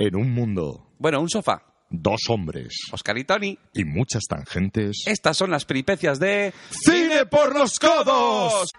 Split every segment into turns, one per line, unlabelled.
En un mundo,
Bueno, un sofá.
dos hombres
Oscar y Tony.
y muchas tangentes.
Estas son las peripecias de...
¡Cine por los codos!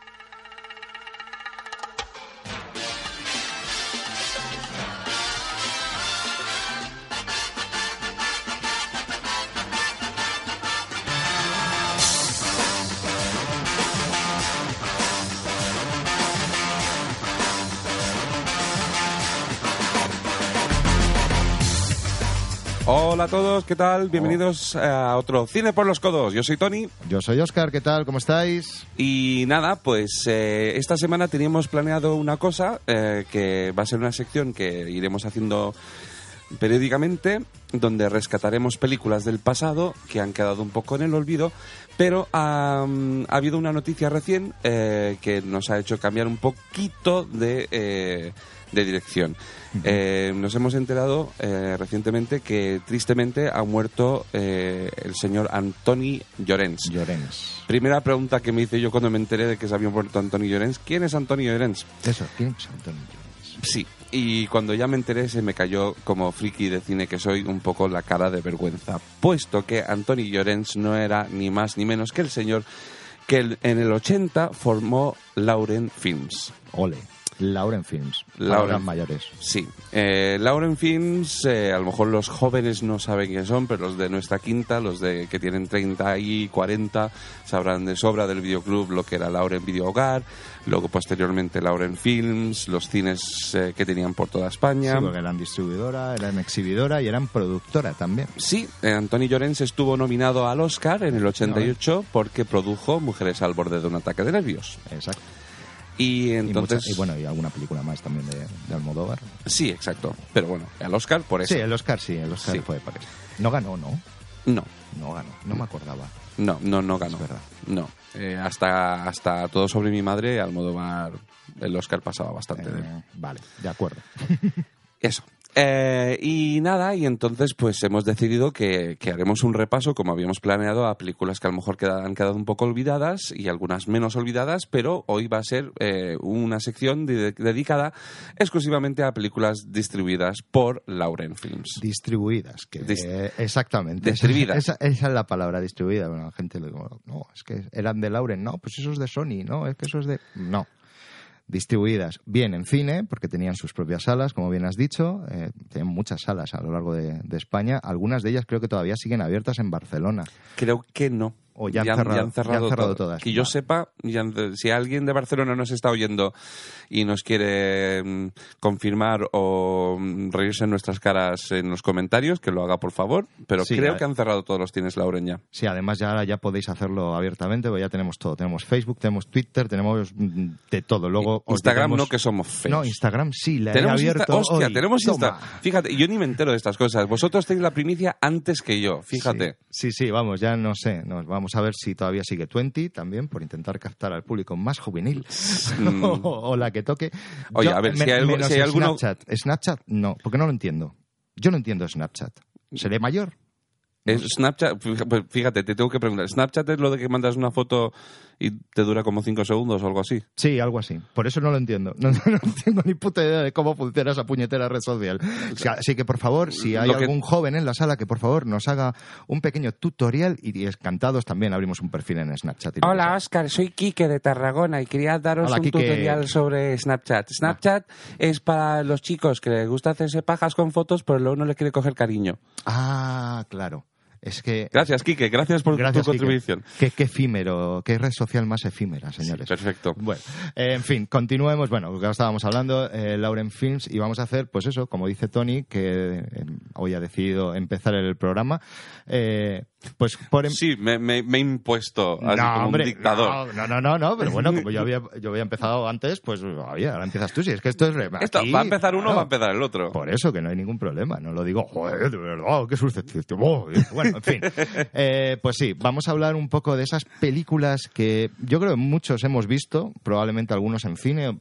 Hola a todos, ¿qué tal? Bienvenidos a otro Cine por los Codos. Yo soy Tony
Yo soy Oscar, ¿qué tal? ¿Cómo estáis?
y nada, pues eh, esta semana teníamos planeado una cosa eh, que va a ser una sección que iremos haciendo periódicamente donde rescataremos películas del pasado que han quedado un poco en el olvido, pero ha, ha habido una noticia recién eh, que nos ha hecho cambiar un poquito de, eh, de dirección. Eh, nos hemos enterado eh, recientemente que tristemente ha muerto eh, el señor Antoni Llorens.
Llorens.
Primera pregunta que me hice yo cuando me enteré de que se había muerto Antoni Llorens. ¿Quién es Antoni Llorens?
Eso, ¿quién es Antonio Llorens?
Sí, y cuando ya me enteré se me cayó como friki de cine que soy un poco la cara de vergüenza, puesto que Antoni Llorens no era ni más ni menos que el señor que en el 80 formó Lauren Films.
Ole. Lauren Films.
Lauren.
Mayores.
Sí, eh, Lauren Films, eh, a lo mejor los jóvenes no saben quién son, pero los de nuestra quinta, los de que tienen 30 y 40, sabrán de sobra del videoclub lo que era Lauren Video Hogar, luego posteriormente Lauren Films, los cines eh, que tenían por toda España.
Sí, porque eran distribuidora, eran exhibidora y eran productora también.
Sí, eh, Antoni Llorens estuvo nominado al Oscar en el 88 porque produjo Mujeres al borde de un ataque de nervios.
Exacto.
Y
Y,
entonces...
muchas- y bueno, y alguna película más también de, de Almodóvar.
Sí, exacto. Pero bueno, al Oscar por eso.
Sí, el Oscar sí, el Oscar
Sí.
fue para eso. No ganó, ¿no?
No,
No ganó, no me acordaba.
no, no, no ganó.
Es verdad.
No. Eh, hasta, hasta Todo sobre mi madre, Almodóvar, el Oscar pasaba bastante de él.
Eh, vale, de acuerdo.
Eso. Eh, y nada, y entonces pues hemos decidido que, que haremos un repaso, como habíamos planeado, a películas que a lo mejor queda- han quedado un poco olvidadas y algunas menos olvidadas, pero hoy va a ser eh, una sección de- dedicada exclusivamente a películas distribuidas por Lauren Films.
Distribuidas, que
Dis-
eh, exactamente.
Distribuidas.
Esa, esa es la palabra, distribuida. Bueno, la gente le digo, no, es que eran de Lauren, no, pues eso es de Sony, no, es que eso es de... No. Distribuidas bien en cine, porque tenían sus propias salas, como bien has dicho, eh, tenían muchas salas a lo largo de España. Algunas de ellas creo que todavía siguen abiertas en Barcelona.
Creo que no.
O ya han cerrado- ya han cerrado todas.
Que yo sepa, ya si alguien de Barcelona nos está oyendo y nos quiere mm, confirmar o mm, reírse en nuestras caras en los comentarios, que lo haga por favor. Pero
Sí,
creo que han cerrado todos los tienes Lauren ya.
Sí, además ya ahora ya podéis hacerlo abiertamente, porque ya tenemos todo. Tenemos Facebook, tenemos Twitter, tenemos mm, de todo. Luego os
Instagram no, que somos feos.
No, Instagram sí, la he
Tenemos Insta-
abierto
hostia,
hoy.
tenemos Insta.
Toma.
Fíjate, yo ni me entero de estas cosas. Vosotros tenéis la primicia antes que yo, fíjate.
Sí, sí, sí, vamos, ya no sé. Nos vamos a ver si todavía sigue Twenty también, por intentar captar al público más juvenil.
Mm.
o, o la que toque.
Oye, a ver, si hay algo- si hay alguno-
Snapchat. Snapchat, no, porque no lo entiendo. Yo no entiendo Snapchat. ¿Seré mayor?
Es Snapchat, pues fíjate, te tengo que preguntar. ¿Snapchat es lo de que mandas una foto y te dura como 5 segundos o algo así?
Sí, algo así. Por eso no lo entiendo. No, no tengo ni puta idea de cómo funciona esa puñetera red social. O sea, Así que, por favor, si hay
que-
algún joven en la sala, que por favor nos haga un pequeño tutorial y encantados también abrimos un perfil en Snapchat.
Hola. Oscar, soy Quique de Tarragona y quería daros
Hola,
un
Quique.
tutorial sobre Snapchat. Snapchat es para los chicos que les gusta hacerse pajas con fotos, pero luego no le quiere coger cariño.
Ah, claro. Es que
Gracias, Quique, gracias por
Gracias,
tu
Quique.
contribución.
Qué, qué efímero, qué red social más efímera, señores.
Perfecto.
Bueno, eh, en fin, continuemos. Bueno, ya estábamos hablando, eh, Lauren Films, y vamos a hacer, pues eso, como dice Tony, que eh, hoy ha decidido empezar el programa, eh, pues por... em-
Sí, me, me- me he impuesto así
no,
como
hombre,
un dictador.
No, no, no, no, pero bueno, como yo había, yo había empezado antes, pues oye, ahora empiezas tú. Si es que esto es.
Esto,
aquí,
va a empezar uno,
claro.
va a empezar el otro.
Por eso que no hay ningún problema. No lo digo, joder, de verdad, qué susceptible. Oh, Bueno, en fin. Eh, pues sí, vamos a hablar un poco de esas películas que yo creo que muchos hemos visto, probablemente algunos en cine,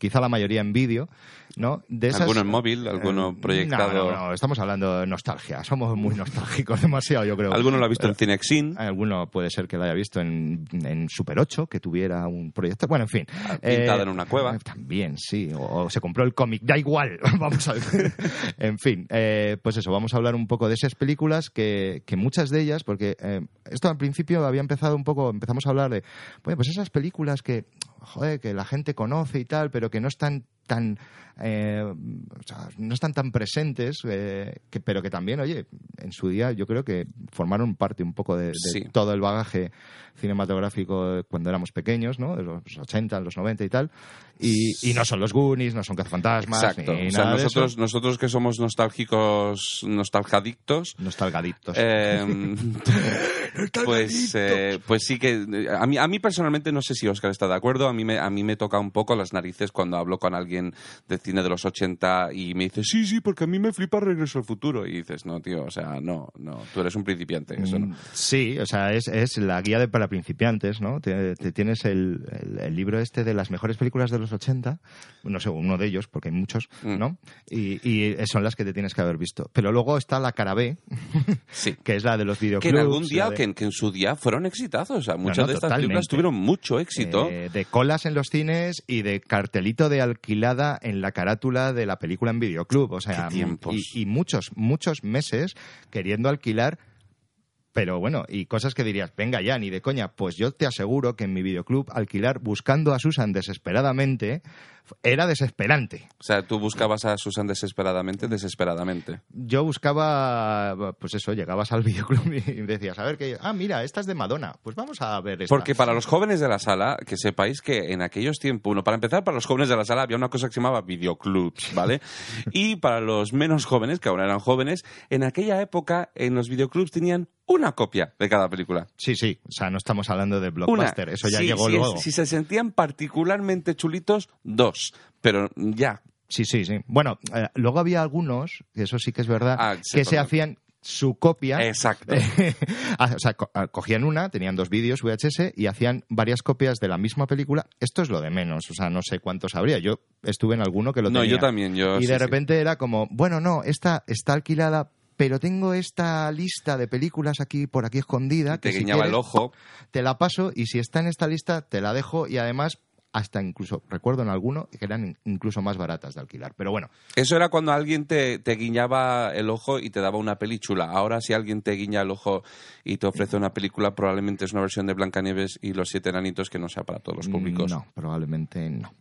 quizá la mayoría en vídeo, ¿no? De esas,
Alguno en móvil, alguno
Eh,
proyectado.
No, no, no, estamos hablando de nostalgia. Somos muy nostálgicos, demasiado, yo creo.
Alguno lo ha visto en
Pero-
Cinexin.
Alguno puede ser que lo haya visto en, en Super 8, que tuviera un proyecto. Bueno, en fin.
Pintado en una cueva.
También, sí. O, o se compró el cómic. Da igual. vamos a ver. en fin. eh, pues eso, vamos a hablar un poco de esas películas que, que muchas de ellas, porque eh, esto al principio había empezado un poco, empezamos a hablar de, bueno, pues esas películas que, joder, que la gente conoce y tal, pero que no están tan eh, o sea, no están tan presentes eh, que, pero que también oye en su día yo creo que formaron parte un poco de, de
Sí.
todo el bagaje cinematográfico cuando éramos pequeños no de los 80 los 90 y tal y, y no son los Goonies no son cazafantasmas
Exacto.
ni
O sea,
nada de
nosotros,
eso.
nosotros que somos nostálgicos, nostalgadictos,
nostalgadictos
Eh, pues, eh, pues sí que a mí, a mí personalmente no sé si Oscar está de acuerdo. A mí me, a mí me toca un poco las narices cuando hablo con alguien de cine de los 80 y me dice sí, sí, porque a mí me flipa Regreso al Futuro. Y dices, no, tío, o sea, no, no, tú eres un principiante. Eso no.
Mm, Sí, o sea, es, es la guía de para principiantes, ¿no? Te, te tienes el, el- el libro este de las mejores películas de los 80, no sé, uno de ellos, porque hay muchos,
Mm.
¿no? Y, y son las que te tienes que haber visto. Pero luego está la cara B,
Sí.
que es la de los
Que
videoclubs.
en algún día,
de-
que, en- que en su día fueron exitazos. O sea, muchas
no,
de estas
totalmente.
películas tuvieron mucho éxito.
eh, de colas en los cines y de cartelito de alquilada en la carátula de la película en videoclub. O sea, y muchos, muchos meses queriendo alquilar. Pero bueno, y cosas que dirías, venga ya, ni de coña. Pues yo te aseguro que en mi videoclub alquilar buscando a Susan desesperadamente era desesperante.
O sea, tú buscabas a Susan desesperadamente, desesperadamente.
Yo buscaba, pues eso, llegabas al videoclub y decías, a ver, que, ah, mira, esta es de Madonna, pues vamos a ver esta.
Porque para los jóvenes de la sala, que sepáis que en aquellos tiempos, bueno, para empezar, para los jóvenes de la sala había una cosa que se llamaba videoclubs, ¿vale? y para los menos jóvenes, que ahora eran jóvenes, en aquella época en los videoclubs tenían una copia de cada película.
Sí, sí, o sea, no estamos hablando de
Una.
Blockbuster, eso ya
Sí,
llegó
sí,
luego.
Si se sentían particularmente chulitos, dos. Pero ya.
Sí, sí, sí. Bueno, eh, luego había algunos, que eso sí que es verdad,
Ah, sí,
que se hacían su copia.
Exacto.
Ah, o sea, co- ah, cogían una, tenían dos vídeos VHS y hacían varias copias de la misma película. Esto es lo de menos, o sea, no sé cuántos habría. Yo estuve en alguno que lo
No,
tenía.
yo también. Yo,
y
sí,
de
sí.
repente era como, bueno, no, esta está alquilada, pero tengo esta lista de películas aquí por aquí escondida.
Te
que si
el ojo.
Te la paso y si está en esta lista, te la dejo y además hasta incluso, recuerdo en alguno, que eran in- incluso más baratas de alquilar. Pero bueno,
Eso era cuando alguien te, te guiñaba el ojo y te daba una peli chula. Ahora, si alguien te guiña el ojo y te ofrece una película, probablemente es una versión de Blancanieves y los siete enanitos que no sea para todos los públicos.
no, probablemente no.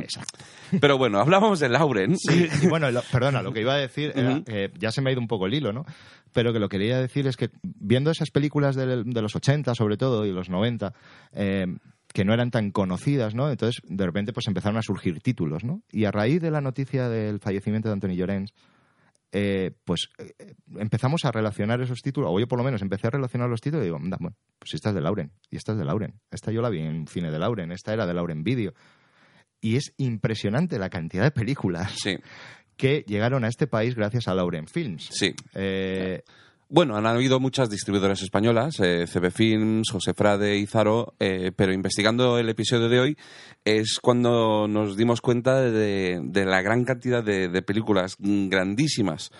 Exacto.
Pero bueno, hablábamos de Lauren.
Sí, y bueno, lo- perdona, lo que iba a decir era, eh, ya se me ha ido un poco el hilo, ¿no? Pero que lo que quería decir es que viendo esas películas de, los 80 sobre todo y los 90, eh, que no eran tan conocidas, ¿no? Entonces, de repente, pues empezaron a surgir títulos, ¿no? Y a raíz de la noticia del fallecimiento de Anthony Llorens, eh, pues eh, empezamos a relacionar esos títulos, o yo por lo menos empecé a relacionar los títulos y digo, bueno, pues esta es de Lauren, y esta es de Lauren, esta yo la vi en cine de Lauren, esta era de Lauren Video. Y es impresionante la cantidad de películas
Sí,
que llegaron a este país gracias a Lauren Films.
sí.
Eh,
Bueno, han habido muchas distribuidoras españolas, eh, CB Films, José Frade y Zaro, eh, pero investigando el episodio de hoy es cuando nos dimos cuenta de, la gran cantidad de, películas grandísimas.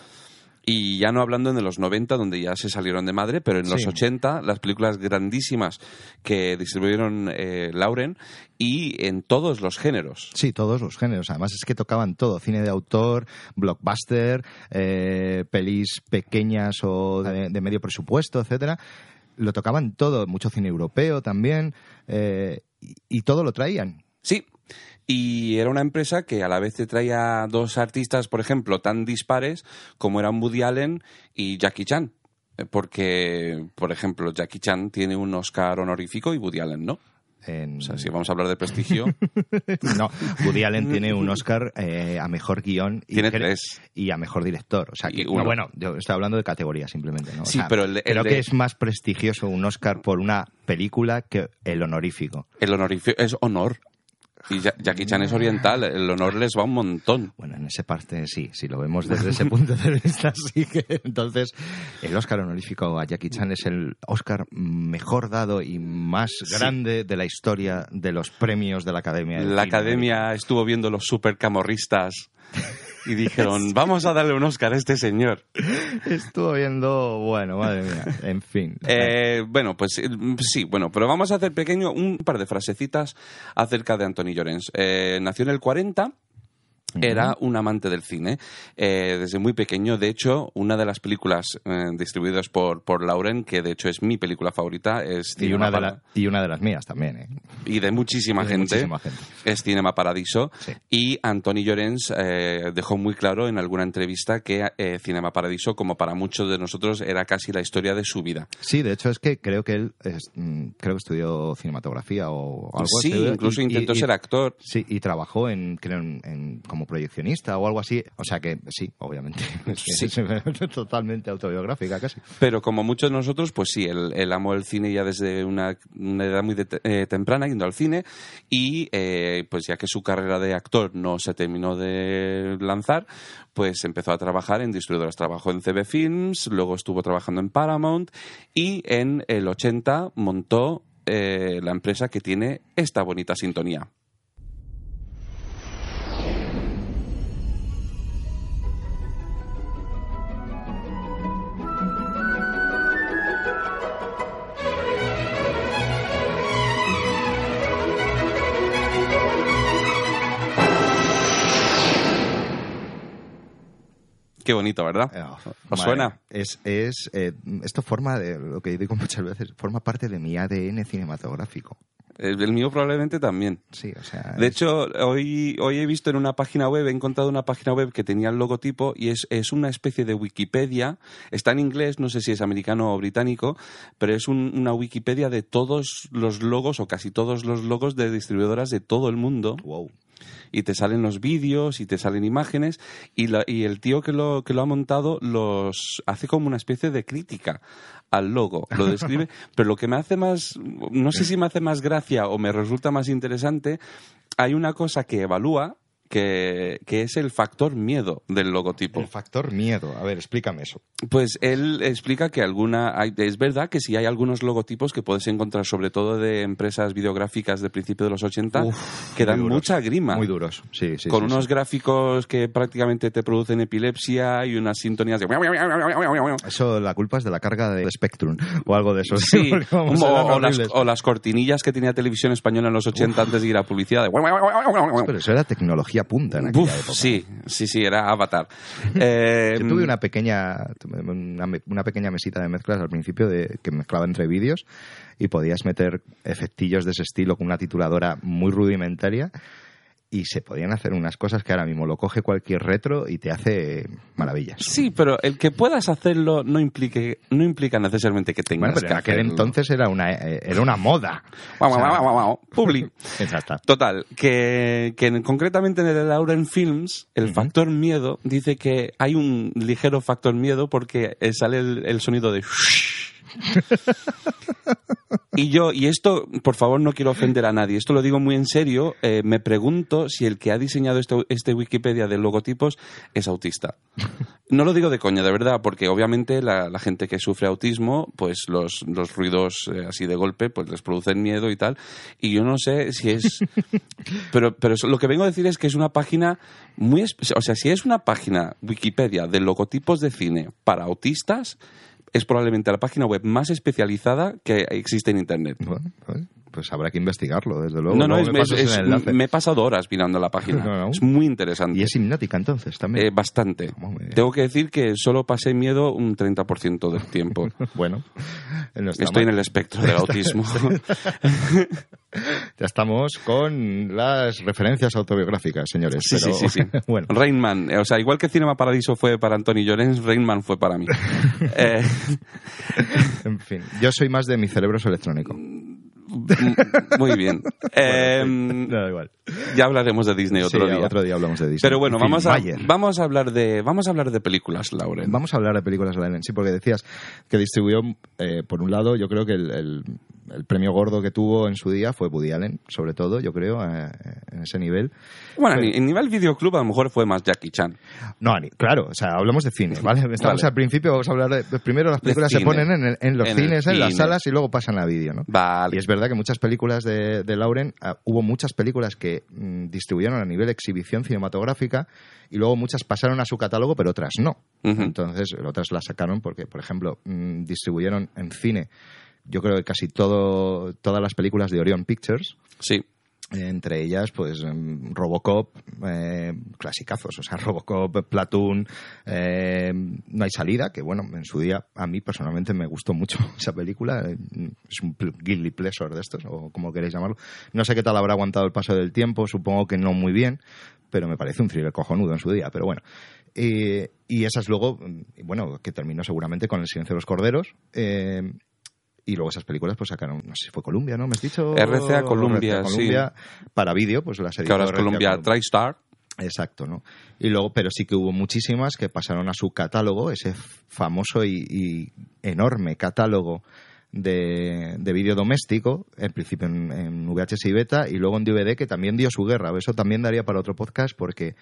Y ya no hablando en los 90, donde ya se salieron de madre, pero en los
Sí.
80, las películas grandísimas que distribuyeron eh, Lauren y en todos los géneros.
sí, todos los géneros. Además es que tocaban todo. Cine de autor, blockbuster, eh, pelis pequeñas o de, de medio presupuesto, etcétera. Lo tocaban todo. Mucho cine europeo también. eh, y, y todo lo traían.
Sí. Y era una empresa que a la vez te traía dos artistas, por ejemplo, tan dispares como eran Woody Allen y Jackie Chan. Eh, Porque, por ejemplo, Jackie Chan tiene un Oscar honorífico y Woody Allen no.
En-
O sea, si vamos a hablar de prestigio,
No, Woody Allen tiene un Oscar eh, a mejor guion y,
tiene
cre-
tres.
y a mejor director. O sea, que,
uno.
bueno, yo estoy hablando de categoría simplemente. ¿no? O
Sí,
sea,
pero el de- el
creo
de-
que es más prestigioso un Oscar por una película que el honorífico.
El honorífico es honor. Y Ja- Jackie Chan es oriental, el honor les va un montón.
Bueno, en esa parte sí, si lo vemos desde ese punto de vista, sí que entonces el Oscar honorífico a Jackie Chan es el Oscar mejor dado y más grande de la historia de los premios de la Academia.
La academia estuvo viendo los supercamorristas y dijeron, vamos a darle un Oscar a este señor.
Estuvo viendo, bueno, madre mía, en fin.
Eh, bueno, pues eh, sí, bueno, pero vamos a hacer pequeño un par de frasecitas acerca de Anthony Llorens. Eh, nació en el 40. Era un amante del cine eh, desde muy pequeño. De hecho, una de las películas eh, distribuidas por, por Lauren, que de hecho es mi película favorita, es
y,
Cinema
una de la- y una de las mías también, ¿eh?
y de muchísima
Y de
gente,
muchísima gente.
es Cinema Paradiso.
Sí.
Y Anthony Llorens dejó muy claro en alguna entrevista que Cinema Paradiso, como para muchos de nosotros, era casi la historia de su vida.
Sí, de hecho es que creo que él es- mm, creo que estudió cinematografía o algo
sí,
estudió
incluso intentó
y-
ser actor.
Sí, y trabajó en, creo, en, en- como proyeccionista o algo así. O sea que sí, obviamente.
Sí.
Es totalmente autobiográfica casi.
Pero como muchos de nosotros, pues sí, él, él amó el cine ya desde una, una edad muy de- eh, temprana, yendo al cine, y eh, pues ya que su carrera de actor no se terminó de lanzar, pues empezó a trabajar en distribuidoras. Trabajó en CB Films, luego estuvo trabajando en Paramount, y en el 80 montó eh, la empresa que tiene esta bonita sintonía. Qué bonito, ¿verdad?
Eh,
¿Os
madre,
suena?
Es, es, eh, esto forma de, lo que digo muchas veces, forma parte de mi ADN cinematográfico.
El, el mío probablemente también.
Sí, o sea.
De
es-
hecho, hoy, hoy he visto en una página web, he encontrado una página web que tenía el logotipo y es, es una especie de Wikipedia. Está en inglés, no sé si es americano o británico, pero es un- una Wikipedia de todos los logos o casi todos los logos de distribuidoras de todo el mundo.
Wow.
Y te salen los vídeos y te salen imágenes y, la- y el tío que lo, que lo ha montado los hace como una especie de crítica al logo, lo describe, pero lo que me hace más, no sé si me hace más gracia o me resulta más interesante, hay una cosa que evalúa que, que es el factor miedo del logotipo.
El factor miedo. A ver, explícame eso.
Pues él explica que alguna hay- es verdad que sí hay algunos logotipos que puedes encontrar sobre todo de empresas videográficas del principio de los 80
Uf,
que dan
duros.
mucha grima
Muy duros. Sí, sí.
con
sí,
unos
sí.
gráficos que prácticamente te producen epilepsia y unas sintonías de
Eso, la culpa es de la carga de Spectrum o algo de eso.
Sí, las, o las cortinillas que tenía Televisión Española en los 80 antes de ir a publicidad. de
Pero eso era tecnología punta en aquella
Uf,
época.
sí, sí, sí, era Avatar. Eh,
Yo tuve una pequeña, una, una pequeña mesita de mezclas al principio de, que mezclaba entre vídeos y podías meter efectillos de ese estilo con una tituladora muy rudimentaria y se podían hacer unas cosas que ahora mismo lo coge cualquier retro y te hace maravillas.
Sí, pero el que puedas hacerlo no, implique, no implica necesariamente que tengas
Bueno, pero
que
en aquel
hacerlo.
entonces era una, eh, era una moda.
Guau,
O sea,
guau, guau, guau, guau. Publi.
Exacto.
Total, que, que en- concretamente en el Lauren Films, el factor miedo dice que hay un ligero factor miedo porque eh, sale el, el sonido de... Y yo, y esto, por favor, no quiero ofender a nadie, esto lo digo muy en serio, eh, me pregunto si el que ha diseñado este, este Wikipedia de logotipos es autista. No lo digo de coña, de verdad, porque obviamente la, la gente que sufre autismo, pues los, los ruidos eh, así de golpe, pues les producen miedo y tal. Y yo no sé si es... pero pero lo que vengo a decir es que es una página muy... O sea, si es una página Wikipedia de logotipos de cine para autistas, es probablemente la página web más especializada que existe en Internet.
Pues habrá que investigarlo, desde luego.
No, no, es,
me
es- es- me he pasado horas mirando la página.
No, no.
Es muy interesante.
Y es hipnótica entonces también.
Eh, bastante.
Bien.
Tengo que decir que solo pasé miedo un 30% del tiempo.
bueno, no
Estoy en el espectro del autismo.
Ya estamos con las referencias autobiográficas, señores.
Sí,
pero,
sí, sí, sí.
bueno,
Rain Man. Eh, O sea, igual que Cinema Paradiso fue para Anthony Llorens, Rain Man fue para mí. Eh,
en fin. Yo soy más de mi cerebro electrónico.
M- muy bien. Eh,
No, da igual.
ya hablaremos de Disney otro
Sí,
día.
otro día hablamos de Disney.
Pero bueno, vamos a, vamos a hablar de vamos a hablar de películas, Lauren.
Vamos a hablar de películas Lennon, sí, porque decías que distribuyó, eh, por un lado, yo creo que el, el el premio gordo que tuvo en su día fue Woody Allen, sobre todo, yo creo, eh, en ese nivel.
Bueno, en nivel videoclub a lo mejor fue más Jackie Chan.
No, claro, o sea, hablamos de cine, ¿vale? Estamos
Vale.
al principio, vamos a hablar de... Primero las películas se ponen en, el- en los
En
cines, en las salas y luego pasan a vídeo, ¿no?
Vale.
Y es verdad que muchas películas de, de Lauren, ah, hubo muchas películas que mm, distribuyeron a nivel exhibición cinematográfica y luego muchas pasaron a su catálogo, pero otras no. Entonces, otras las sacaron porque, por ejemplo, mm, distribuyeron en cine, yo creo que casi todo, todas las películas de Orion Pictures,
Sí.
entre ellas, pues em, Robocop, eh, clasicazos, o sea, Robocop, Platoon, eh, No hay salida, que bueno, en su día a mí personalmente me gustó mucho esa película, eh, es un guilty pleasure de estos, o como queréis llamarlo. No sé qué tal habrá aguantado el paso del tiempo, supongo que no muy bien, pero me parece un thriller cojonudo en su día, pero bueno. Eh, y esas luego, mm, bueno, que terminó seguramente con El silencio de los corderos, eh, y luego esas películas pues sacaron, no sé si fue Columbia, ¿no? ¿Me has dicho?
RCA Columbia,
RCA Columbia, para vídeo, pues las
Que ahora es
editó
Columbia TriStar.
Exacto, ¿no? Y luego, pero sí que hubo muchísimas que pasaron a su catálogo, ese famoso y, y enorme catálogo de, de vídeo doméstico, en principio en, en VHS y beta, y luego en DVD, que también dio su guerra. Eso también daría para otro podcast porque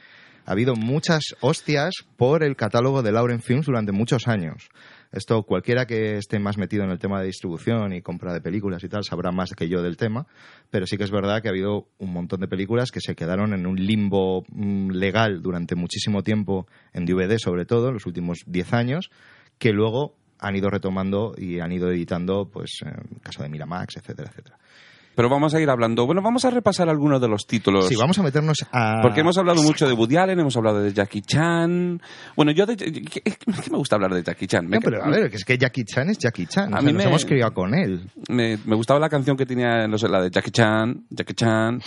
ha habido muchas hostias por el catálogo de Lauren Films durante muchos años. Esto cualquiera que esté más metido en el tema de distribución y compra de películas y tal sabrá más que yo del tema, pero sí que es verdad que ha habido un montón de películas que se quedaron en un limbo mm, legal durante muchísimo tiempo en DVD sobre todo, en los últimos 10 años, que luego han ido retomando y han ido editando, pues, en el caso de Miramax, etcétera, etcétera.
Pero vamos a ir hablando. Bueno, vamos a repasar algunos de los títulos.
Sí, vamos a meternos a...
Porque hemos hablado mucho de Woody Allen, hemos hablado de Jackie Chan. Bueno, yo de, es que me gusta hablar de Jackie Chan. Me,
No, pero a ver, es que Jackie Chan es Jackie Chan.
A
o sea,
mí
nos
me-
hemos criado con él.
me, me gustaba la canción que tenía, no sé, la de Jackie Chan, Jackie Chan.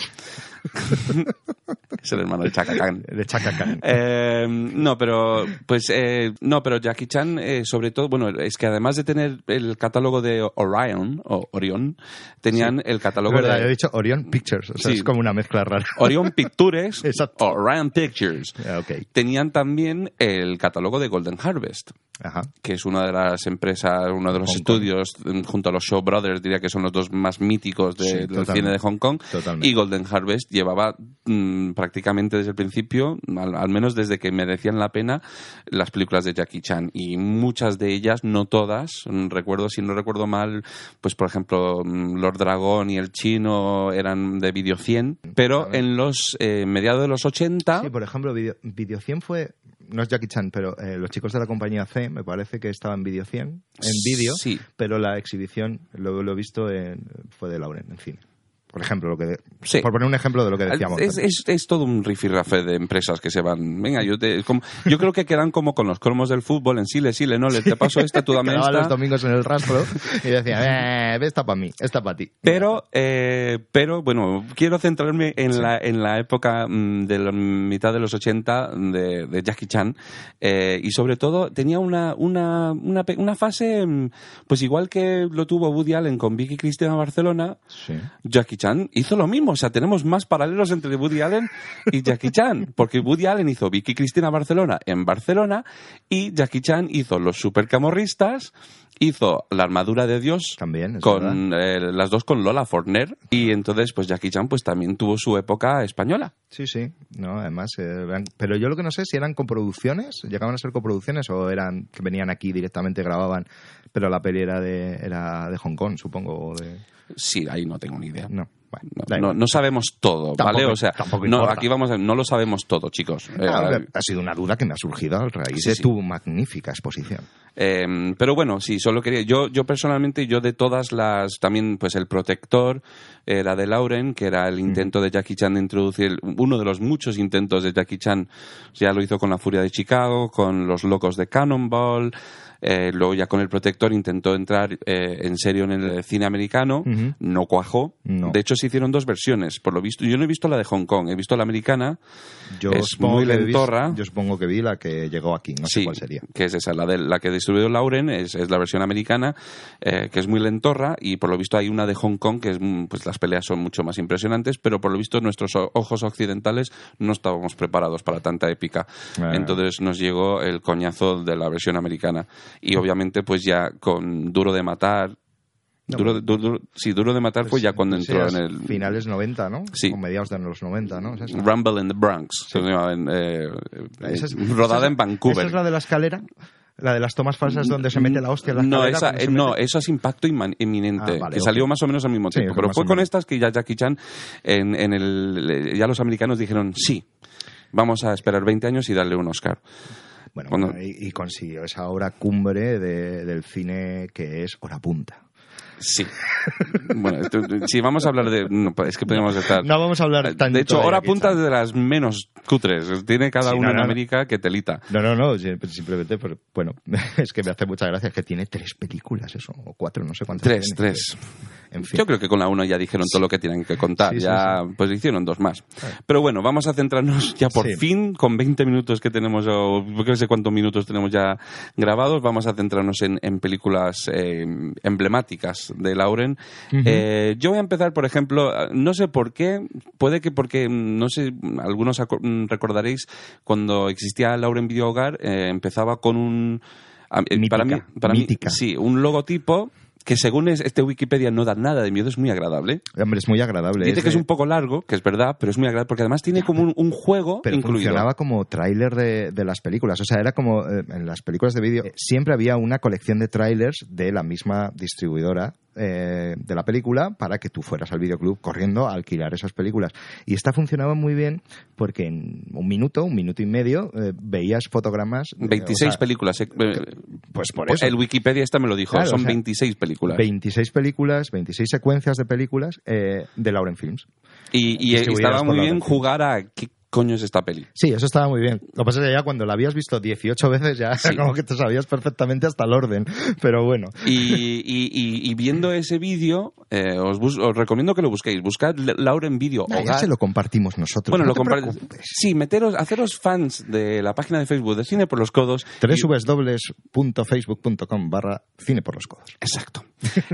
es el hermano de Chaka Khan.
De Chaka Khan.
Eh, no, pero pues eh, no, pero Jackie Chan, eh, sobre todo, bueno, es que además de tener el catálogo de Orion o Orion, tenían el catálogo
verdad,
de
he dicho Orion Pictures. O sea,
Sí.
es como una mezcla rara.
Orion Pictures,
Exacto.
Orion Pictures.
Ah, ok.
Tenían también el catálogo de Golden Harvest,
Ajá.
que es una de las empresas, uno de los
Hong
estudios, mm, junto a los Shaw Brothers, diría que son los dos más míticos de-
Sí,
del
totalmente.
cine de Hong Kong.
Totalmente.
Y Golden Harvest llevaba mm, prácticamente desde el principio, al, al menos desde que merecían la pena, las películas de Jackie Chan. Y muchas de ellas, no todas, mm, recuerdo, si no recuerdo mal, pues por ejemplo, mm, Lord Dragón y El Chino eran de Video 100, pero en los eh, mediados de los 80...
Sí, por ejemplo, Video, Video 100 fue, no es Jackie Chan, pero eh, los chicos de la compañía C, me parece que estaba en Video 100, en vídeo,
Sí.
pero la exhibición lo, lo he visto en, fue de Lauren, en cine. Por ejemplo, lo que
Sí.
por poner un ejemplo de lo que decíamos.
Es, es, es todo un rifirrafe de empresas que se van. Venga, yo te, como- yo creo que quedan como con los cromos del fútbol en Sile, Sile, no, le te paso esta, tú dame
Quedaba los
esta.
domingos en el rastro y decía, eh, esta para mí, esta para ti.
Pero, eh, pero bueno, quiero centrarme en, la, en la época mm, de la mitad de los 80 de, de Jackie Chan eh, y sobre todo tenía una, una, una, una fase, mm, pues igual que lo tuvo Woody Allen con Vicky Cristina Barcelona,
Sí.
Jackie Chan hizo lo mismo. O sea, tenemos más paralelos entre Woody Allen y Jackie Chan. Porque Woody Allen hizo Vicky Cristina Barcelona en Barcelona y Jackie Chan hizo Los Supercamorristas, hizo La Armadura de Dios.
También, es
con eh, las dos con Lola Forner y entonces pues Jackie Chan pues también tuvo su época española.
Sí, sí, no, además, eh, pero yo lo que no sé si eran coproducciones, llegaban a ser coproducciones o eran que venían aquí directamente grababan, pero la peli era de era de Hong Kong, supongo, o de
sí ahí no tengo ni idea.
No, bueno,
no, no- sabemos todo vale o sea no aquí vamos a- no lo sabemos todo chicos Eh,
Ah, ha sido una duda que me ha surgido a raíz
Sí,
de
sí.
tu magnífica exposición.
Eh, pero bueno, sí, solo quería. Yo, yo personalmente, yo de todas las. También, pues el protector era de Lauren, que era el intento de Jackie Chan de introducir. Uno de los muchos intentos de Jackie Chan. Ya lo hizo con La Furia de Chicago, con Los Locos de Cannonball. eh, luego ya con el protector intentó entrar eh, en serio en el cine americano,
Ujú.
no cuajó.
No.
De hecho, se hicieron dos versiones. Por lo visto, yo no he visto la de Hong Kong, he visto la americana.
Yo
Es
supongo
muy
que vi-
lentorra.
yo supongo que vi la que llegó aquí, no sé
sí,
cuál sería.
que es esa, la, de, la que distribuyó Lauren, es, es la versión americana, eh, que es muy lentorra, y por lo visto hay una de Hong Kong, que es, mm, pues las peleas son mucho más impresionantes, pero por lo visto nuestros ojos occidentales no estábamos preparados para tanta épica.
Ah.
Entonces nos llegó el coñazo de la versión americana. Y obviamente, pues ya con Duro de Matar,
No,
duro, duro- duro- sí, Duro de Matar fue ya cuando
Sí,
entró en el...
Finales 90, ¿no?
Sí.
O mediados de los 90, ¿no?
Rumble in the Bronx, se llamaba en, eh, eh,
es-
rodada en Vancouver.
¿Esa es la de la escalera? ¿La de las tomas falsas donde se mete la hostia en la
no, esa, eh, no,
mete?
eso es impacto inminente,
Ah, vale,
que salió más o menos al mismo
Sí,
tiempo. pero fue con estas que ya Jackie Chan, en, en el, ya los americanos dijeron, sí, vamos a esperar 20 años y darle un Oscar.
Bueno, bueno, y, y consiguió esa obra cumbre de- del cine que es Hora Punta.
Sí. bueno, esto- si vamos a hablar de... no, es que podríamos estar...
No vamos a hablar tanto
de hecho, Hora Punta de las menos cutres. Tiene cada
Sí,
uno
no,
en
no.
América que telita.
No, no, no, sim- simplemente, bueno, es que me hace mucha gracia que tiene tres películas, eso, o cuatro, no sé cuántas.
Tres,
tiene.
tres.
En fin.
Yo creo que con la uno ya dijeron todo lo que tienen que contar. Ya, pues hicieron dos más. Pero bueno, vamos a centrarnos ya por fin, con 20 minutos que tenemos, o no sé cuántos minutos tenemos ya grabados, vamos a centrarnos en, en películas eh, emblemáticas de Lauren. Eh, yo voy a empezar, por ejemplo, no sé por qué, puede que porque, no sé, algunos mm, recordaréis cuando existía Lauren Video Hogar, eh, empezaba con un... a- para mí,
Mítica,
para mí, sí, un logotipo que según es- este Wikipedia no da nada de miedo, es muy agradable.
Hombre, es muy agradable.
Dice que es un poco largo, que es verdad, pero es muy agradable porque además tiene como un, un juego
Pero
incluido.
funcionaba como tráiler de, de las películas. O sea, era como eh, en las películas de vídeo. eh, siempre había una colección de trailers de la misma distribuidora eh, de la película para que tú fueras al videoclub corriendo a alquilar esas películas. Y esta funcionaba muy bien porque en un minuto, un minuto y medio, eh, veías fotogramas. eh,
26
o sea,
películas. eh,
Pues por eso.
El Wikipedia esta me lo dijo,
Claro,
son
o sea,
26 películas.
26 películas, 26 secuencias de películas de Lauren Films.
y estaba muy bien jugar a qué coño es esta peli.
Sí, eso estaba muy bien. Lo que pasa es que ya cuando la habías visto 18 veces ya
Sí.
como que te sabías perfectamente hasta el orden. Pero bueno.
Y, y- y- y viendo ese vídeo, eh, os, recomiendo que lo busquéis. Buscad Lauren Video
Ah, ya se lo compartimos nosotros.
Bueno,
no
lo
te
compar-
preocupes.
Sí, meteros, haceros fans de la página de Facebook de Cine por los Codos.
www.facebook.com barra cine por los codos.
Exacto.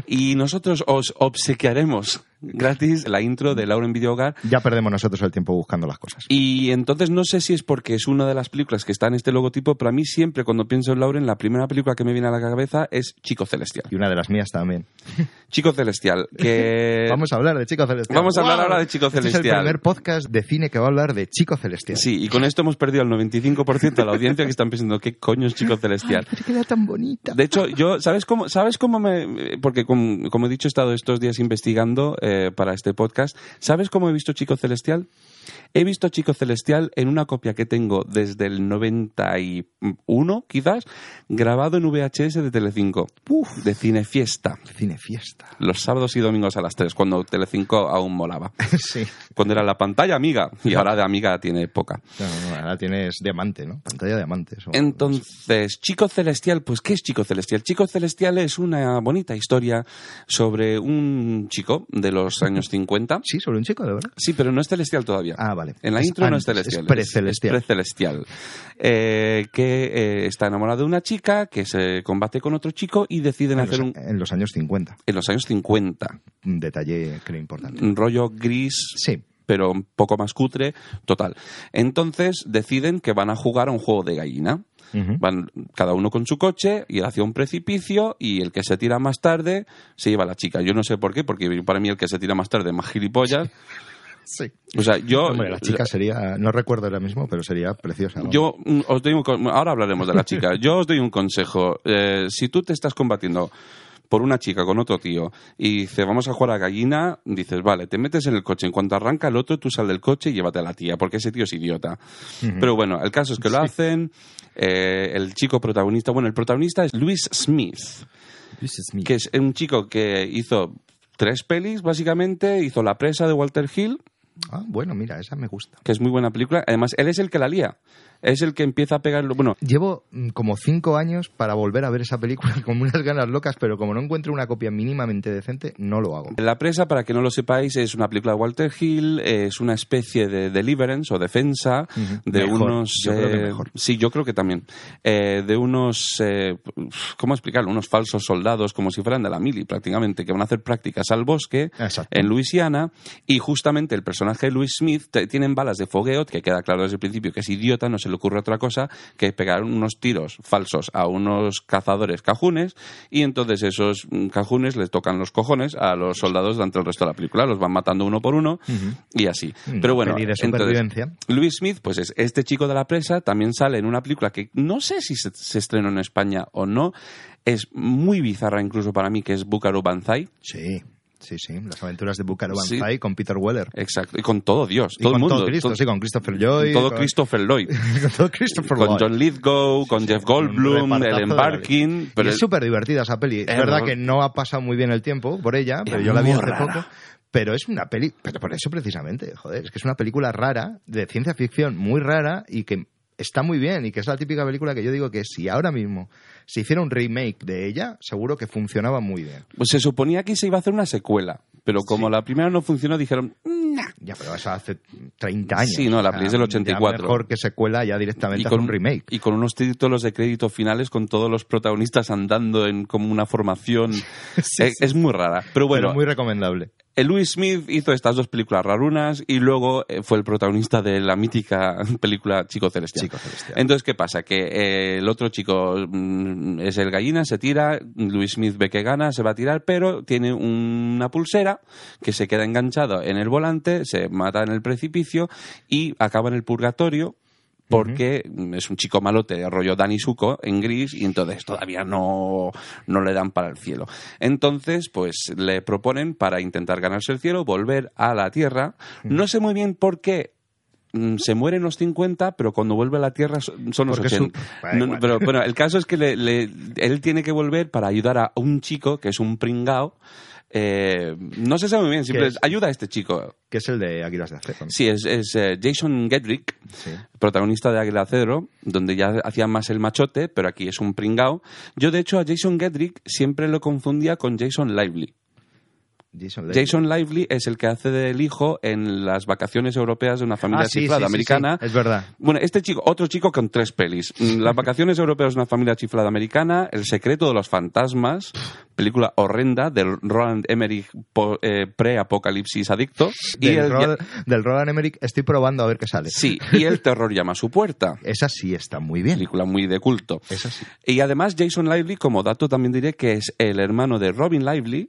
Y nosotros os obsequiaremos gratis la intro de Lauren Video Hogar.
Ya perdemos nosotros el tiempo buscando las cosas.
Y entonces no sé si es porque es una de las películas que está en este logotipo, pero a mí siempre cuando pienso en Lauren, la primera película que me viene a la cabeza es Chico Celestial.
Y una de las mías también.
Chico Celestial, que...
Vamos a hablar de Chico Celestial.
Vamos a hablar ahora de Chico
Este
Celestial.
es el primer podcast de cine que va a hablar de Chico Celestial.
Sí, y con esto hemos perdido al 95% de la audiencia que están pensando, ¿qué coño es Chico Celestial?
Pero queda tan bonita.
De hecho, yo, ¿sabes cómo, ¿sabes cómo me...? Porque, como, como he dicho, he estado estos días investigando eh, para este podcast. ¿Sabes cómo he visto Chico Celestial? He visto Chico Celestial en una copia que tengo desde el 91, quizás, grabado en VHS de Telecinco,
Uf,
de Cine Fiesta,
cine fiesta.
los sábados y domingos a las 3, cuando Telecinco aún molaba.
sí.
Cuando era la pantalla amiga, y ahora de amiga tiene poca.
No, ahora tienes diamante, ¿no? Pantalla diamante. eso.
Entonces, Chico Celestial, pues ¿qué es Chico Celestial? Chico Celestial es una bonita historia sobre un chico de los años 50.
Sí, sobre un chico, de verdad.
Sí, pero no es celestial todavía.
Ah, vale.
En la
Es
intro no es
antes, es
celestial.
precelestial.
Es, precelestial. Eh, que eh, está enamorado de una chica, que se combate con otro chico y deciden
En
hacer
los,
un...
en los años 50.
En los años 50.
Un detalle creo importante.
Un rollo gris,
Sí.
pero un poco más cutre, total. Entonces deciden que van a jugar a un juego de gallina. Van cada uno con su coche y hacia un precipicio y el que se tira más tarde se lleva a la chica. Yo no sé por qué, porque para mí el que se tira más tarde es más gilipollas.
Sí.
O sea, yo...
Hombre, la chica sería, no recuerdo ahora mismo, pero sería preciosa. ¿no?
Yo mm, os doy un ahora hablaremos de la chica. Yo os doy un consejo. Eh, si tú te estás combatiendo por una chica con otro tío y dice vamos a jugar a gallina, dices vale, te metes en el coche. En cuanto arranca el otro, tú sal del coche y llévate a la tía, porque ese tío es idiota. Pero bueno, el caso es que lo hacen. eh, el chico protagonista, bueno, el protagonista es Luis Smith,
Luis Smith.
que es un chico que hizo tres pelis, básicamente. Hizo La presa de Walter Hill,
Ah, bueno, mira, esa me gusta.
que es muy buena película. Además, él es el que la lía. Es el que empieza a pegar... Bueno,
Llevo mm, como cinco años para volver a ver esa película con unas ganas locas, pero como no encuentro una copia mínimamente decente, no lo hago.
La presa, para que no lo sepáis, es una película de Walter Hill, es una especie de deliverance o defensa de
Mejor,
unos...
yo creo que
eh,
mejor.
Sí, yo creo que también. Eh, de unos... eh, ¿Cómo explicarlo? Unos falsos soldados, como si fueran de la mili, prácticamente, que van a hacer prácticas al bosque
Exacto.
en Luisiana y justamente el personaje de Louis Smith tienen balas de fogueo, que queda claro desde el principio que es idiota, no se le ocurre otra cosa que pegar unos tiros falsos a unos cazadores cajunes y entonces esos mm, cajunes les tocan los cojones a los soldados durante el resto de la película, los van matando uno por uno y así.
Una
Pero bueno,
de
entonces. Louis Smith, pues es este chico de la presa, también sale en una película que no sé si se, se estrenó en España o no, es muy bizarra incluso para mí, que es Búcaro Banzai.
Sí, sí, sí. Las aventuras de Bucaro
Sí.
Banzai con Peter Weller.
Exacto, y con todo Dios,
Y
todo
con
el mundo.
todo Cristo,
todo-
sí, con Christopher Lloyd.
todo
con-
Christopher Lloyd.
con todo Christopher
con
Lloyd.
John Lithgow, con Jeff Goldblum, Ellen Barkin.
vida.
Pero
y es súper divertida esa peli. Es
Es
verdad que no ha pasado muy bien el tiempo por ella, pero
Es
yo la vi hace
rara.
poco. Pero es una peli, pero por eso precisamente, joder, es que es una película rara, de ciencia ficción muy rara y que está muy bien y que es la típica película que yo digo que si ahora mismo se hiciera un remake de ella, seguro que funcionaba muy bien.
pues se suponía que se iba a hacer una secuela, pero como la primera no funcionó, dijeron, "Nah".
Ya, pero eso hace 30 años.
Sí, no, la peli es del
ya
84.
mejor que secuela ya directamente
y con,
un remake.
y con unos títulos de crédito finales con todos los protagonistas andando en como una formación. es, es muy rara. Pero bueno,
Pero muy recomendable.
El Louis Smith hizo estas dos películas rarunas y luego eh, fue el protagonista de la mítica película Chico Celestial.
Chico Celestial.
Entonces, ¿qué pasa? Que eh, el otro chico mm, es el gallina, se tira, Louis Smith ve que gana, se va a tirar, pero tiene una pulsera que se queda enganchado en el volante, se mata en el precipicio y acaba en el purgatorio porque es un chico malote, rollo Danny Suco en gris, y entonces todavía no, no le dan para el cielo. Entonces, pues le proponen para intentar ganarse el cielo, volver a la Tierra. No sé muy bien por qué mm, se muere en los 50, pero cuando vuelve a la Tierra son los
Porque es un-
80.
Da
No, no,
igual.
pero bueno, el caso es que le- le- él tiene que volver para ayudar a un chico que es un pringao. Eh, no se sabe muy bien, siempre
es?
ayuda a este chico.
Que es el de Águilas de Acero.
Sí, es, es, eh, Jason Gedrick,
Sí.
protagonista de Águila Cedro, donde ya hacía más el machote, pero aquí es un pringao. Yo, de hecho, a Jason Gedrick siempre lo confundía con Jason Lively.
Jason
Lively es el que hace del hijo en las vacaciones europeas de una familia
Ah, sí,
chiflada
sí, sí,
americana.
es verdad.
Bueno, este chico, otro chico con tres pelis. Las vacaciones europeas de una familia chiflada americana, El secreto de los fantasmas, película horrenda del Roland Emmerich eh, pre-apocalipsis adicto. y
Del,
el,
Roland, del Roland Emmerich estoy probando a ver qué sale.
sí, y El terror llama a su puerta.
Esa sí está muy bien.
Película muy de culto.
Esa sí.
Y además Jason Lively, como dato también diré que es el hermano de Robin Lively,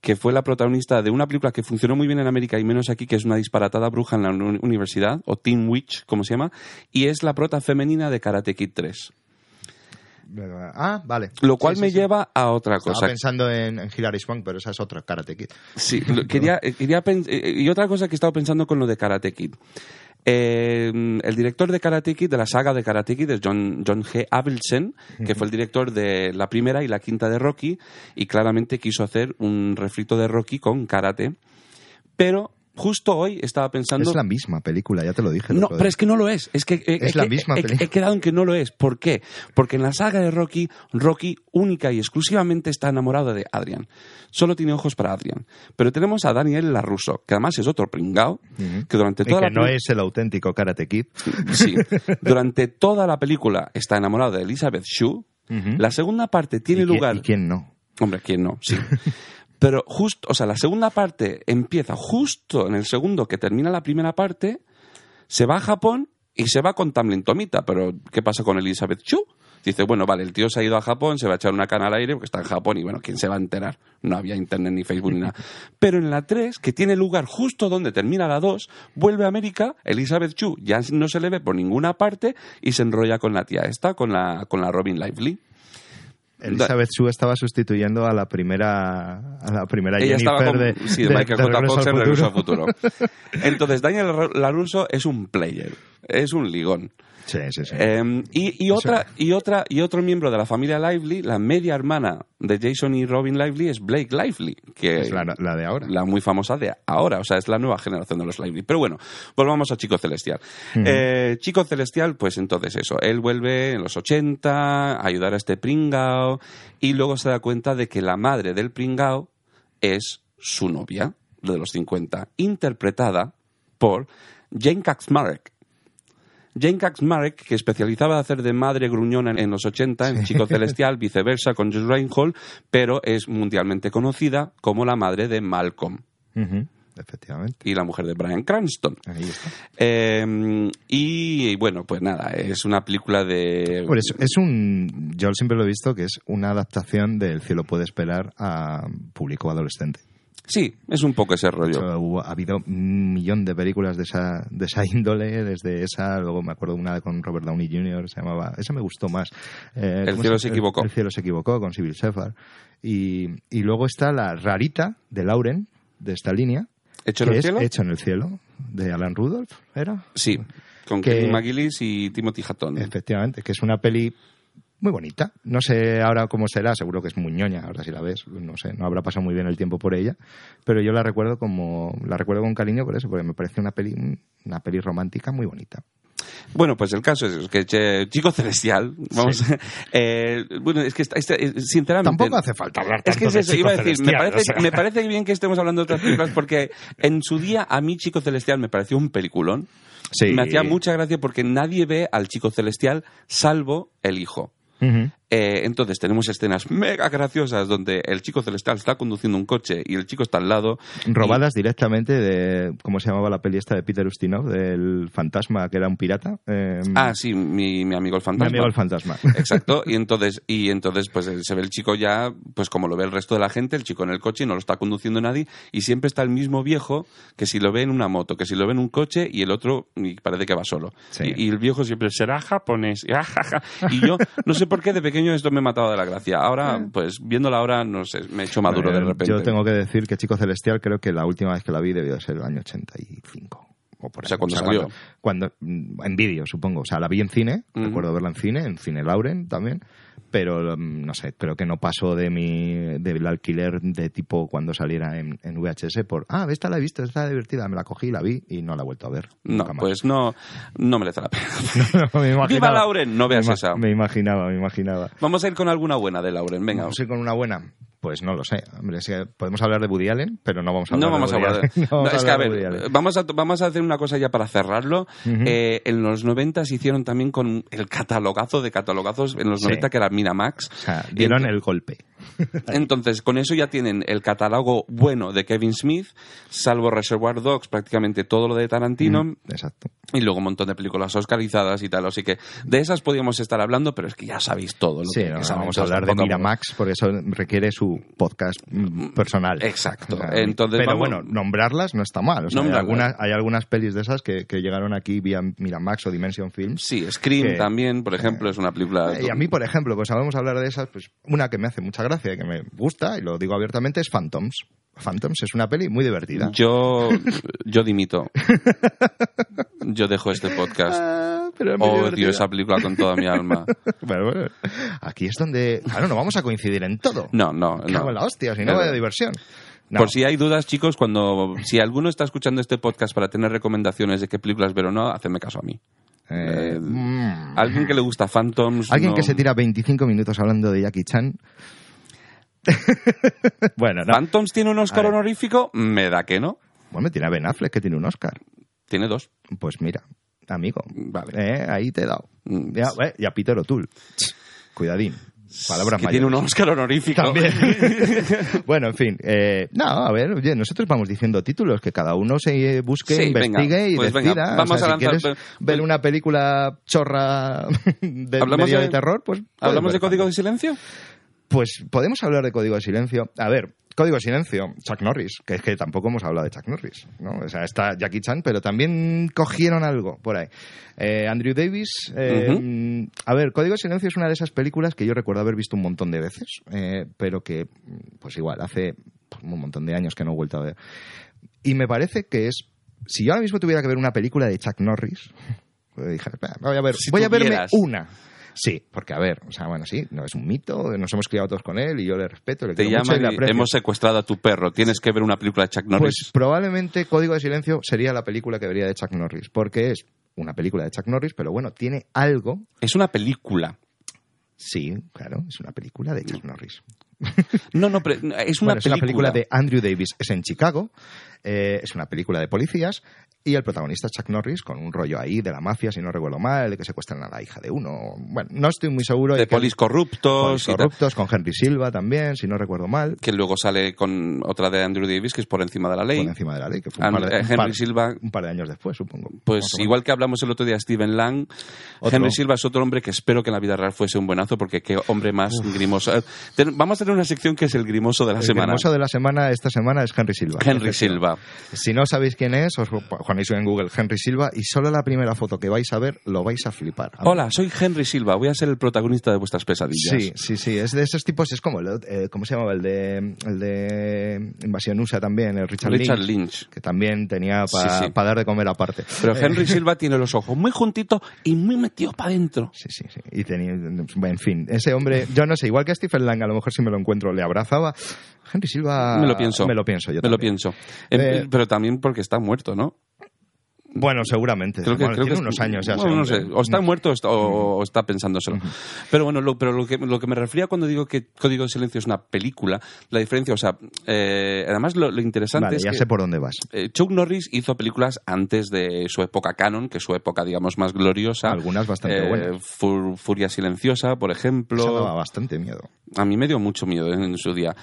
que fue la protagonista de una película que funcionó muy bien en América y menos aquí, que es una disparatada bruja en la uni- universidad, o Teen Witch, como se llama, y es la prota femenina de Karate Kid 3.
Ah, vale.
Lo cual
Sí, sí,
me
sí.
lleva a otra
Estaba
cosa.
pensando en, en Hilary Swank, pero esa es otra, Karate Kid.
Sí, quería, eh, quería eh, y otra cosa que he estado pensando con lo de Karate Kid. Eh, el director de Karate Kid, de la saga de Karate Kid, es John, John G. Abelson, que fue el director de la primera y la quinta de Rocky, y claramente quiso hacer un refrito de Rocky con karate. Pero justo hoy estaba pensando...
Es la misma película, ya te lo dije.
No, pero es que no lo es. Es que he,
Es
he-
la misma
he-
película.
he quedado en que no lo es. ¿Por qué? Porque en la saga de Rocky, Rocky única y exclusivamente está enamorado de Adrian. Solo tiene ojos para Adrian. Pero tenemos a Daniel LaRusso, que además es otro pringao, que durante
Y
toda
que
la
no es el auténtico Karate Kid.
Sí. Durante toda la película está enamorado de Elizabeth Shue. La segunda parte tiene
¿Y
lugar.
¿Y quién no?
Hombre, ¿quién no? Sí. Pero justo, o sea, la segunda parte empieza justo en el segundo que termina la primera parte, se va a Japón y se va con Tamlin Tomita. Pero, ¿qué pasa con Elizabeth Chu? Dice, bueno, vale, el tío se ha ido a Japón, se va a echar una cana al aire porque está en Japón y, bueno, ¿quién se va a enterar? No había internet ni Facebook ni nada. Pero en la 3, que tiene lugar justo donde termina la 2, vuelve a América, Elizabeth Chu ya no se le ve por ninguna parte y se enrolla con la tía esta, con la, con la Robin Lively.
Elizabeth Shue estaba sustituyendo a la primera a la primera
Ella
Jennifer
estaba con,
de,
sí, de
de-
Michael
de
J.
Regreso
Fox en Regreso al
Futuro.
Futuro. Entonces, Daniel LaRusso es un player, es un ligón.
Sí, sí, sí.
Eh, y, y otra, y, otra, y otro miembro de la familia Lively, la media hermana de Jason y Robin Lively, es Blake Lively, que
es la, la de ahora.
la muy famosa de ahora, o sea, es la nueva generación de los Lively. Pero bueno, volvamos a Chico Celestial. Eh, Chico Celestial, pues entonces eso, él vuelve en los 80 a ayudar a este pringao y luego se da cuenta de que la madre del pringao es su novia, de los 50, interpretada por Jane Kaczmarek. Jane Kaczmarek, que especializaba en hacer de madre gruñona en, los 80, en Chico Celestial, viceversa con Josh Reinhold, pero es mundialmente conocida como la madre de Malcolm.
Efectivamente.
y la mujer de Brian Cranston.
Ahí está.
Eh, y bueno, pues nada, es una película de...
Por eso, es un. Yo siempre lo he visto que es una adaptación del Cielo puede esperar a público adolescente.
Sí, es un poco ese rollo.
hecho, hubo- ha habido un millón de películas de esa, de esa índole, desde esa, luego me acuerdo de una con Robert Downey Jr., se llamaba, esa me gustó más. Eh,
El
¿cómo
cielo se equivocó.
El, cielo se equivocó con Sybil Shepherd. Y, y luego está la rarita de Lauren, de esta línea,
¿Hecho en el cielo?
Hecho en el cielo, de Alan Rudolph, ¿era?
Sí, con
Que-
Kelly McGillis y Timothy Hatton.
Efectivamente, que es una peli muy bonita. No sé ahora cómo será, seguro que es muy ñoña, ahora si la ves, no sé, no habrá pasado muy bien el tiempo por ella, pero yo la recuerdo como la recuerdo con cariño por eso, porque me parece una peli una peli romántica muy bonita.
Bueno, pues el caso es que che, Chico Celestial, vamos, eh, bueno, es que esta- esta- eh, sinceramente...
Tampoco hace falta hablar
Es que
tanto
es
de
eso,
Chico
iba a decir, me
Celestial,
parece,
o sea.
me parece bien que estemos hablando de otras películas porque en su día a mí Chico Celestial me pareció un peliculón.
Sí.
Me hacía mucha gracia porque nadie ve al Chico Celestial salvo el hijo.
Mm-hmm.
Eh, entonces tenemos escenas mega graciosas donde el chico celestial está conduciendo un coche y el chico está al lado.
Robadas directamente de, ¿cómo se llamaba la peli esta de Peter Ustinov? Del fantasma que era un pirata. Eh,
Ah, sí, mi, mi amigo el
mi
fantasma.
amigo el fantasma.
Exacto, y entonces, y entonces pues eh, se ve el chico ya, pues como lo ve el resto de la gente, el chico en el coche y no lo está conduciendo nadie, y siempre está el mismo viejo que si lo ve en una moto, que si lo ve en un coche y el otro y parece que va solo.
Sí.
Y, y el viejo siempre será japonés. Y, y yo no sé por qué de pequeño esto me mataba de la gracia. Ahora, pues viéndola ahora, no sé, me he hecho maduro de repente.
Yo tengo que decir que Chico Celestial creo que la última vez que la vi debió de ser el año 85. O, por
O sea,
ahí.
¿cuándo salió?
Cuando, cuando- mm, en vídeo, supongo. O sea, la vi en cine, recuerdo verla en cine, en Cine Lauren también, pero mm, no sé, creo que no pasó de mi del alquiler de tipo cuando saliera en, en VHS por, ah, esta la he visto, esta divertida, me la cogí, la vi y no la he vuelto a ver.
No,
nunca más.
pues no, no merece la pena.
Me.
¡Viva Lauren! No veas
me,
esa.
Me imaginaba, me imaginaba.
Vamos a ir con alguna buena de Lauren, venga.
¿Vamos a ir con una buena? Pues no lo sé. Hombre, que podemos hablar de Woody Allen, pero no vamos a hablar
No vamos
de
a
Woody
hablar de...
Allen. No vamos
No, es que, a
hablar de
ver, vamos a, vamos a hacer una cosa ya para cerrarlo. Eh, en los 90 se hicieron también con el catalogazo de catalogazos en los
Sí.
90 que era Miramax.
O sea, dieron el golpe.
Entonces, con eso ya tienen el catálogo bueno de Kevin Smith, salvo Reservoir Dogs, prácticamente todo lo de Tarantino.
Exacto.
Y luego un montón de películas oscarizadas y tal. Así que de esas podíamos estar hablando, pero es que ya sabéis todo. Lo
Sí,
que,
no,
que
vamos a hablar de Miramax, por eso requiere su podcast mm, personal.
Exacto. Entonces,
pero
vamos-
bueno, nombrarlas no está mal. O sea, hay, algunas, hay algunas pelis de esas que, que llegaron aquí vía Miramax o Dimension Films.
Sí, Scream
que-
también, por ejemplo, es una película...
Eh, Y a mí, por ejemplo, pues vamos a hablar de esas, pues una que me hace mucha gracia que me gusta, y lo digo abiertamente, es Phantoms. Phantoms es una peli muy divertida.
Yo, yo dimito. Yo dejo este podcast.
Ah, pero es muy
Odio
divertida.
esa película con toda mi alma.
Bueno, aquí es donde, claro, no vamos a coincidir en todo.
No, no,
Cago
no.
en la hostia, si no
Es
vaya diversión. No.
Por si hay dudas, chicos, cuando si alguno está escuchando este podcast para tener recomendaciones de qué películas ver o no, hacedme caso a mí.
Eh,
Eh,
mm.
Alguien que le gusta Phantoms.
Alguien
no-
que se tira 25 minutos hablando de Jackie Chan. bueno, no.
¿Phantoms tiene un Oscar honorífico? Me da que no.
Bueno, tiene a Ben Affleck que tiene un Oscar.
Tiene dos.
Pues mira, amigo.
Vale.
Eh, ahí te he dado.
Mm.
Ya, eh, y a Peter O'Toole. Cuidadín. Palabras
que tiene un. Oscar honorífico.
También. bueno, en fin. eh, no, a ver, oye, nosotros vamos diciendo títulos, que cada uno se busque,
Sí, venga,
investigue y
pues venga,
decida.
vamos
O sea,
a
si
lanzar-
quieres
pues-
ver una película chorra de
¿Hablamos
medio de,
de-
terror, pues...
¿Hablamos de Código de Silencio?
Pues podemos hablar de Código de Silencio. A ver, Código de Silencio, Chuck Norris, que es que tampoco hemos hablado de Chuck Norris, ¿no? O sea, está Jackie Chan, pero también cogieron algo por ahí. Eh, Andrew Davis, eh, a ver, Código de Silencio es una de esas películas que yo recuerdo haber visto un montón de veces, eh, pero que, pues igual, hace pues, un montón de años que no he vuelto a ver. Y me parece que es, si yo ahora mismo tuviera que ver una película de Chuck Norris, pues dije, "Espera, voy a ver,
Si
voy a verme una. Sí, porque a ver, o sea, bueno, sí, no es un mito, nos hemos criado todos con él y yo le respeto, le
Te
quiero mucho y le aprecio.
hemos secuestrado a tu perro. Tienes que ver una película de Chuck Norris.
Pues probablemente Código de Silencio sería la película que vería de Chuck Norris, porque es una película de Chuck Norris, pero bueno, tiene algo.
Es una película.
Sí, claro, es una película de Chuck Norris.
No, no, pero es una
Bueno, es una película de Andrew Davis, es en Chicago, eh, es una película de policías y el protagonista Chuck Norris con un rollo ahí de la mafia, si no recuerdo mal, de que secuestran a la hija de uno. Bueno, no estoy muy seguro.
de polis corruptos,
polis corruptos, con Henry Silva también, si no recuerdo mal,
que luego sale con otra de Andrew Davis, que es por encima de la ley.
por encima de la ley, que fue un
And-
par de,
eh,
un
Henry
par-
Silva
un par de años después, supongo.
Pues igual que hablamos el otro día Steven Lang,
Otro.
Henry Silva es otro hombre que espero que en la vida real fuese un buenazo, porque qué hombre más grimoso. Eh, vamos a tener una sección que es el grimoso de la
El
semana.
famoso de la semana, esta semana, es Henry Silva.
Henry. Silva.
Si no sabéis quién es, os ponéis en Google Henry Silva y solo la primera foto que vais a ver lo vais a flipar.
Hola, soy Henry Silva, voy a ser el protagonista de vuestras pesadillas.
Sí, sí, sí, es de esos tipos, es como, el, eh, ¿cómo se llamaba? El de, el de Invasión USA también, el Richard,
Richard
Lynch,
Lynch.
que también tenía para
Sí, sí.
dar de comer aparte.
Pero
Eh,
Henry Silva tiene los ojos muy juntitos y muy metidos para adentro.
Sí, sí, sí. Y tenía, en fin, ese hombre, yo no sé, igual que a Stephen Lang, a lo mejor si me lo encuentro, le abrazaba. Henry Silva.
Me lo pienso.
Me lo pienso, yo
Me lo pienso. Eh,
Eh,
pero también porque está muerto, ¿no?
Bueno, seguramente.
Creo que,
Bueno,
creo
tiene
que
unos años ya.
Bueno, no sé, o está muerto o está, o- o está pensándoselo. Pero bueno, lo, pero lo que, lo que me refería cuando digo que Código de Silencio es una película, la diferencia, o sea, eh, además lo, lo interesante
Vale,
es
ya
que
sé por dónde vas.
eh, Chuck Norris hizo películas antes de su época canon, que es su época, digamos, más gloriosa.
Algunas bastante
Eh,
buenas.
Fur- Furia Silenciosa, por ejemplo.
Eso daba bastante miedo.
A mí me dio mucho miedo en, su día.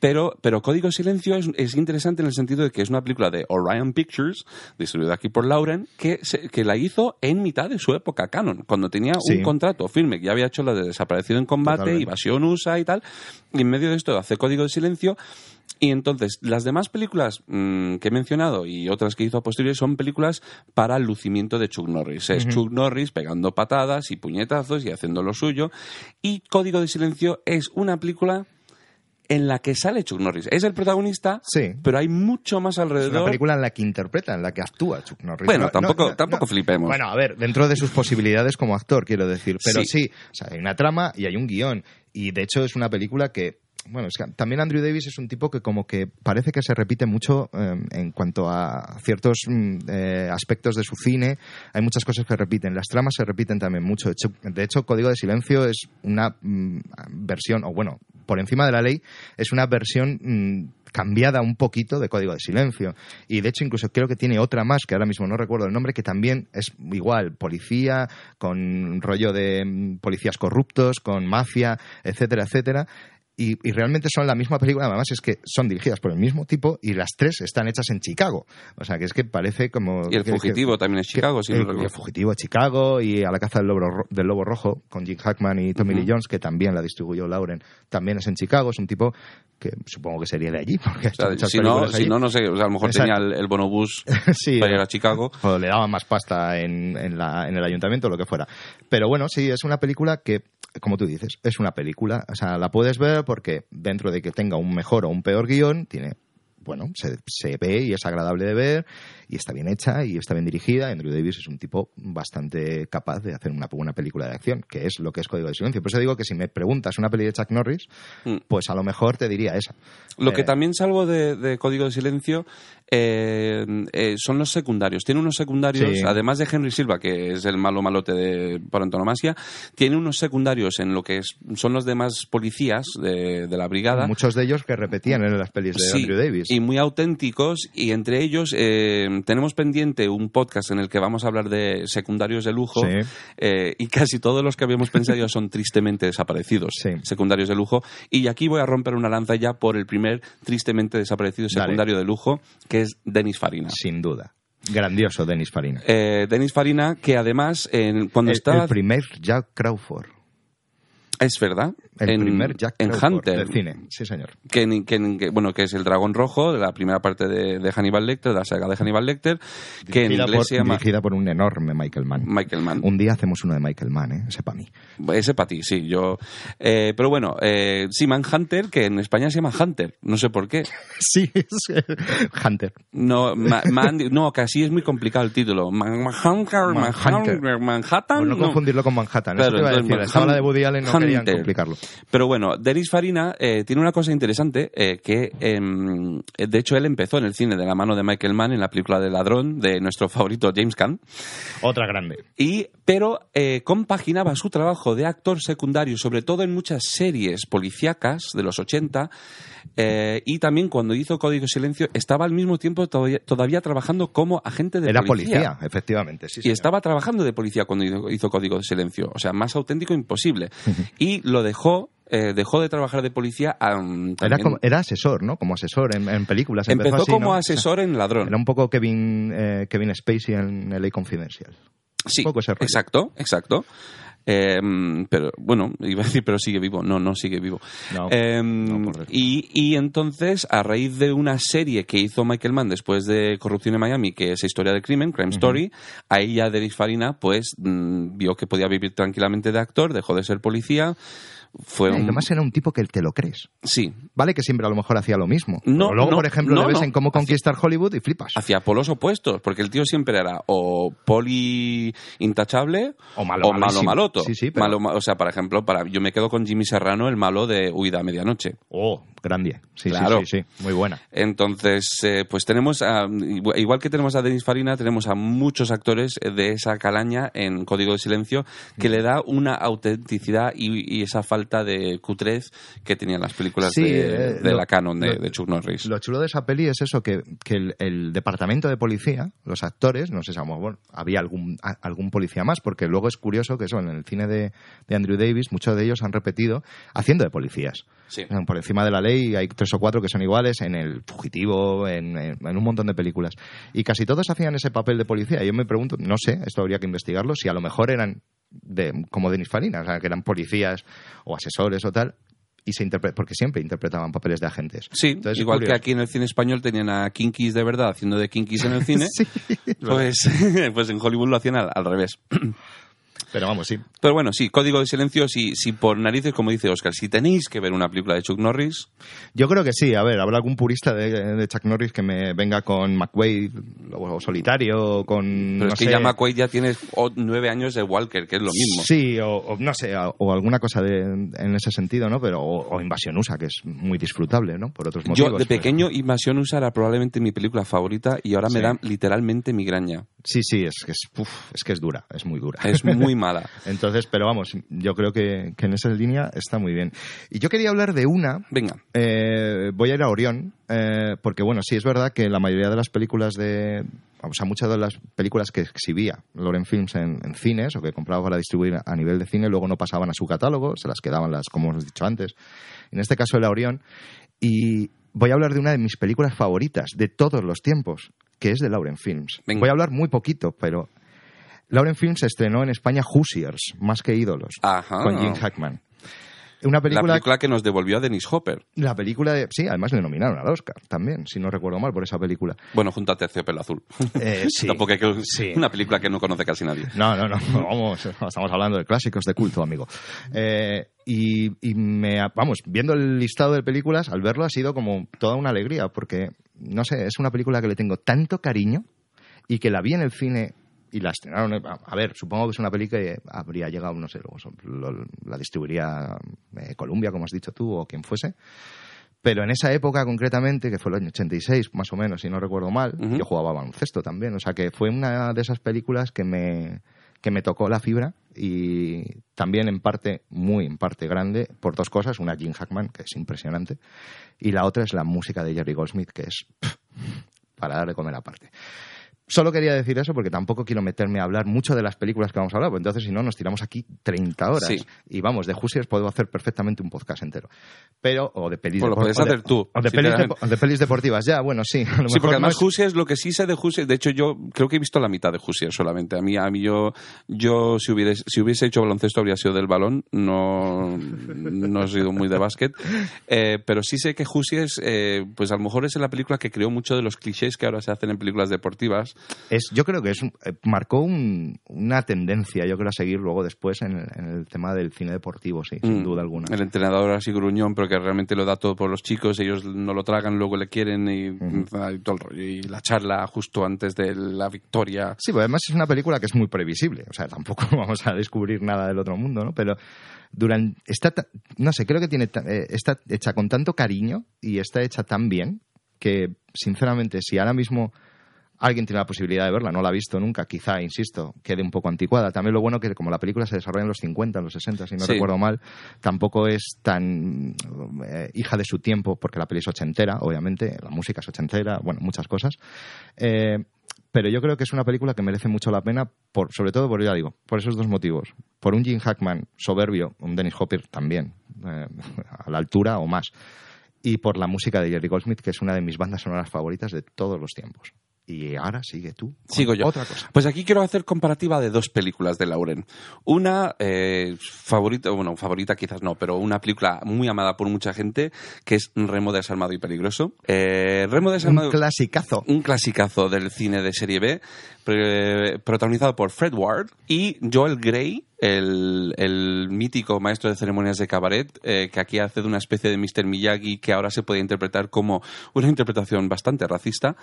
Pero, pero Código de Silencio es, es interesante en el sentido de que es una película de Orion Pictures, distribuida aquí por Lauren, que, se- que la hizo en mitad de su época canon, cuando tenía
Sí.
un contrato firme, que ya había hecho la de Desaparecido en Combate. Invasión USA y tal, y en medio de esto hace Código de Silencio. Y entonces, las demás películas mm, que he mencionado y otras que hizo a posteriori son películas para el lucimiento de Chuck Norris. Es Chuck Norris pegando patadas y puñetazos y haciendo lo suyo. Y Código de Silencio es una película en la que sale Chuck Norris. Es el protagonista,
Sí.
pero hay mucho más
Es una
alrededor.
película en la que interpreta, en la que actúa Chuck Norris.
Bueno,
No,
tampoco-
no,
tampoco
no.
flipemos.
Bueno, a ver, dentro de sus posibilidades como actor, quiero decir. Pero
Sí.
sí, o sea, hay una trama y hay un guion. Y de hecho es una película que. Bueno, es que también Andrew Davis es un tipo que como que parece que se repite mucho eh, en cuanto a ciertos mm, eh, aspectos de su cine. Hay muchas cosas que repiten. Las tramas se repiten también mucho. De hecho, de hecho, Código de Silencio es una mm, versión, o bueno, por encima de la ley, es una versión mm, cambiada un poquito de Código de Silencio. Y de hecho, incluso creo que tiene otra más, que ahora mismo no recuerdo el nombre, que también es igual, policía, con rollo de policías corruptos, con mafia, etcétera, etcétera. Y, y realmente son la misma película, además es que son dirigidas por el mismo tipo y las tres están hechas en Chicago. O sea, que es que parece como...
Y el
que- que-
fugitivo también es Chicago, si no
el, el fugitivo Chicago y a la caza del lobo, del lobo rojo con Jim Hackman y Tommy Lee Jones que también la distribuyó Lauren también es en Chicago es un tipo que supongo que sería de allí porque
O sea, si, no, si no, no sé, o sea, a lo mejor
Exacto.
tenía el, el bonobús
sí
para ir
eh,
a Chicago.
o le daban más pasta en, en, la- en el ayuntamiento o lo que fuera pero bueno sí es una película que como tú dices es una película o sea la puedes ver porque dentro de que tenga un mejor o un peor guion tiene bueno, se, se ve y es agradable de ver y está bien hecha y está bien dirigida. Andrew Davis es un tipo bastante capaz de hacer una buena película de acción, que es lo que es Código de Silencio. Por eso digo que si me preguntas una peli de Chuck Norris,
Mm.
pues a lo mejor te diría esa.
Lo que
Eh,
también salvo de, de Código de Silencio eh, eh, son los secundarios. Tiene unos secundarios,
Sí.
además de Henry Silva, que es el malo malote de, por antonomasia, tiene unos secundarios en lo que es- son los demás policías de, de la brigada.
Muchos de ellos que repetían en las pelis de
Sí,
Andrew Davis.
y muy auténticos y entre ellos eh, tenemos pendiente un podcast en el que vamos a hablar de secundarios de lujo
Sí.
eh, y casi todos los que habíamos pensado ya son tristemente desaparecidos secundarios de lujo y aquí voy a romper una lanza ya por el primer tristemente desaparecido
Dale.
secundario de lujo que es Denis Farina
Sin duda. Grandioso, Dennis Farina.
Eh, Denis Farina que además en- cuando
el,
estaba
el primer Jack Crawford.
Es verdad
El
en,
primer Jack
en Hunter
del cine. Sí, señor.
que, que- que- bueno que es el dragón rojo de la primera parte de, de Hannibal Lecter de la saga de Hannibal Lecter que en inglés
por,
se llama
dirigida por un enorme Michael Mann.
Michael Mann
Un día hacemos uno de Michael Mann, ¿eh? Ese para mí.
ese para ti sí yo eh, pero bueno eh, sí Manhunter que en España se llama Hunter no sé por qué
Sí, es Hunter.
no Ma- Man- no que así es muy complicado el título Man- Manhunter
Manhunter.
Manhunter Manhattan
Por no,
no.
confundirlo con Manhattan.
Claro,
Eso te iba a decir. La de Woody Allen, no Complicarlo.
Pero bueno, Denis Farina eh, tiene una cosa interesante eh, que, em, de hecho, él empezó en el cine de la mano de Michael Mann en la película de Ladrón de nuestro favorito James Caan.
Otra grande.
Y, pero eh, compaginaba su trabajo de actor secundario, sobre todo en muchas series policíacas de los 80, eh, y también cuando hizo Código Silencio, estaba al mismo tiempo todavía, todavía trabajando como agente de
Era
policía.
policía, efectivamente. Sí,
y
señor.
estaba trabajando de policía cuando hizo, hizo Código de Silencio. O sea, más auténtico imposible. y lo dejó, eh, dejó de trabajar de policía.
Era, como- era asesor, ¿no? Como asesor en, en películas.
Empezó
así,
como
¿no?
asesor en Ladrón.
Era un poco Kevin, eh, Kevin Spacey en LA Confidencial.
Sí,
poco ese rollo.
exacto, exacto. Eh, pero bueno, iba a decir, pero sigue vivo. No, no sigue vivo.
No,
Eh,
respeto.
y, y entonces, a raíz de una serie que hizo Michael Mann después de Corrupción en Miami, que es Historia de Crimen, Crime Story, ahí ya Denis Farina pues mm, vio que podía vivir tranquilamente de actor, dejó de ser policía. Fue
Y
un...
además era un tipo que te lo crees.
Sí,
Vale que siempre a lo mejor hacía lo mismo.
No,
Pero luego,
no,
por ejemplo,
no,
le ves en cómo conquistar Hollywood y flipas.
hacia polos opuestos, porque el tío siempre era o poli intachable
O malo,
o malo maloto.
Sí, sí, pero-
Malo ma- o sea, por ejemplo, para yo me quedo con Jimmy Serrano, el malo de Huida a medianoche.
Oh, grande. Sí,
Claro.
sí, sí, sí. Muy buena.
Entonces, eh, pues tenemos, a- igual igual que tenemos a Denis Farina, tenemos a muchos actores de esa calaña en Código de Silencio que le da una autenticidad y, y esa falta de cutrez que tenían las películas
Sí,
de,
eh,
de
lo-
la canon de,
lo-
de Chuck Norris.
Lo chulo de esa peli es eso, que, que el, el departamento de policía, los actores, no sé si mejor había algún, a- algún policía más, porque luego es curioso que eso, en el cine de, de Andrew Davis, muchos de ellos han repetido haciendo de policías.
Sí.
Sea, Por encima de la ley hay tres o cuatro que son iguales en El Fugitivo, en, en- en un montón de películas. Y casi todos hacían ese papel de policía. Yo me pregunto, no sé, esto habría que investigarlo, si a lo mejor eran de, como Denis Farina, o sea, que eran policías o asesores o tal, y se interpre- porque siempre interpretaban papeles de agentes.
Sí,
Entonces,
igual que aquí en el cine español tenían a Kinkis de verdad haciendo de Kinkis en el cine,
Sí,
pues, pues en Hollywood lo hacían al, al revés.
Pero vamos, sí.
Pero bueno, sí, Código de Silencio, si, si por narices, como dice Oscar, si tenéis que ver una película de Chuck Norris,
Yo creo que sí. A ver, habrá algún purista de, de Chuck Norris que me venga con McQuaid o, o Solitario o con.
pero
no
es que
sé,
ya McQuaid ya tiene nueve años de Walker, que es lo mismo.
Sí, o, o no sé, o, o alguna cosa de, en ese sentido, ¿no? Pero, o, o Invasión USA, que es muy disfrutable, ¿no? Por otros motivos.
Yo de
pero-
pequeño Invasión USA era probablemente mi película favorita y ahora me
Sí.
da literalmente migraña.
Sí, sí, es que es, uf, es que es dura, es muy dura.
Es muy mala.
Entonces, pero vamos, yo creo que, que en esa línea está muy bien. Y yo quería hablar de una
Venga,
Eh, voy a ir a Orión, eh, porque bueno, sí es verdad que la mayoría de las películas de. O sea, muchas de las películas que exhibía Loren Films en, en cines o que compraba para distribuir a nivel de cine luego no pasaban a su catálogo, se las quedaban las, como os he dicho antes. En este caso, el Orión. Y voy a hablar de una de mis películas favoritas de todos los tiempos, que es de Lauren Films.
Venga.
Voy a hablar muy poquito, pero. Lauren Films estrenó en España Hoosiers, más que ídolos,
Ajá.
con Jim Hackman. Una
la
película
película que nos devolvió a Dennis Hopper.
la película de... Sí, además le nominaron al Oscar también, si no recuerdo mal, por esa película.
Bueno, junto a Terciopelo Azul.
Eh, sí.
Tampoco hay que...
Sí.
Una película que no conoce casi nadie.
No, no, no, vamos, estamos hablando de clásicos de culto, amigo. Eh, y, y me, vamos, viendo el listado de películas, al verlo ha sido como toda una alegría, porque, no sé, es una película que le tengo tanto cariño y que la vi en el cine y la estrenaron. A a ver, supongo que es una peli que habría llegado, no sé, luego la distribuiría eh, Columbia, como has dicho tú, o quien fuese. Pero en esa época concretamente, que fue el año 86 más o menos, si no recuerdo mal,
Ujú.
yo jugaba baloncesto también. O sea que fue una de esas películas que me, que me tocó la fibra y también en parte, muy en parte grande, por dos cosas. Una Jim Hackman, que es impresionante, y la otra es la música de Jerry Goldsmith, que es pff, para dar de comer aparte. Solo quería decir eso porque tampoco quiero meterme a hablar mucho de las películas que vamos a hablar, porque entonces si no nos tiramos aquí 30 horas.
Sí.
Y vamos, de Hoosiers puedo hacer perfectamente un podcast entero. Pero, o de pelis,
Pues lo
depor-
puedes
o de-
hacer tú,
O de, pelis, de pelis deportivas, ya, bueno, sí. a lo
Sí,
mejor
porque
no
además
es-
Hoosiers, lo que sí sé de Hoosiers, de hecho yo creo que he visto la mitad de Hoosiers solamente. A mí, a mí yo, yo si, hubiese, si hubiese hecho baloncesto habría sido del balón, no, no he sido muy de básquet. Eh, pero sí sé que Hoosiers, eh, pues a lo mejor es la película que creó mucho de los clichés que ahora se hacen en películas deportivas,
Es, yo creo que es eh, marcó un- una tendencia, yo creo, a seguir luego después en el, en el tema del cine deportivo, sí, sin
Mm,
duda alguna.
El entrenador así gruñón, pero que realmente lo da todo por los chicos, ellos no lo tragan, luego le quieren y, y todo el rollo. Y la charla justo antes de la victoria.
Sí, pero además es una película que es muy previsible. O sea, tampoco vamos a descubrir nada del otro mundo, ¿no? Pero durante está no sé, creo que tiene eh, está hecha con tanto cariño y está hecha tan bien que sinceramente si ahora mismo alguien tiene la posibilidad de verla, no la ha visto nunca, quizá, insisto, quede un poco anticuada. También lo bueno que como la película se desarrolla en los 50, en los 60, si no
Sí.
recuerdo mal, tampoco es tan eh, hija de su tiempo, porque la peli es ochentera, obviamente, la música es ochentera, bueno, muchas cosas. Eh, pero yo creo que es una película que merece mucho la pena, por, sobre todo por, ya digo, por esos dos motivos. Por un Jim Hackman soberbio, un Dennis Hopper también, eh, a la altura o más. Y por la música de Jerry Goldsmith, que es una de mis bandas sonoras favoritas de todos los tiempos. Y ahora sigue tú.
Sigo yo.
Otra cosa.
Pues aquí quiero hacer comparativa de dos películas de Lauren. Una eh, favorita, bueno, favorita quizás no, pero una película muy amada por mucha gente, que es Remo desarmado y peligroso. Eh, Remo desarmado...
Un clasicazo.
un clasicazo del cine de serie B, protagonizado por Fred Ward y Joel Grey, el, el mítico maestro de ceremonias de cabaret, eh, que aquí hace de una especie de Mr. Miyagi que ahora se puede interpretar como una interpretación bastante racista.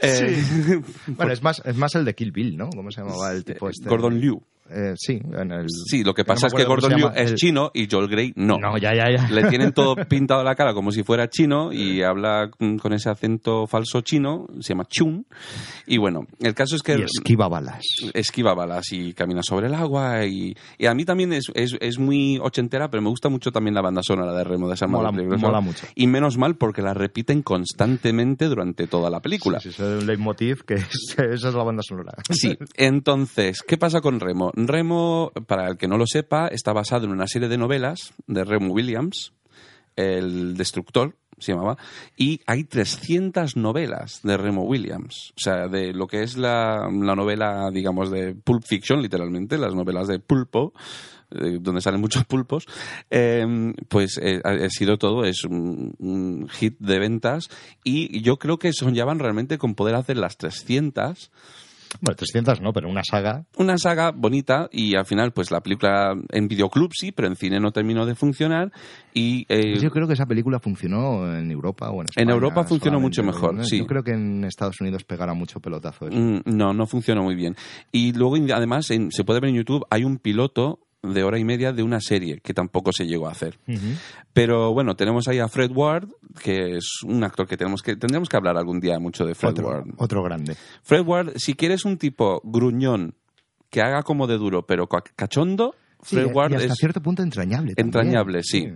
Eh,
Bueno, es más, es más el de Kill Bill, ¿no? ¿Cómo se llamaba el tipo este?
Gordon Liu.
Eh, sí, en el...
Sí, lo que pasa es que Gordon Liu es
el-
chino y Joel Grey no.
No, ya, ya, ya.
Le tienen todo pintado la cara como si fuera chino y habla mm, con ese acento falso chino, se llama Chun. Y bueno, el caso es que
Y esquiva balas.
esquiva balas y camina sobre el agua. Y, y a mí también es, es, es muy ochentera, pero me gusta mucho también la banda sonora de Remo de San
Mola- mola mucho.
Y menos mal porque la repiten constantemente durante toda la película.
Sí, sí, es un leitmotiv que es- esa es la banda sonora.
Sí, entonces, ¿qué pasa con Remo? Remo, para el que no lo sepa, está basado en una serie de novelas de Remo Williams, El Destructor, se llamaba, y hay 300 novelas de Remo Williams. O sea, de lo que es la, la novela, digamos, de Pulp Fiction, literalmente, las novelas de pulpo, eh, donde salen muchos pulpos, eh, pues eh, ha sido todo, es un, un hit de ventas y yo creo que soñaban realmente con poder hacer las 300
Bueno, 300 no, pero una saga.
una saga bonita y al final pues la película en videoclub sí, pero en cine no terminó de funcionar y eh,
Yo creo que esa película funcionó en Europa o en España.
En Europa funcionó mucho mejor,
¿no?
sí.
Yo creo que en Estados Unidos pegara mucho pelotazo eso.
mm, no, no funcionó muy bien. Y luego además en- se puede ver en YouTube, hay un piloto de hora y media de una serie que tampoco se llegó a hacer. Pero bueno, tenemos ahí a Fred Ward, que es un actor que tenemos que tendríamos que hablar algún día mucho de Fred
Otro,
Ward.
otro grande.
Fred Ward, si quieres un tipo gruñón que haga como de duro pero ca- cachondo,
Sí,
Fred
y
Ward
hasta
es
cierto punto entrañable. también.
Entrañable, sí.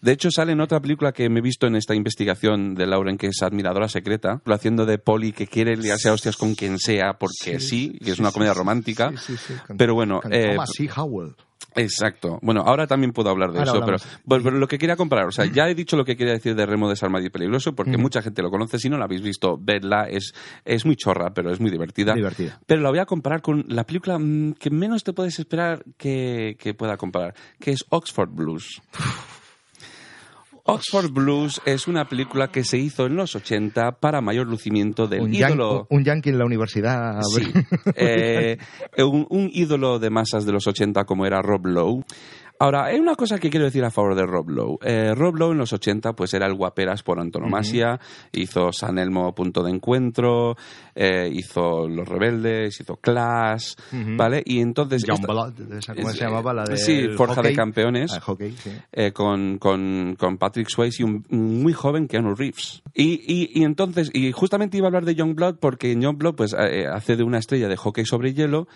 De hecho, sale en otra película que me he visto en esta investigación de Lauren, que es Admiradora Secreta, lo haciendo de poli que quiere liarse a hostias con quien sea, porque sí, que es una comedia romántica.
Sí, sí, sí, con-
Pero bueno,
con
eh,
Thomas C. Howell.
Exacto. Bueno, ahora también puedo hablar de
Ahora
eso, pero, bueno, pero lo que quería comparar, o sea, ya he dicho lo que quería decir de Remo desarmado y peligroso, porque mucha gente lo conoce, si no la habéis visto, vedla, es, es muy chorra, pero es muy divertida.
Divertida.
Pero la voy a comparar con la película mm, que menos te puedes esperar que, que pueda comparar, que es Oxford Blues. Oxford Blues es una película que se hizo en los 80 para mayor lucimiento del
Un, yan-
ídolo.
un yankee en la universidad.
Sí. Eh, un, un ídolo de masas de los 80 como era Rob Lowe. Ahora, hay una cosa que quiero decir a favor de Rob Lowe. Eh, Rob Lowe en los 80 pues era el guaperas por antonomasia, hizo San Elmo Punto de Encuentro, eh, hizo Los Rebeldes, hizo Clash, ¿vale? Y entonces...
John
esta-
Blood, esa, ¿cómo
es-
se llamaba? La de
sí, Fuerza de. Campeones.
Ah, hockey, sí.
eh, con, con, con Patrick Swayze y un, muy joven Keanu Reeves. Y, y, y entonces, y justamente iba a hablar de Youngblood porque en Youngblood pues, eh, hace de una estrella de hockey sobre hielo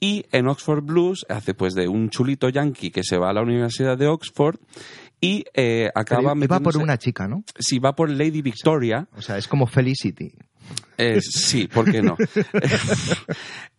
y en Oxford Blues hace pues de un chulito yankee que se va a la Universidad de Oxford y eh, acaba
Pero iba por una chica, ¿no?
Si va por Lady Victoria,
O sea, es como Felicity.
Eh, sí, ¿por qué no?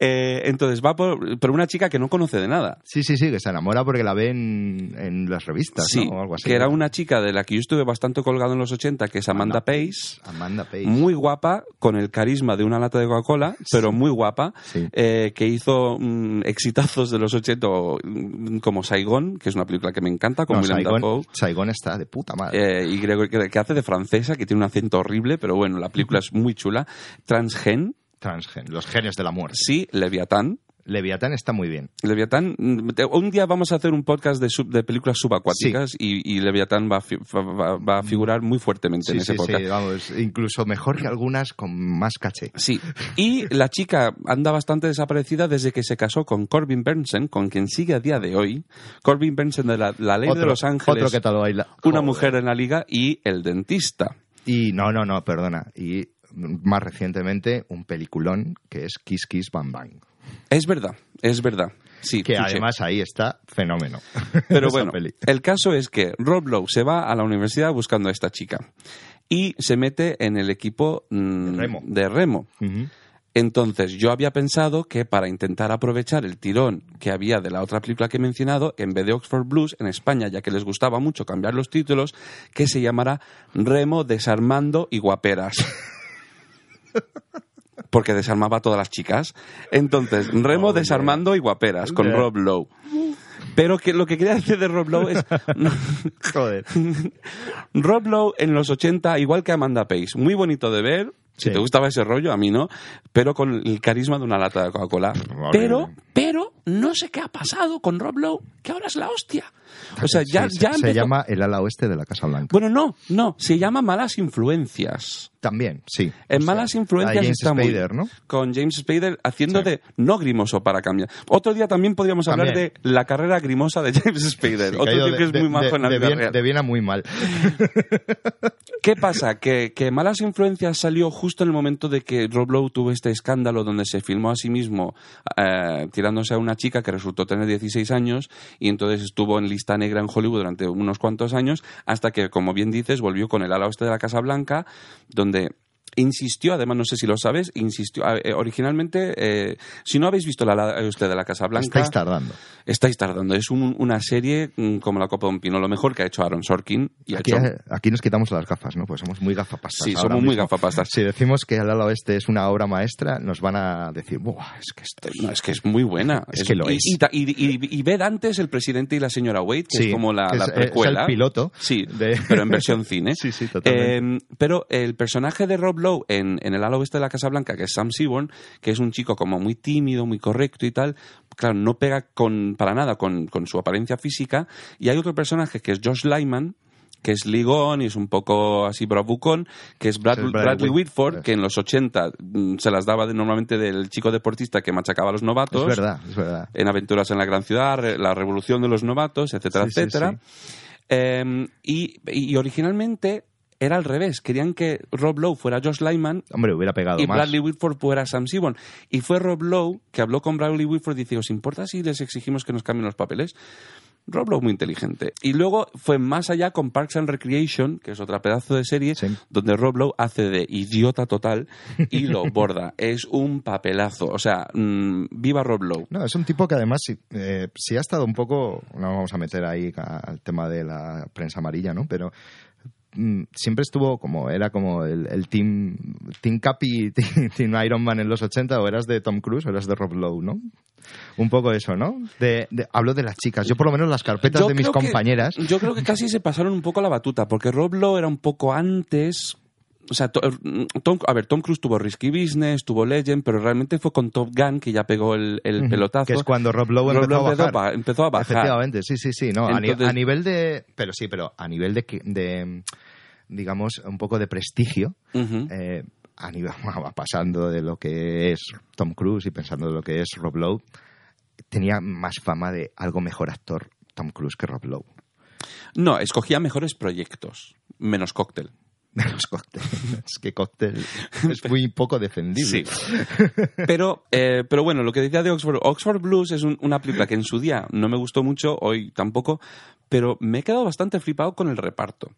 Eh, entonces va por, por una chica que no conoce de nada.
Sí, sí, sí, que se enamora porque la ve en, en las revistas,
Sí,
¿no? O algo así.
que era una chica de la que yo estuve bastante colgado en los 80, que es Amanda Pace.
Amanda Page.
muy guapa, con el carisma de una lata de Coca-Cola, pero muy guapa,
Sí.
eh, que hizo mm, exitazos de los 80 mm, como Saigon, que es una película que me encanta, con
No, Saigon,
Dafoe.
Saigon está de puta madre.
eh, y creo que, que hace de francesa, que tiene un acento horrible, pero bueno, la película es muy chula. Transgen,
transgen, los genios de la muerte.
Sí, Leviatán.
Leviatán está muy bien.
Leviatán, mm, un día vamos a hacer un podcast de, sub- de películas subacuáticas y, y Leviatán va fi- va, va a figurar muy fuertemente en ese
sí,
podcast.
sí, vamos, incluso mejor que algunas con más caché.
Sí, y la chica anda bastante desaparecida desde que se casó con Corbin Bernsen, con quien sigue a día de hoy. Corbin Bernsen de la, La Ley de Los Ángeles,
Otro que tal baila.
Una
Joder.
mujer en la liga y El Dentista.
Y no, no, no, perdona. Y más recientemente un peliculón que es Kiss Kiss Bang Bang.
Es verdad, es verdad. Sí,
Que además ahí está fenómeno.
Pero bueno,
peli.
el caso es que Rob Lowe se va a la universidad buscando a esta chica y se mete en el equipo mm,
De remo.
de remo.
Ujú.
Entonces, yo había pensado que para intentar aprovechar el tirón que había de la otra película que he mencionado, en vez de Oxford Blues, en España, ya que les gustaba mucho cambiar los títulos, que se llamara Remo Desarmando y Guaperas. Porque desarmaba a todas las chicas. Entonces, Remo. Desarmando y Guaperas, con. Rob Lowe. Pero que lo que quería decir de Rob Lowe es...
Joder.
Rob Lowe en los 80, igual que Amanda Pace, muy bonito de ver. Si
Sí.
te gustaba ese rollo, a mí no, pero con el carisma de una lata de Coca-Cola. Pero, pero, no sé qué ha pasado con Rob Lowe, que ahora es la hostia. O sea, ya,
Sí,
ya
se, se llama El ala oeste de la Casa Blanca.
Bueno, no, no, se llama Malas Influencias.
También, sí.
En
O sea,
Malas Influencias
a James
está muy-
Spader, ¿no?
Con James Spader haciendo
Sí.
de no grimoso para cambiar. Otro día también podríamos hablar
También.
de la carrera grimosa de James Spader.
Sí,
Otro tío que es muy majo en la
de
vida
bien,
real.
de bien a muy mal.
¿Qué pasa? Que, que Malas Influencias salió justo en el momento de que Rob Lowe tuvo este escándalo donde se filmó a sí mismo eh, tirándose a una chica que resultó tener 16 años y entonces estuvo en lista negra en Hollywood durante unos cuantos años hasta que, como bien dices, volvió con el ala oeste de la Casa Blanca donde insistió, además no sé si lo sabes, insistió eh, originalmente, eh, si no habéis visto la ala oeste de la Casa Blanca,
Estáis tardando.
estáis tardando. Es un- una serie mm, como la Copa de un Pino, lo mejor que ha hecho Aaron Sorkin y
Aquí,
hecho
aquí nos quitamos las gafas, ¿no? Pues somos muy gafapastas.
Sí, somos muy
mismo.
gafapastas.
Si decimos que El ala oeste es una obra maestra, nos van a decir, Buah, es que esto es...
No, es que es muy buena.
Es que lo
y,
es.
Y, y, ved antes El presidente y la señora Wade, que
Sí,
es como la,
que
la
es- es
precuela.
el piloto
Sí,
de-
pero en versión cine.
Sí, sí, totalmente.
Eh, pero el personaje de Rob Lowe en, en el ala oeste de la Casa Blanca, que es Sam Seaborn, que es un chico como muy tímido, muy correcto y tal, claro, no pega con, para nada con, con su apariencia física. Y hay otro personaje que es Josh Lyman, que es ligón y es un poco así bravucón, que es Brad-
Bradley
Bradley
Whit-
Whitford, que en los 80 mm, se las daba de, normalmente del chico deportista que machacaba a los novatos
Es verdad, es verdad.
en Aventuras en la Gran Ciudad, La Revolución de los Novatos, etcétera,
Sí, sí,
etcétera. Eh, y, y originalmente era al revés. Querían que Rob Lowe fuera Josh Lyman
Hombre, hubiera pegado
y
más.
Bradley Whitford fuera Sam Seaborn. Y fue Rob Lowe que habló con Bradley Whitford y dice, ¿os importa si les exigimos que nos cambien los papeles? Rob Lowe muy inteligente. Y luego fue más allá con Parks and Recreation, que es otra pedazo de serie,
Sí.
donde Rob Lowe hace de idiota total y lo borda. es un papelazo. O sea, mm, viva Rob Lowe.
No, es un tipo que además sí, eh, sí ha estado un poco, no vamos a meter ahí al tema de la prensa amarilla, ¿no? Pero siempre estuvo como, era como el, el team, team Capi, team, team Iron Man en los 80, o eras de Tom Cruise o eras de Rob Lowe, ¿no? Un poco eso, ¿no? De, de- hablo de las chicas. Yo por lo menos las carpetas
Yo
de mis
que-
compañeras...
yo creo que casi se pasaron un poco la batuta, porque Rob Lowe era un poco antes. O sea, to- Tom, a ver, Tom Cruise tuvo Risky Business, tuvo Legend, pero realmente fue con Top Gun que ya pegó el, pelotazo.
Que es cuando Rob Lowe empezó,
Lowe
a bajar.
a ba- empezó a bajar.
Efectivamente, sí, sí, sí. No, a ni-
Entonces-
a, nivel de... Pero sí, pero a nivel de, digamos, un poco de prestigio, eh, a nivel, pasando de lo que es Tom Cruise y pensando de lo que es Rob Lowe, tenía más fama de algo mejor actor Tom Cruise que Rob Lowe.
No, escogía mejores proyectos, menos cóctel.
De los cócteles. Es que cóctel es muy poco defendible.
Sí. Pero, eh, pero bueno, lo que decía de Oxford, Oxford Blues es un- una película que en su día no me gustó mucho, hoy tampoco, pero me he quedado bastante flipado con el reparto.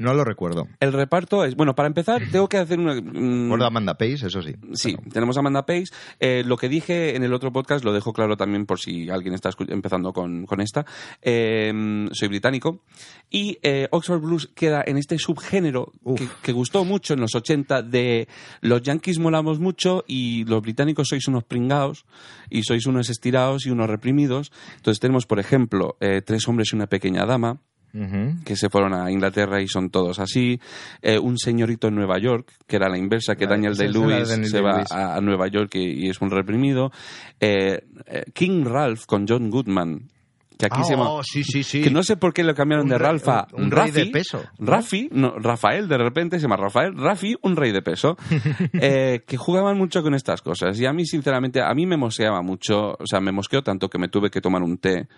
No lo recuerdo.
El reparto es, bueno, para empezar, tengo que hacer una... mm,
Recuerdo a Amanda Pace, eso sí.
Sí, tenemos a Amanda Pace. Eh, lo que dije en el otro podcast lo dejo claro también por si alguien está empezando con, con esta. Eh, soy británico. Y eh, Oxford Blues queda en este subgénero que, que gustó mucho en los 80 de los yankees molamos mucho y los británicos sois unos pringados y sois unos estirados y unos reprimidos. Entonces tenemos, por ejemplo, eh, Tres hombres y una pequeña dama. Que se fueron a Inglaterra y son todos así. Eh, un señorito en Nueva York, que era la inversa, que Daniel Day-Lewis se va a, a Nueva York y, y es un reprimido. Eh, eh, King Ralph con John Goodman, que aquí
Ah,
se llama...
oh, sí, sí, sí.
Que no sé por qué lo cambiaron
Un
de
rey-
Ralph a
un- un rey de
Rafi.
peso.
Rafi, no, Rafael, de repente se llama Rafael. Rafi, un rey de peso. eh, que jugaban mucho con estas cosas. Y a mí, sinceramente, a mí me mosqueaba mucho. O sea, me mosqueó tanto que me tuve que tomar un té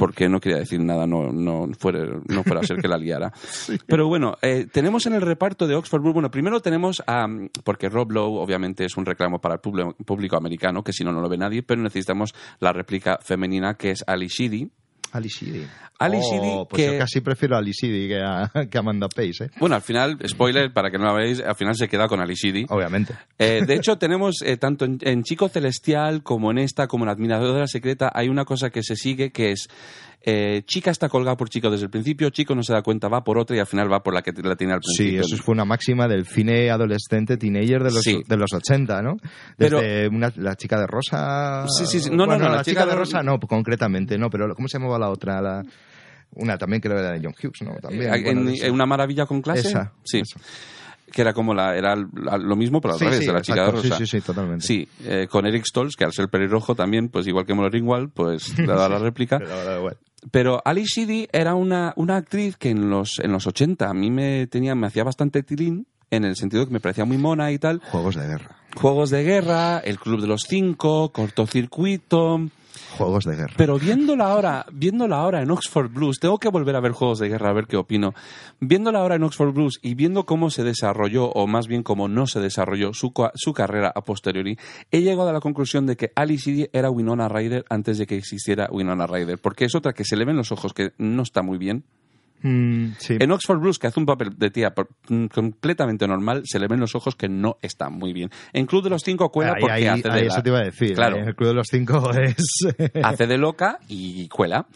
porque no quería decir nada, no, no, fuera, no fuera a ser que la liara. Pero bueno, eh, tenemos en el reparto de Oxford Blue, bueno, primero tenemos a, porque Rob Lowe obviamente es un reclamo para el público, público americano, que si no, no lo ve nadie, pero necesitamos la réplica femenina que es Ali Sheedy.
Ali Sheedy.
Ali
Oh,
Sheedy,
pues
que-
yo casi prefiero a Ali Sheedy que a, que a Amanda Pace, ¿eh?
Bueno, al final, spoiler, para que no la veáis, al final se queda con Ali Sheedy.
Obviamente.
Eh, de hecho, tenemos eh, tanto en, en Chico Celestial como en esta, como en Admiradora Secreta, hay una cosa que se sigue que es eh, chica está colgada por chico desde el principio, chico no se da cuenta, va por otra y al final va por la que la tiene al
Sí,
principio.
eso fue una máxima del cine adolescente, teenager de los,
Sí.
de los 80, ¿no?
Pero-
Desde una- la chica de rosa...
Sí, sí, sí. No, no,
Bueno,
no,
la,
la
chica,
chica
de rosa no, concretamente, no, pero ¿cómo se llamaba la otra? La, una también creo que era de John Hughes, ¿no? También,
Eh,
bueno,
en, Una maravilla con clase.
Esa,
sí.
esa.
Que era como la, era lo mismo, pero al
Sí,
revés,
sí,
de la chica de rosa.
Sí, sí, sí, totalmente.
Sí, eh, con Eric Stoltz, que al ser pelirrojo también, pues igual que Molly Ringwald, pues le da la réplica.
Pero bueno.
Pero Ali Sheedy era una, una actriz que en los, en los 80 a mí me, tenía, me hacía bastante tilín, en el sentido que me parecía muy mona y tal.
Juegos de guerra.
Juegos de guerra, El Club de los Cinco, Cortocircuito.
Juegos de guerra.
Pero viéndola ahora, viéndola ahora en Oxford Blues, tengo que volver a ver Juegos de Guerra a ver qué opino. Viéndola ahora en Oxford Blues y viendo cómo se desarrolló, o más bien cómo no se desarrolló su, su carrera a posteriori, he llegado a la conclusión de que Ali Sheedy era Winona Ryder antes de que existiera Winona Ryder. Porque es otra que se le ven los ojos que no está muy bien.
Mm, sí.
En Oxford Blues, que hace un papel de tía por- mm, completamente normal, se le ven los ojos que no está muy bien. En Club de los Cinco cuela
Ahí-
porque
ahí-
hace de la-
eso te iba a decir.
Claro.
¿eh? El Club de los Cinco es...
hace de loca y cuela.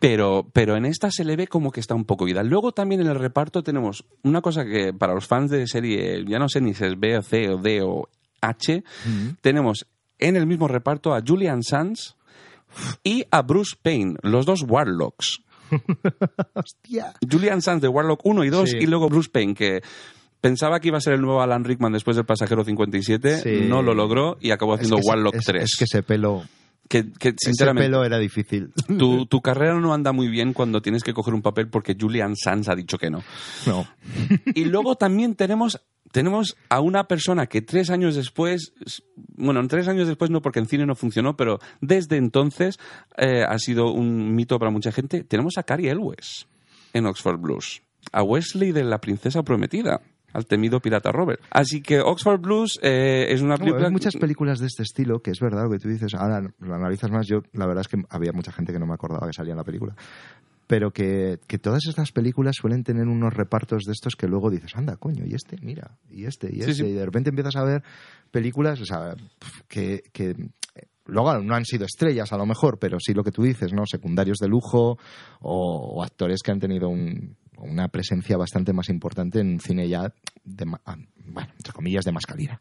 Pero, pero en esta se le ve como que está un poco ida. Luego también en el reparto tenemos una cosa que para los fans de serie, ya no sé ni si es B o C o D o H, tenemos en el mismo reparto a Julian Sands y a Bruce Payne, los dos Warlocks.
Hostia.
Julian Sands de Warlock 1 y 2
Sí.
y luego Bruce Payne, que pensaba que iba a ser el nuevo Alan Rickman después del Pasajero 57,
Sí.
no lo logró y acabó haciendo
Es que ese-
Warlock
es-
3.
Es que ese pelo...
que, que,
Ese
sinceramente,
pelo era difícil.
tu, tu carrera no anda muy bien cuando tienes que coger un papel porque Julian Sands ha dicho que no.
No.
Y luego también tenemos, tenemos a una persona que tres años después, bueno, tres años después no porque en cine no funcionó, pero desde entonces eh, ha sido un mito para mucha gente. Tenemos a Cary Elwes en Oxford Blues, a Wesley de La Princesa Prometida, al temido pirata Robert. Así que Oxford Blues eh, es una
No,
película...
hay muchas películas de este estilo que es verdad lo que tú dices. Ahora lo analizas más. Yo, la verdad es que había mucha gente que no me acordaba que salía en la película. Pero que, que todas estas películas suelen tener unos repartos de estos que luego dices, anda, coño, y este, mira, y este, y este.
sí.
Y de repente empiezas a ver películas, o sea, pf, que, que eh, luego no han sido estrellas a lo mejor, pero sí lo que tú dices, ¿no? Secundarios de lujo o, o actores que han tenido un- una presencia bastante más importante en cine ya de, ah, bueno, entre comillas, de más calidad.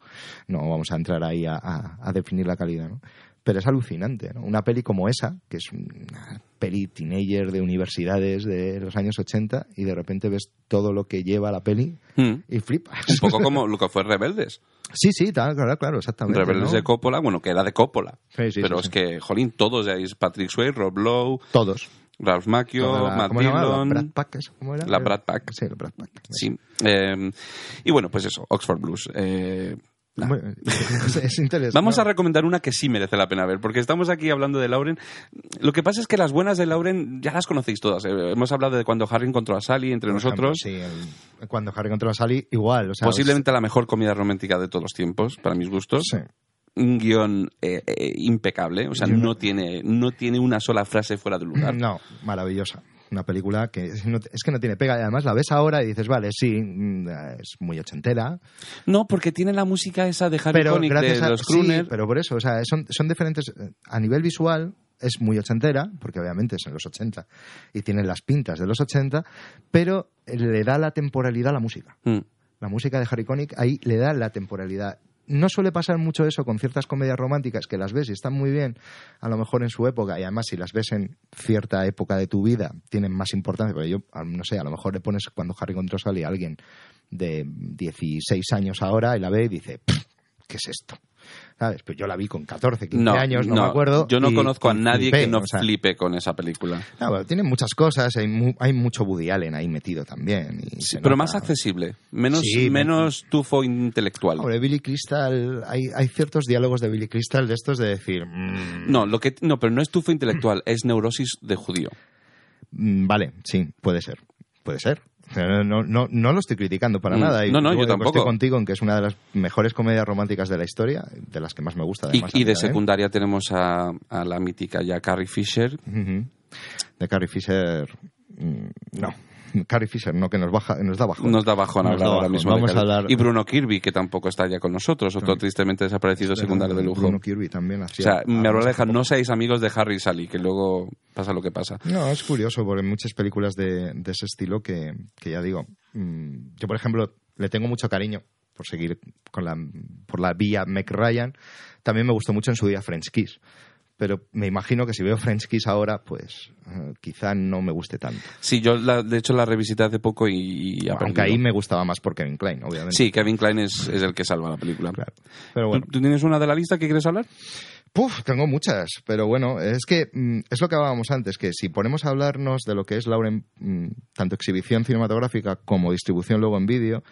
No vamos a entrar ahí a, a- a definir la calidad, ¿no? Pero es alucinante, ¿no? Una peli como esa, que es una peli teenager de universidades de los años 80 y de repente ves todo lo que lleva la peli
Mm.
y flipas.
Un poco como lo que fue Rebeldes.
Sí, sí, tal, claro, claro, exactamente.
Rebeldes
¿no?
de Coppola, bueno, que era de Coppola.
Sí, sí,
pero
sí,
es que, jolín, todos ahí, Patrick Swayze, Rob Lowe,
Todos.
Ralph Macchio,
la-
Matt. Dillon,
¿Brad Pack? ¿eso? ¿Cómo era?
La Brad Pack.
Sí, la Brad Pack.
Sí. Eh, y bueno, pues eso, Oxford Blues. Eh,
es, es interesante.
Vamos a recomendar una que sí merece la pena ver, porque estamos aquí hablando de Lauren. Lo que pasa es que las buenas de Lauren ya las conocéis todas. eh. Hemos hablado de cuando Harry encontró a Sally entre
Por ejemplo,
nosotros.
sí, cuando Harry encontró a Sally, igual. O sea,
Posiblemente la mejor comedia romántica de todos los tiempos, para mis gustos.
Sí.
Un guion eh, eh, impecable, o sea,
no
tiene, no tiene una sola frase fuera de lugar.
No, maravillosa. Una película que es, no- es que no tiene pega. Y además la ves ahora y dices, vale, sí, mm, es muy ochentera.
No, porque tiene la música esa de Harry
Pero gracias
de
a.
los
sí,
Crooner.
pero por eso, o sea, son, son diferentes. A nivel visual es muy ochentera, porque obviamente es en los 80 y tiene las pintas de los 80, pero le da la temporalidad a la música.
Mm.
La música de Harry Connick ahí le da la temporalidad. No suele pasar mucho eso con ciertas comedias románticas que las ves y están muy bien, a lo mejor en su época, y además si las ves en cierta época de tu vida, tienen más importancia. Porque yo, no sé, a lo mejor le pones cuando Harry encontró a alguien de 16 años ahora y la ve y dice, "Pff, ¿qué es esto? ¿Sabes? Pues yo la vi con 14, 15
No,
años, no, me acuerdo.
Yo no
y-
conozco a nadie
flipé,
que no
o sea,
flipe con esa película.
no, bueno, tiene muchas cosas, hay, mu- hay mucho Woody Allen ahí metido también. y se
Pero
nota.
más accesible, menos,
Sí,
menos tufo intelectual.
Hombre, Billy Crystal, hay, hay ciertos diálogos de Billy Crystal de estos de decir, mm,
No, lo que, no, pero no es tufo intelectual, es neurosis de judío.
mm, vale, sí, puede ser, puede ser. No, no, no, no lo estoy criticando para
Mm,
nada. y
no, no, yo tampoco.
Estoy contigo en que es una de las mejores comedias románticas de la historia, de las que más me gusta.
Y,
Además,
de
también.
secundaria tenemos a, a la mítica ya Carrie Fisher.
De Carrie Fisher, mm, no. Carrie Fisher, no, que nos, baja, nos da bajón.
Nos da bajón
Nos da
ahora
bajón.
mismo. de
Vamos a
Carrie.
hablar-
Y Bruno Kirby, que tampoco está ya con nosotros, otro tristemente desaparecido secundario de lujo.
Bruno Kirby también
O sea, me aleja, no seáis amigos de Harry y Sally, que luego pasa lo que pasa.
No, es curioso, porque hay muchas películas de, de ese estilo que, que ya digo, mm, yo por ejemplo le tengo mucho cariño por seguir con la, por la vía Meg Ryan. También me gustó mucho en su día French Kiss. Pero me imagino que si veo French Kiss ahora, pues eh, quizá no me guste tanto.
Sí, yo la- de hecho la revisité hace poco y, y
Aunque ahí me gustaba más por Kevin Klein, obviamente.
Sí, Kevin Klein es, es el que salva la película.
Claro. Pero
¿Tú,
bueno,
tú tienes una de la lista que quieres hablar?
Puf, tengo muchas, pero bueno, es que mm, es lo que hablábamos antes, que si ponemos a hablarnos de lo que es Lauren, mm, tanto exhibición cinematográfica como distribución luego en vídeo,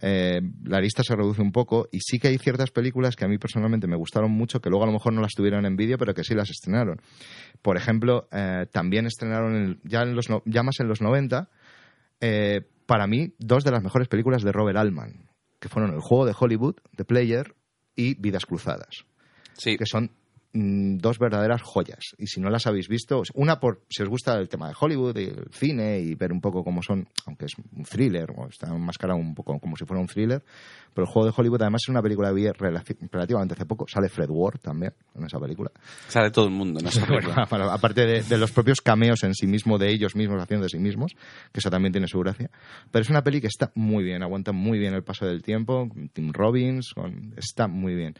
eh, la lista se reduce un poco y sí que hay ciertas películas que a mí personalmente me gustaron mucho, que luego a lo mejor no las tuvieron en vídeo, pero que sí las estrenaron. Por ejemplo, eh, también estrenaron en- ya, en los, ya más en los 90, eh, para mí, dos de las mejores películas de Robert Altman, que fueron El juego de Hollywood, The Player y Vidas Cruzadas
Sí.
que son mm, dos verdaderas joyas. Y si no las habéis visto, una por si os gusta el tema de Hollywood y el cine y ver un poco cómo son, aunque es un thriller, o está enmascarado un poco como si fuera un thriller, pero el juego de Hollywood además es una película que relativamente hace poco, sale Fred Ward también en esa película.
Sale todo el mundo en esa película.
bueno, aparte de, de los propios cameos en sí mismo, de ellos mismos haciendo de sí mismos, que eso también tiene su gracia. Pero es una peli que está muy bien, aguanta muy bien el paso del tiempo, con Tim Robbins, con- está muy bien.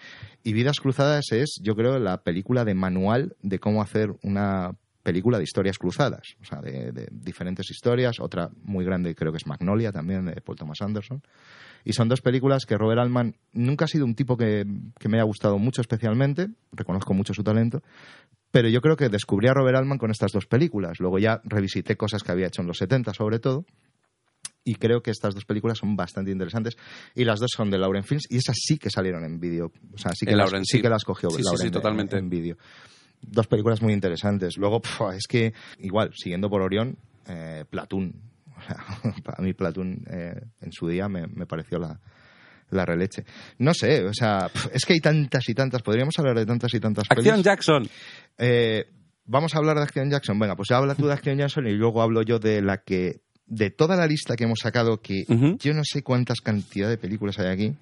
Y Vidas Cruzadas es, yo creo, la película de manual de cómo hacer una película de historias cruzadas, o sea, de, diferentes historias. Otra muy grande creo que es Magnolia también, de Paul Thomas Anderson. Y son dos películas que Robert Altman nunca ha sido un tipo que, que me haya gustado mucho especialmente, reconozco mucho su talento, pero yo creo que descubrí a Robert Altman con estas dos películas. Luego ya revisité cosas que había hecho en los 70 sobre todo. Y creo que estas dos películas son bastante interesantes. Y las dos son de Lauren Films. Y esas sí que salieron en vídeo. O sea, sí que, las, sí
sí.
que las cogió
Sí,
Lauren en-
totalmente.
en vídeo. Dos películas muy interesantes. Luego, pf, es que, igual, siguiendo por Orión, eh, Platoon. Para mí Platoon eh, en su día me, me pareció la, la releche. No sé, o sea, es que hay tantas y tantas. Podríamos hablar de tantas y tantas
Acción
pelis.
Jackson.
Eh, Vamos a hablar de Action Jackson. Venga, pues habla tú de Action Jackson y luego hablo yo de la que. De toda la lista que hemos sacado, que yo no sé cuántas cantidad de películas hay aquí.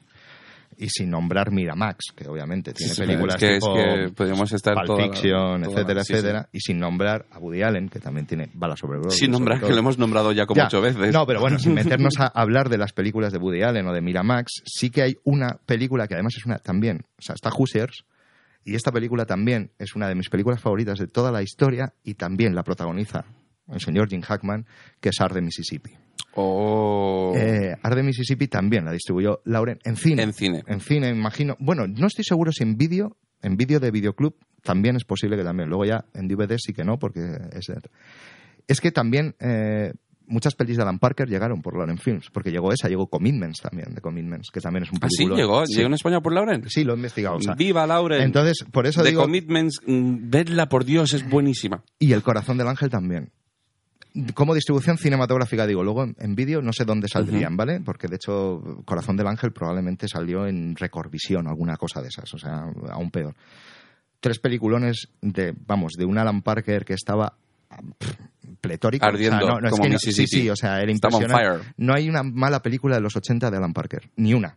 Y sin nombrar Miramax, que obviamente tiene
Sí,
películas
es que,
tipo
es que podríamos estar
Pulp
toda la-
Fiction,
toda
etcétera,
sí.
etcétera. Y sin nombrar a Woody Allen, que también tiene Bala sobre Broadway.
Sin nombrar, que lo hemos nombrado ya como
Ya.
ocho veces.
No, pero bueno, sin meternos a hablar de las películas de Woody Allen o de Miramax, sí que hay una película que además es una también, o sea, está Hoosiers, y esta película también es una de mis películas favoritas de toda la historia y también la protagoniza el señor Jim Hackman, que es Arde Mississippi.
Oh.
Eh, Arde Mississippi también la distribuyó Lauren en cine.
En cine.
En cine, imagino. Bueno, no estoy seguro si en vídeo, en vídeo de videoclub, también es posible que también. Luego ya en DVD sí que no, porque es... Es que también eh, muchas pelis de Alan Parker llegaron por Lauren Films, porque llegó esa, llegó Commitments también, de Commitments, que también es un
¿Ah, sí?
película.
¿Llegó? ¿Llegó en España por Lauren?
Sí, lo he investigado. o sea.
¡Viva Lauren!
entonces, por eso
The
digo...
Commitments, mm, vedla por Dios, es buenísima.
Y El Corazón del Ángel también. Como distribución cinematográfica, digo, luego en, en vídeo no sé dónde saldrían, ¿vale? Porque de hecho, Corazón del Ángel probablemente salió en Recordvisión o alguna cosa de esas, o sea, aún peor. Tres peliculones de, vamos, de un Alan Parker que estaba pff, pletórico. o sea,
Ardiendo,
no, no, es
como
que no-
Mississippi.
Sí, sí, o sea, era impresionante. No hay una mala película de los 80 de Alan Parker, ni una.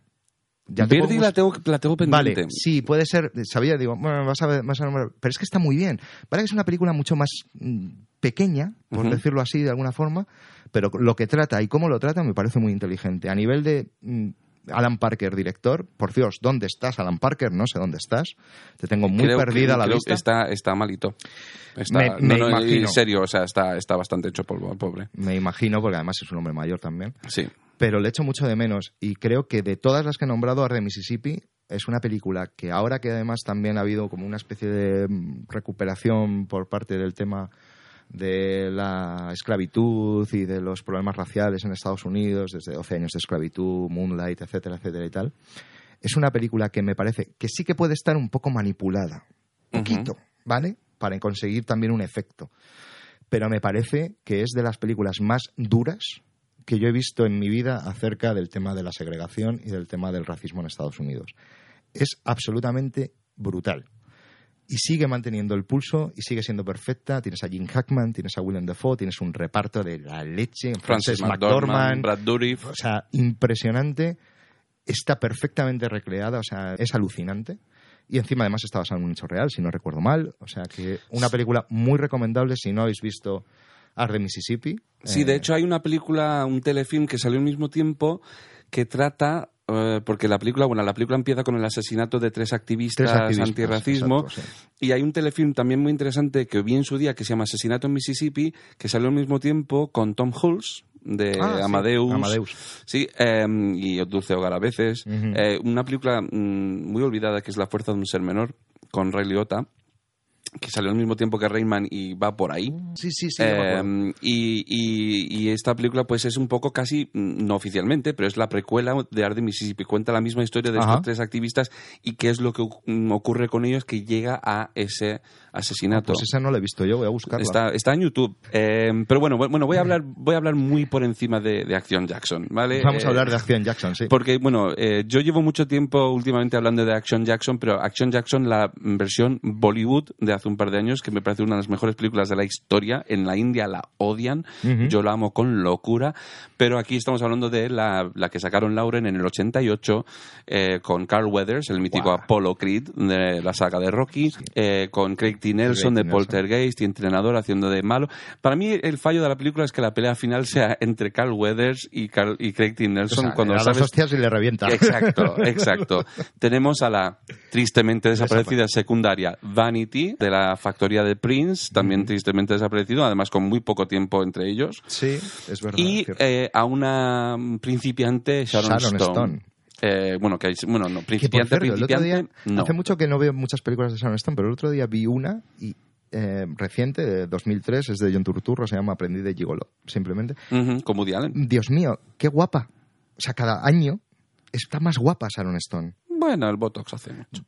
Ya te
Verdi la tengo, la tengo pendiente.
Vale, sí, puede ser. Sabía, digo, bueno, vas a, ver- vas a nombrar. Pero es que está muy bien. Vale que es una película mucho más mm, pequeña, por decirlo así de alguna forma, pero lo que trata y cómo lo trata me parece muy inteligente. A nivel de mm, Alan Parker, director. Por Dios, ¿dónde estás, Alan Parker? No sé dónde estás. Te tengo muy
Creo que-
perdida la
creo
vista.
que Está, está malito. Está,
Me- me
no, no,
imagino.
En serio, o sea, está, está bastante hecho polvo, pobre.
Me imagino, porque además es un hombre mayor también.
Sí.
Pero le echo mucho de menos. Y creo que de todas las que he nombrado, Arde Mississippi es una película que ahora que además también ha habido como una especie de mm, recuperación por parte del tema de la esclavitud y de los problemas raciales en Estados Unidos, desde 12 años de esclavitud, Moonlight, etcétera, etcétera y tal. Es una película que me parece que sí que puede estar un poco manipulada, poquito, ¿vale? Para conseguir también un efecto. Pero me parece que es de las películas más duras que yo he visto en mi vida acerca del tema de la segregación y del tema del racismo en Estados Unidos. Es absolutamente brutal. Y sigue manteniendo el pulso y sigue siendo perfecta. Tienes a Jim Hackman, tienes a Willem Dafoe, tienes un reparto de la leche.
Francis
Frances
McDormand,
McDormand.
Brad Dourif.
O sea, impresionante. Está perfectamente recreada, o sea, es alucinante. Y encima además está basada en un hecho real, si no recuerdo mal. O sea que una película muy recomendable si no habéis visto Arde Mississippi.
Sí,
Eh,
de hecho hay una película, un telefilm que salió al mismo tiempo que trata, eh, porque la película, bueno, la película empieza con el asesinato de tres activistas,
Tres activistas,
antirracismo
exacto, sí.
y hay un telefilm también muy interesante que vi en su día que se llama Asesinato en Mississippi, que salió al mismo tiempo con Tom Hulce de
Ah, sí,
Amadeus,
Amadeus.
Sí, eh, y Dulce Hogar a veces. Eh, una película mm, muy olvidada que es La fuerza de un ser menor con Ray Liotta, que salió al mismo tiempo que Rayman y va por ahí.
Sí, sí, sí. acuerdo.
Eh, y, y- y esta película pues es un poco casi, mm, no oficialmente, pero es la precuela de Arde Mississippi. Cuenta la misma historia de
Ajá.
estos tres activistas y qué es lo que mm, ocurre con ellos que llega a ese asesinato.
Pues esa no la he visto yo, voy a buscarla.
Está, está en YouTube. Eh, pero bueno, bu- bueno, voy a hablar, voy a hablar muy por encima de, de Acción Jackson, ¿vale?
Vamos a
Eh,
hablar de Acción Jackson, sí.
porque, bueno, eh, yo llevo mucho tiempo últimamente hablando de Action Jackson, pero Action Jackson, la versión Bollywood de hace un par de años, que me parece una de las mejores películas de la historia. En la India la odian, yo la amo con locura, pero aquí estamos hablando de la, la que sacaron Lauren en el 88 eh, con Carl Weathers, el mítico. Apollo Creed de la saga de Rocky, eh, con Craig T. Nelson de. Poltergeist y entrenador haciendo de malo. Para mí el fallo de la película es que la pelea final sea entre Carl Weathers y, Carl, y Craig T.
O
Nelson
sea,
cuando
le
sabes
hostias y le revienta.
Exacto, exacto. Tenemos a la tristemente desaparecida secundaria Vanity de la factoría de Prince, también tristemente desaparecido, además con muy poco tiempo entre ellos.
Sí, es verdad.
Y eh, a una principiante Sharon,
Sharon
Stone.
Stone.
Eh, bueno, que hay- bueno, no, principiante,
cierto, el otro
principiante,
día,
no.
hace mucho que no veo muchas películas de Sharon Stone, pero el otro día vi una y eh, reciente, de 2003, es de John Turturro, se llama Aprendí de Gigolo, simplemente.
Con Woody Allen.
Dios mío, qué guapa. O sea, cada año está más guapa Sharon Stone.
Bueno, el Botox hace mucho.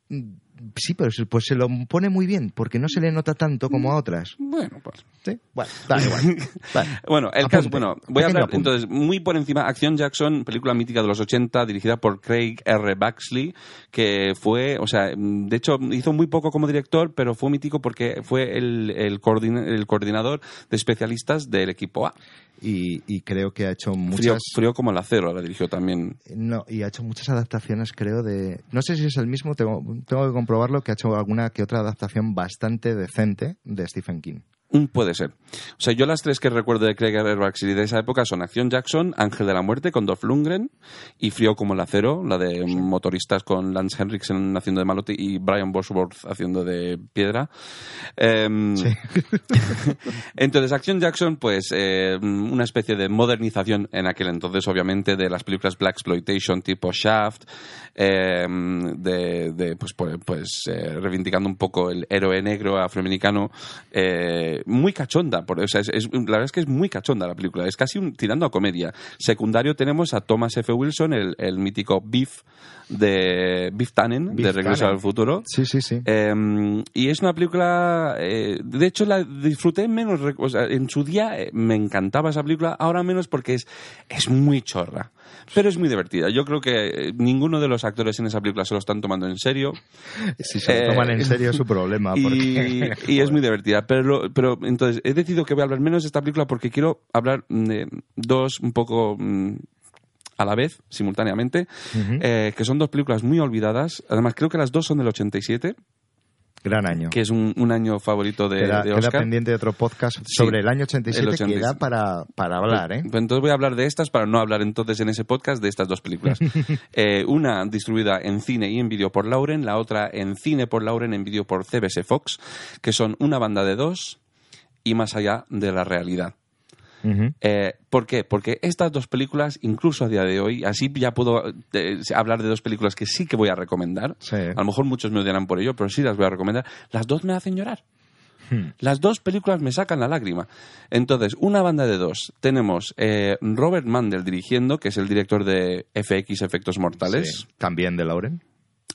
Sí, pero se- pues se lo pone muy bien, porque no se le nota tanto como a otras.
Bueno, pues.
¿Sí? Bueno, da igual. Vale.
Bueno, el
Apunte.
caso, bueno, voy a hablar
apunte.
entonces muy por encima. Acción Jackson, película mítica de los 80, dirigida por Craig R. Baxley, que fue, o sea, de hecho hizo muy poco como director, pero fue mítico porque fue el, el, coordina- el coordinador de especialistas del equipo A.
Y, y creo que ha hecho muchas...
frío como el acero, la dirigió también.
No, y ha hecho muchas adaptaciones, creo, de... No sé si es el mismo, tengo, tengo que comprobarlo, que ha hecho alguna que otra adaptación bastante decente de Stephen King.
Mm, Puede ser. O sea, yo las tres que recuerdo de Craig R. Baxley de esa época son Acción Jackson, Ángel de la Muerte con Dolph Lundgren y Frío como el acero, la de motoristas con Lance Henriksen haciendo de malote y Brian Bosworth haciendo de piedra. Em, entonces, Action Jackson, pues eh, una especie de modernización en aquel entonces, obviamente, de las películas Black Exploitation tipo Shaft, em, de, de, pues, pues, pues, eh, reivindicando un poco el héroe negro afroamericano, eh, muy cachonda. por- o sea, es- es- la verdad es que es muy cachonda la película, es casi un, tirando a comedia. Secundario tenemos a Thomas F. Wilson, el, el mítico Beef de Beef Tannen, de Regreso
Tannen.
al Futuro.
Sí, sí, sí.
Eh, y es una película, eh, de hecho la disfruté menos, rec- o sea, en su día eh, me encantaba esa película, ahora menos porque es, es muy chorra, pero es muy divertida. Yo creo que eh, ninguno de los actores en esa película se lo están tomando en serio
Si se lo
eh,
toman en serio es su problema.
y,
Porque...
y es muy divertida. Pero, pero entonces he decidido que voy a hablar menos de esta película porque quiero hablar de dos un poco mm, a la vez, simultáneamente, eh, que son dos películas muy olvidadas. Además, creo que las dos son del 87.
Gran año.
que es un, un año favorito de,
queda,
de
queda
Oscar.
pendiente de otro podcast sobre el año 87,
el
que
87.
da para, para hablar, ¿eh?
Pues entonces voy a hablar de estas para no hablar entonces en ese podcast de estas dos películas. Eh, una distribuida en cine y en vídeo por Lauren, la otra en cine por Lauren, en vídeo por CBS Fox, que son una banda de dos y más allá de la realidad. Eh, ¿Por qué? Porque estas dos películas, incluso a día de hoy, así ya puedo eh, hablar de dos películas que sí que voy a recomendar.
Sí.
A lo mejor muchos me odiarán por ello, pero sí las voy a recomendar. Las dos me hacen llorar.
Hmm.
Las dos películas me sacan la lágrima. Entonces, una banda de dos. Tenemos eh, Robert Mandel dirigiendo, que es el director de FX Efectos Mortales.
Sí. También de Lauren.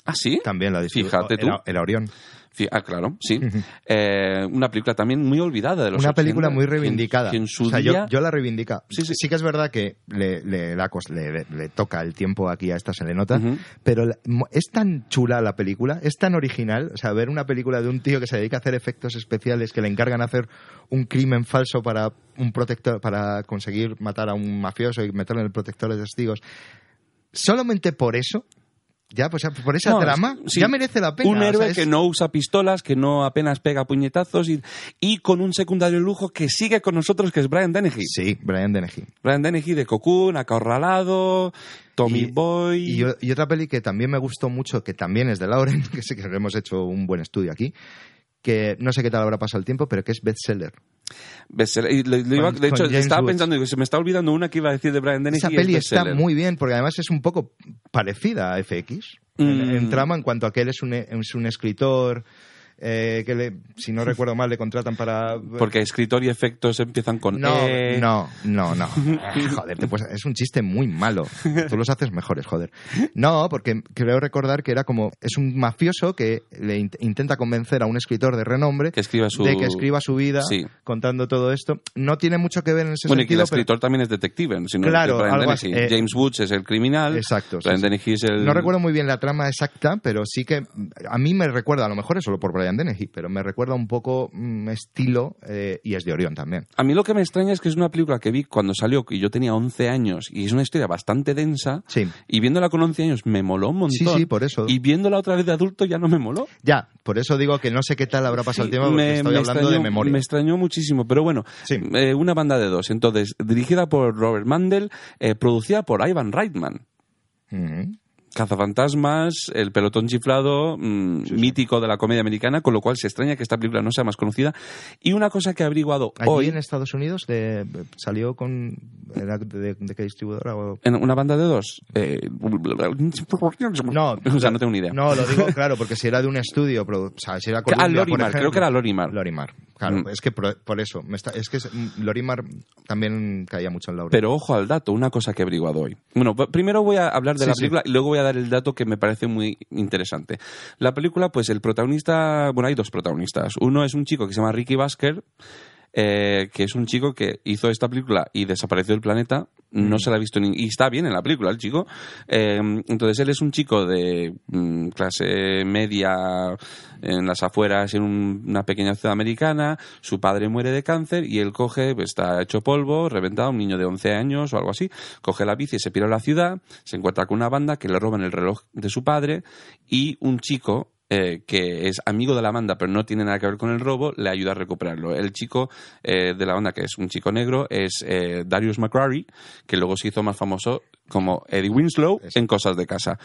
¿Ah, sí?
También la
Fíjate tú.
Era, era Orión.
Fi- Ah, claro, sí. Eh, una película también muy olvidada de los
Una película
80,
muy
que en-
reivindicada.
que en su
o sea,
día-
yo, yo la reivindica.
Sí, sí.
que es verdad que le, cos- le, le- toca el tiempo aquí a esta, se le nota. Pero la- es tan chula la película, es tan original. O sea, ver una película de un tío que se dedica a hacer efectos especiales, que le encargan hacer un crimen falso para un protector, para conseguir matar a un mafioso y meterlo en el protector de testigos. Solamente por eso. Ya, pues por esa
No,
trama,
sí.
ya merece la pena.
Un
o sea,
héroe
es-
que no usa pistolas, que no apenas pega puñetazos y, y con un secundario lujo que sigue con nosotros, que es Brian Dennehy.
Sí, Brian Dennehy.
Brian Dennehy de Cocoon, Acorralado, Tommy
Y-
Boy.
Y, y otra peli que también me gustó mucho, que también es de Lauren, que sí que hemos hecho un buen estudio aquí, que no sé qué tal habrá pasado el tiempo, pero que es bestseller.
Bestseller. Y le- le iba-
Con-
de hecho, estaba
Woods.
pensando, digo, se me está olvidando una que iba a decir de Brian Dennehy.
Esa
es
peli está muy bien, porque además es un poco parecida a FX. En,
Mm.
en trama, en cuanto a que él es un, es un escritor, eh, que le, si no recuerdo mal, le contratan para...
Porque escritor y efectos empiezan con
No,
E.
no, no, no. Joder, te puedes- es un chiste muy malo. Tú los haces mejores, joder. No, porque creo recordar que era como... Es un mafioso que le int- intenta convencer a un escritor de renombre
Que escriba su...
de que escriba su vida
Sí.
contando todo esto. No tiene mucho que ver en ese
Bueno, y que el
sentido, pero-
escritor también es detective. Si no
Claro, algo así, eh,
James Woods es el criminal.
Exacto, sí, sí.
El...
No recuerdo muy bien la trama exacta, pero sí que a mí me recuerda, a lo mejor es solo por Brian Dennehy, pero me recuerda un poco mm, estilo eh, y es de Orión también.
A mí lo que me extraña es que es una película que vi cuando salió, y yo tenía 11 años, y es una historia bastante densa,
Sí.
y viéndola con 11 años me moló un montón.
Sí, sí, por eso.
Y viéndola otra vez de adulto ya no me moló.
Ya, por eso digo que no sé qué tal habrá pasado el tiempo, porque
me-
estoy
me
hablando
extrañó-
de memoria.
Me extrañó muchísimo, pero bueno,
Sí.
eh, una banda de dos. Entonces, dirigida por Robert Mandel, eh, producida por Ivan Reitman.
Ujú.
Cazafantasmas, El pelotón chiflado, mm, mítico de la comedia americana, con lo cual se extraña que esta película no sea más conocida. Y una cosa que he averiguado
Allí
hoy,
en Estados Unidos de- salió con... ¿era de, de qué distribuidora? o-
en una banda de dos, eh,
No,
o sea, no tengo ni idea.
No, lo digo claro, porque si era de un estudio, produ- o sea, si era Columbia,
ah, Lorimar,
por ejemplo-
creo que era Lorimar.
Lorimar, claro,
Mm.
es que por, por eso, me está- es que es- Lorimar también caía mucho en Laura.
Pero ojo al dato, una cosa que he averiguado hoy. Bueno, primero voy a hablar de
Sí,
la
sí.
película y luego voy a dar el dato que me parece muy interesante. La película, pues el protagonista, bueno, hay dos protagonistas. Uno es un chico que se llama Ricky Basker, eh, que es un chico que hizo esta película y desapareció del planeta. No se la ha visto ni... Y está bien en la película el chico. Eh, entonces él es un chico de mm, clase media en las afueras, en un- una pequeña ciudad americana. Su padre muere de cáncer y él coge, pues, está hecho polvo, reventado, un niño de 11 años o algo así. Coge la bici, se pira a la ciudad, se encuentra con una banda que le roban el reloj de su padre y un chico eh, que es amigo de la banda pero no tiene nada que ver con el robo, le ayuda a recuperarlo. El chico eh, de la banda, que es un chico negro, es eh, Darius McCrary, que luego se hizo más famoso como Eddie Winslow en Cosas de Casa.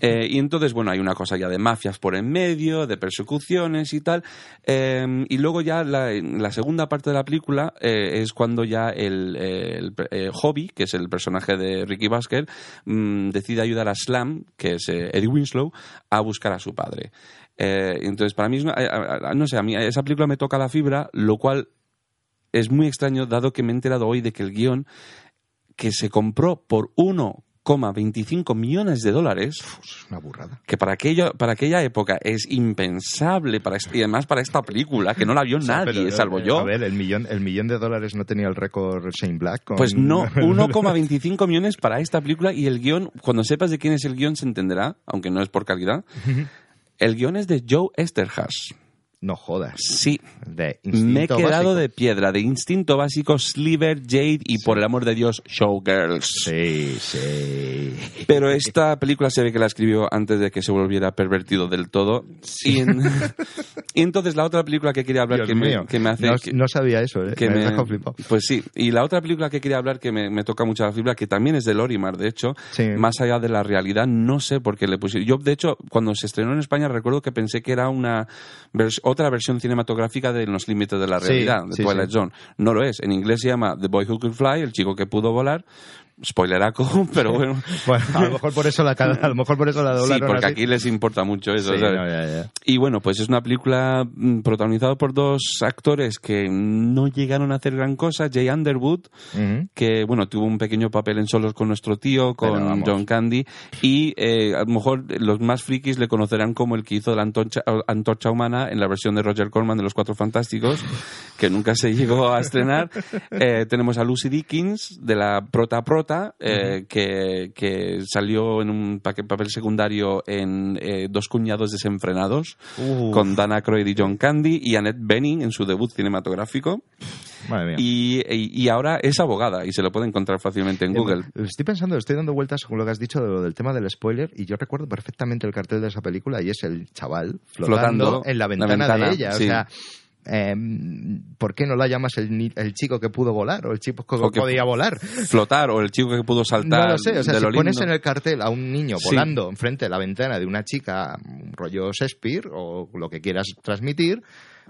Eh, y entonces, bueno, hay una cosa ya de mafias por en medio, de persecuciones y tal. Eh, y luego ya la, la segunda parte de la película eh, es cuando ya el, el, Hobby, que es el personaje de Ricky Basker, mm, decide ayudar a Slam, que es Eddie Winslow, a buscar a su padre. Entonces, para mí, es una- no sé, a mí esa película me toca la fibra, lo cual es muy extraño, dado que me he enterado hoy de que el guion que se compró por 1,25 millones de dólares,
es una burrada.
que para, aquello, para aquella época es impensable, para, y además para esta película, que no la vio
O sea,
nadie,
pero,
salvo
eh,
yo.
A ver, el millón, el millón de dólares no tenía el récord Shane Black. con-
Pues no, 1,25 millones para esta película y el guion, cuando sepas de quién es el guion se entenderá, aunque no es por calidad. El guion es de Joe Esterhaz.
No jodas.
Sí,
De
me he quedado
básico.
de piedra, de instinto básico, Sliver, Jade y por el amor de Dios, Showgirls.
Sí, sí.
Pero esta película se ve que la escribió antes de que se volviera pervertido del todo. Y, en- y entonces la otra película que quería hablar que me,
mío.
que me hace...
No,
que-
no sabía eso, ¿eh?
que
me,
me-. Pues sí, y la otra película que quería hablar que me, me toca mucho la fibra, que también es de Lorimar, de hecho,
Sí.
más allá de la realidad, no sé por qué le pusieron. Yo, de hecho, cuando se estrenó en España, recuerdo que pensé que era una otra versión cinematográfica de Los límites de la
Sí,
realidad, de
sí,
Twilight
sí.
Zone. No lo es. En inglés se llama The Boy Who Could Fly, el chico que pudo volar. Spoileraco, pero bueno.
Bueno, a lo mejor por eso la, a lo mejor por eso la
Sí,
doblaron
porque
así.
aquí les importa mucho eso.
Sí,
¿sabes?
no, ya, ya.
Y bueno, pues es una película mm, protagonizada por dos actores que no llegaron a hacer gran cosa. Jay Underwood,
Ujú.
que bueno, tuvo un pequeño papel en Solos con nuestro tío, con. John Candy. Y eh, a lo mejor los más frikis le conocerán como el que hizo la antorcha, antorcha humana en la versión de Roger Corman de Los Cuatro Fantásticos, que nunca se llegó a estrenar. Eh, tenemos a Lucy Dickens, de la Prota Prota, eh, que, que salió en un pa- papel secundario en eh, Dos cuñados desenfrenados, con Dana Aykroyd y John Candy, y Annette Bening en su debut cinematográfico.
Madre mía.
Y, y- y ahora es abogada y se lo puede encontrar fácilmente en Google.
Estoy pensando, estoy dando vueltas con lo que has dicho de lo del tema del spoiler y yo recuerdo perfectamente el cartel de esa película y es el chaval flotando,
Flotando
en la
la
ventana,
ventana,
de ella.
sí.
O sea, eh, ¿por qué no la llamas el, chico que pudo volar o el chico que
O que-
podía volar?
Flotar o el chico que pudo saltar
No lo sé, o sea, si pones
lindo.
en el cartel a un niño
Sí.
volando enfrente de la ventana de una chica, un rollo Shakespeare o lo que quieras transmitir,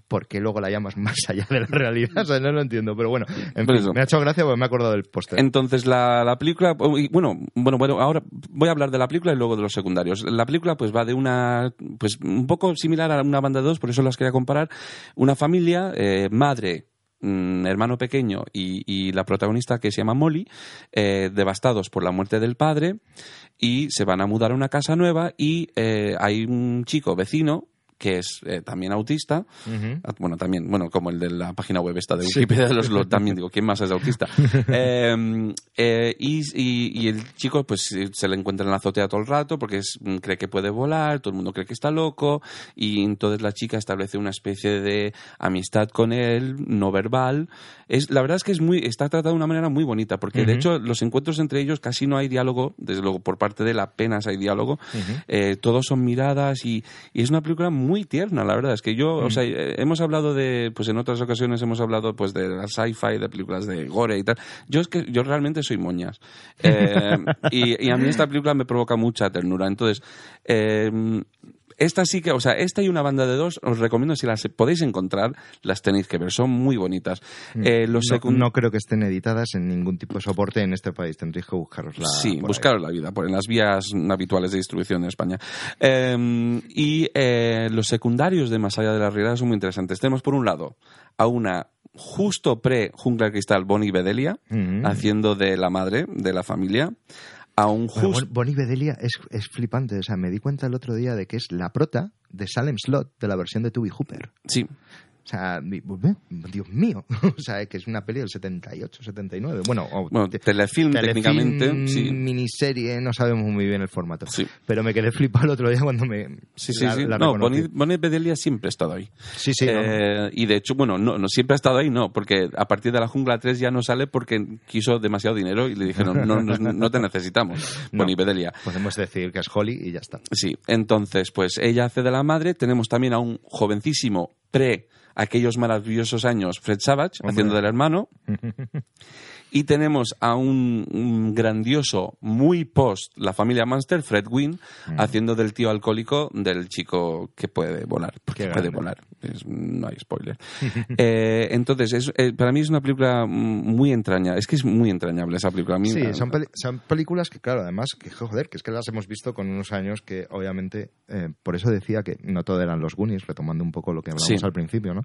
¿por qué luego la llamas más allá de la realidad? O sea, no lo entiendo, pero bueno, en fin, me ha hecho gracia porque me he acordado del póster.
Entonces la, la película, bueno, bueno, bueno, ahora voy a hablar de la película y luego de los secundarios. La película pues va de una, pues un poco similar a una banda de dos, por eso las quería comparar. Una familia, eh, madre, mm, hermano pequeño y, y la protagonista que se llama Molly, eh, devastados por la muerte del padre y se van a mudar a una casa nueva y eh, hay un chico vecino que es eh, también autista,
Ujú.
Ah, Bueno, también, bueno, como el de la página web esta de Wikipedia, los, los- también digo, ¿quién más es autista? Eh, eh, y, y- y el chico, pues eh, se le encuentra en la azotea todo el rato porque es- mm, cree que puede volar, todo el mundo cree que está loco, y entonces la chica establece una especie de amistad con él, no verbal. Es, la verdad es que es muy, está tratada de una manera muy bonita, porque de hecho los encuentros entre ellos casi no hay diálogo, desde luego por parte de él apenas hay diálogo, eh, todos son miradas y, y es una película muy tierna, la verdad. Es que yo, o sea, eh, hemos hablado de, pues en otras ocasiones hemos hablado pues de la sci-fi, de películas de gore y tal. Yo es que yo realmente soy moñas. Eh, y, y a mí esta película me provoca mucha ternura. Entonces, eh, esta sí que, o sea, esta y una banda de dos, os recomiendo si las podéis encontrar, las tenéis que ver, son muy bonitas. Eh, los
no, creo que estén editadas en ningún tipo de soporte en este país. Tendréis que buscarosla.
Sí,
por ahí.
buscaros la vida por, en las vías habituales de distribución en España. Eh, y eh, los secundarios de Más allá de la realidad son muy interesantes. Tenemos por un lado a una justo pre-Jungla de Cristal, Bonnie Bedelia,
Ujú.
haciendo de la madre de la familia, a un
Bueno,
justo...
Bon- Bonnie Bedelia es, es flipante. O sea, me di cuenta el otro día de que es la prota de Salem Slot de la versión de Tubby Hooper.
Sí,
O sea, ¿eh? Dios mío. O sea, que es una peli del 78, 79. Bueno,
bueno,
te-
telefilm,
telefilm,
técnicamente, sí.
miniserie, no sabemos muy bien el formato.
Sí.
Pero me quedé flipado el otro día cuando me.
Sí, sí,
la-
sí.
la
no. Bonnie, Bonnie Bedelia siempre ha estado ahí.
Sí, sí. no.
Eh, y de hecho, bueno, no, no siempre ha estado ahí, no, porque a partir de la jungla 3 ya no sale porque quiso demasiado dinero y le dijeron, no, no, no te necesitamos. Bonnie Bedelia.
Podemos decir que es Holly y ya está.
Sí, entonces, pues ella hace de la madre. Tenemos también a un jovencísimo pre aquellos maravillosos años Fred Savage
Hombre.
haciendo del hermano. Y tenemos a un, un grandioso, muy post, la familia Monster, Fred Wynn,
Mm.
haciendo del tío alcohólico del chico que puede volar. Porque puede volar. Es- no hay spoiler. Eh, entonces, es, eh, para mí es una película muy entrañable. Es que es muy entrañable esa película. A mí,
Sí, son, peli- son películas que, claro, además, que joder, que es que las hemos visto con unos años que, obviamente, eh, por eso decía que no todo eran los Goonies, retomando un poco lo que hablamos
Sí.
al principio, ¿no?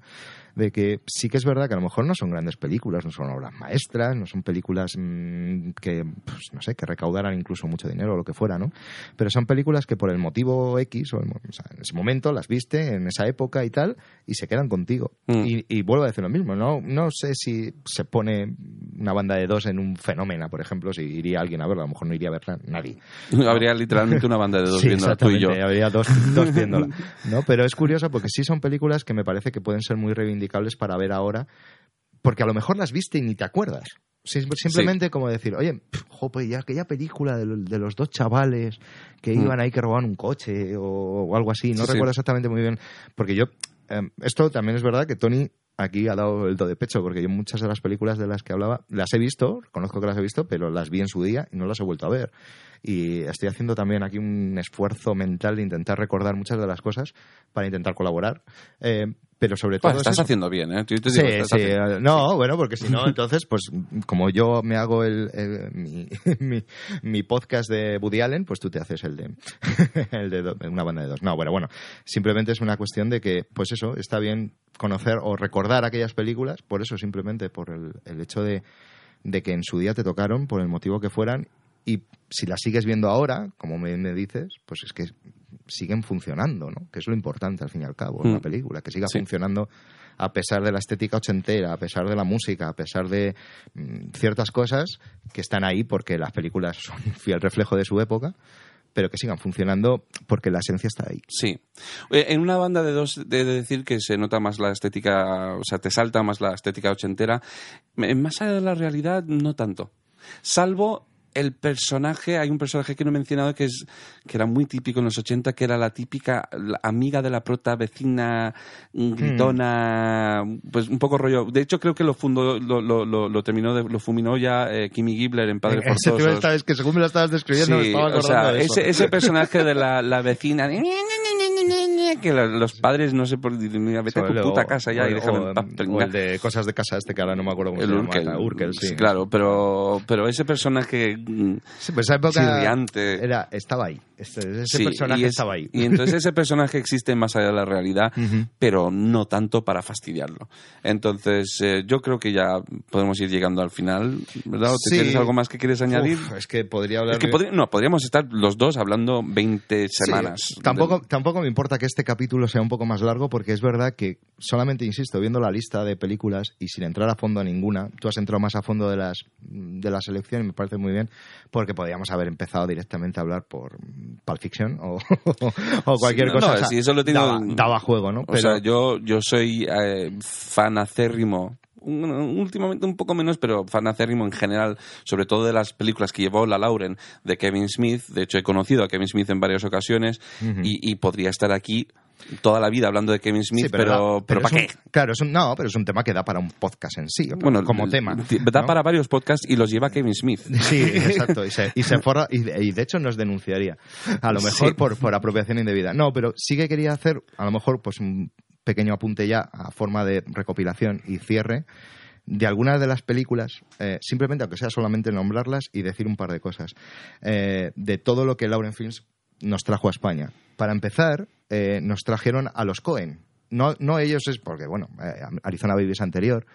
De que sí que es verdad que a lo mejor no son grandes películas, no son obras maestras, no son películas mm, que, pues, no sé, que recaudaran incluso mucho dinero o lo que fuera, ¿no? Pero son películas que por el motivo X, o, el o sea, en ese momento las viste, en esa época y tal, y se quedan contigo.
Mm.
Y, y vuelvo a decir lo mismo, ¿no? No sé si se pone una banda de dos en un fenómeno, por ejemplo, si iría alguien a verla, a lo mejor no iría a verla nadie.
Habría literalmente una banda de dos
Sí,
viéndola tú y yo.
Habría dos, dos viéndola. ¿no? Pero es curioso porque sí son películas que me parece que pueden ser muy reivindicables para ver ahora, porque a lo mejor las viste y ni te acuerdas. Sim- Simplemente como decir, oye, jo, pues ya aquella película de, de los dos chavales que
Mm.
iban ahí que robaban un coche o, o algo así, no
Sí, sí.
recuerdo exactamente muy bien, porque yo, eh, esto también es verdad que Tony aquí ha dado el do de pecho, porque yo muchas de las películas de las que hablaba las he visto, conozco que las he visto, pero las vi en su día y no las he vuelto a ver. Y estoy haciendo también aquí un esfuerzo mental de intentar recordar muchas de las cosas para intentar colaborar. Eh, pero sobre todo
Pues
es
estás
eso.
haciendo bien, ¿eh? Yo te
Sí,
estás
sí,
haciendo-
eh, no, bueno, porque si no, entonces, pues como yo me hago el, el- mi, mi, mi podcast de Woody Allen, pues tú te haces el de, el de do- una banda de dos. No, bueno, bueno, simplemente es una cuestión de que, pues eso, está bien conocer o recordar aquellas películas, por eso simplemente, por el, el hecho de, de que en su día te tocaron, por el motivo que fueran, y si las sigues viendo ahora, como me, me dices, pues es que siguen funcionando, ¿no? Que es lo importante al fin y al cabo, en
Mm.
una película, que siga
Sí.
funcionando a pesar de la estética ochentera, a pesar de la música, a pesar de mm, ciertas cosas que están ahí porque las películas son fiel reflejo de su época, pero que sigan funcionando porque la esencia está ahí.
Sí. Oye, En una banda de dos, de de decir que se nota más la estética, o sea, te salta más la estética ochentera. En más allá de la realidad, no tanto. Salvo el personaje, hay un personaje que no he mencionado que es que era muy típico en los 80, que era la típica la amiga de la prota, vecina, gritona, pues un poco rollo. De hecho, creo que lo fundó, lo, lo, lo, lo terminó, de, lo fulminó ya eh, Kimmy Gibbler en Padre
Ese tío
Forzosos.
está- es que según me lo estabas describiendo, me
Sí,
estaba
o
acordando
sea,
de eso.
ese, ese personaje de la, la vecina de que lo- los padres no sé por mira, vete a tu puta casa ya
o
y déjame
o- o el de cosas de casa este que ahora no me acuerdo cómo
El
se
Urkel.
llama. Urkel, sí.
claro, pero, pero ese personaje mm,
Sí, pues esa época era, estaba ahí. Ese, ese
Sí,
personaje
es-
estaba ahí.
Y entonces ese personaje existe más allá de la realidad,
Ujú.
pero no tanto para fastidiarlo. Entonces, eh, yo creo que ya podemos ir llegando al final, ¿verdad? ¿O te
Sí.
¿Tienes algo más que quieres añadir?
Uf, es que podría hablar
es que
de-
podri- no, podríamos estar los dos hablando 20
Sí,
semanas.
tampoco,
del-
tampoco me importa que este capítulo sea un poco más largo porque es verdad que solamente, insisto, viendo la lista de películas y sin entrar a fondo a ninguna, tú has entrado más a fondo de las de la selección y me parece muy bien porque podríamos haber empezado directamente a hablar por Pulp Fiction o, o cualquier
Sí, no,
cosa.
no,
O sea,
sí, eso lo
daba, daba juego, ¿no?
O sea, yo, yo soy eh, fanacérrimo. Un- Últimamente un poco menos, pero fanacérrimo en general, sobre todo de las películas que llevó la Lauren de Kevin Smith. De hecho, he conocido a Kevin Smith en varias ocasiones y, y podría estar aquí toda la vida hablando de Kevin Smith,
Sí,
pero,
da-
pero, ¿para
un-
qué?
Claro, es un, no, pero es un tema que da para un podcast en sí,
Bueno,
como tema.
Da
¿no?
para varios podcasts y los lleva Kevin Smith.
Sí, exacto. Y se, y se forra, y, de- y de hecho nos denunciaría. A lo mejor
Sí.
por, por apropiación indebida. No, pero sí que quería hacer, a lo mejor, pues un pequeño apunte ya a forma de recopilación y cierre de algunas de las películas, eh, simplemente, aunque sea solamente nombrarlas y decir un par de cosas, eh, de todo lo que Lauren Films nos trajo a España. Para empezar, eh, nos trajeron a los Cohen. No, no ellos es porque, bueno, Arizona Baby es anterior,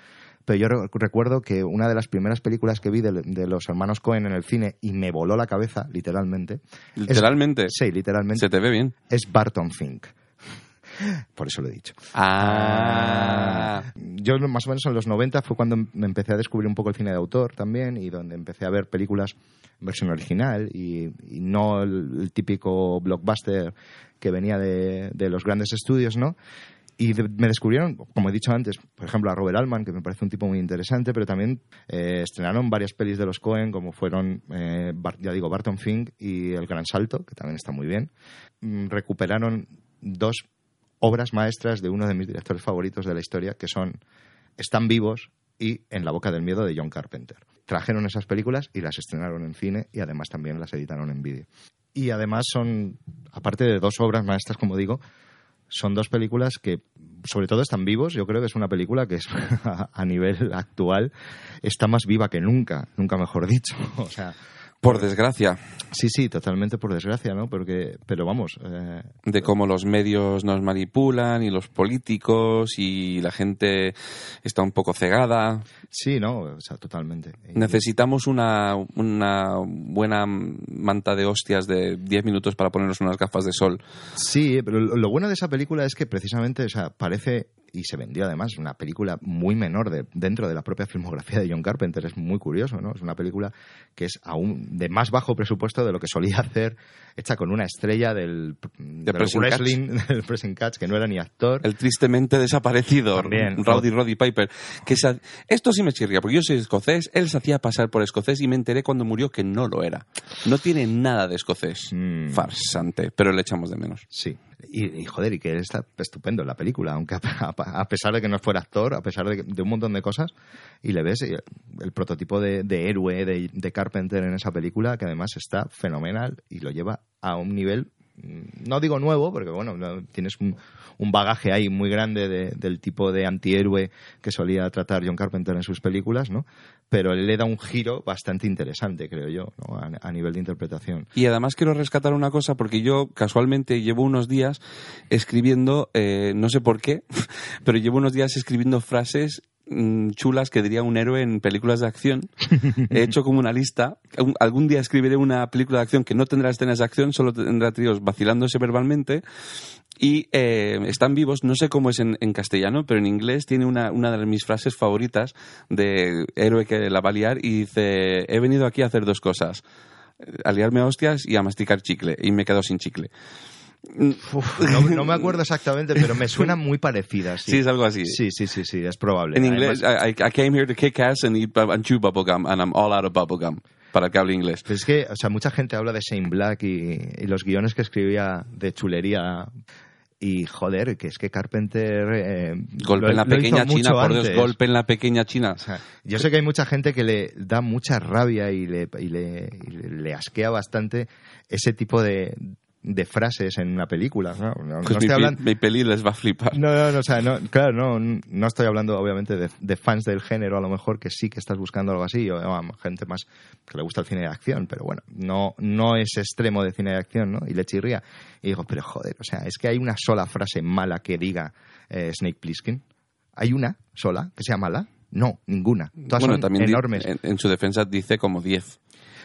pero yo re- recuerdo que una de las primeras películas que vi de, de los hermanos Cohen en el cine y me voló la cabeza, literalmente. es-
Literalmente.
sí, literalmente.
Se te ve bien.
Es Barton Fink. Por eso lo he dicho.
Ah.
Yo más o menos en los 90 fue cuando me empecé a descubrir un poco el cine de autor también y donde empecé a ver películas en versión original y, y no el, el típico blockbuster que venía de, de los grandes estudios, ¿no? Y de- me descubrieron, como he dicho antes, por ejemplo, a Robert Altman, que me parece un tipo muy interesante, pero también eh, estrenaron varias pelis de los Cohen, como fueron, eh, Bar- ya digo, Barton Fink y El Gran Salto, que también está muy bien. Mm, recuperaron dos obras maestras de uno de mis directores favoritos de la historia, que son Están vivos y En la boca del miedo de John Carpenter. Trajeron esas películas y las estrenaron en cine y además también las editaron en vídeo. Y además son, aparte de dos obras maestras, como digo, son dos películas que, sobre todo, están vivos. Yo creo que es una película que es, a nivel actual está más viva que nunca, nunca mejor dicho. O sea,
Por desgracia,
Sí, sí, totalmente por desgracia, ¿no? Porque, pero vamos, eh,
de cómo los medios nos manipulan y los políticos y la gente está un poco cegada.
sí, no, o sea, totalmente. Y-
Necesitamos una, una buena manta de hostias de 10 minutos para ponernos unas gafas de sol.
Sí, pero lo lo bueno de esa película es que precisamente, o sea, parece y se vendió además una película muy menor de, dentro de la propia filmografía de John Carpenter. Es muy curioso, ¿no? Es una película que es aún de más bajo presupuesto de lo que solía hacer, hecha con una estrella del, del
Pressing
wrestling, del Pressing Catch, que no era ni actor.
El tristemente desaparecido
También.
Rowdy Roddy Piper. Que se- esto sí me chirría, porque yo soy escocés, él se hacía pasar por escocés y me enteré cuando murió que no lo era. No tiene nada de escocés.
Mm.
Farsante, pero le echamos de menos.
Sí. Y, joder, y que está estupendo en la película, aunque a, a- pesar de que no fuera actor, a pesar de, de un montón de cosas, y le ves el prototipo de, de héroe de, de Carpenter en esa película, que además está fenomenal y lo lleva a un nivel, mm, no digo nuevo, porque bueno, no- tienes un, un bagaje ahí muy grande de- del tipo de antihéroe que solía tratar John Carpenter en sus películas, ¿no? Pero él le da un giro bastante interesante, creo yo, ¿no? a, nivel de interpretación.
Y además quiero rescatar una cosa porque yo casualmente llevo unos días escribiendo, eh, no sé por qué, pero llevo unos días escribiendo frases chulas que diría un héroe en películas de acción. He hecho como una lista. Algún día escribiré una película de acción que no tendrá escenas de acción, solo tendrá tríos vacilándose verbalmente. Y eh, están vivos, no sé cómo es en, en castellano, pero en inglés tiene una, una de mis frases favoritas de héroe que la va a liar y dice, he venido aquí a hacer dos cosas, a liarme a hostias y a masticar chicle, y me he quedado sin chicle.
Uf, no, no me acuerdo exactamente, pero me suena muy parecida. Sí,
Sí, es algo así.
Sí, sí, sí, sí, es probable.
En inglés, I, came here to kick ass and, eat, and chew bubblegum, and I'm all out of bubblegum, para que hable inglés.
pero es que, o sea, mucha gente habla de Shane Black y, y los guiones que escribía de chulería. Y joder, que es que Carpenter. eh,
Golpe
lo-
en la pequeña China, por Dios,
antes.
golpe en la pequeña China.
O sea, yo sé que hay mucha gente que le da mucha rabia y le, y le, y le- le asquea bastante ese tipo de, de frases en una película. No, no, no
Pues mi,
estoy hablando.
mi peli les va a flipar.
No, no, no, o sea, no, claro, no, no estoy hablando obviamente de, de fans del género, a lo mejor que sí que estás buscando algo así, o ah, gente más que le gusta el cine de acción, pero bueno, no, no es extremo de cine de acción, ¿no? Y le chirría. Y digo, pero joder, o sea, es que hay una sola frase mala que diga eh, Snake Plissken. ¿Hay una sola que sea mala? No, ninguna. Todas
bueno,
son
también
enormes.
en, en su defensa dice como 10.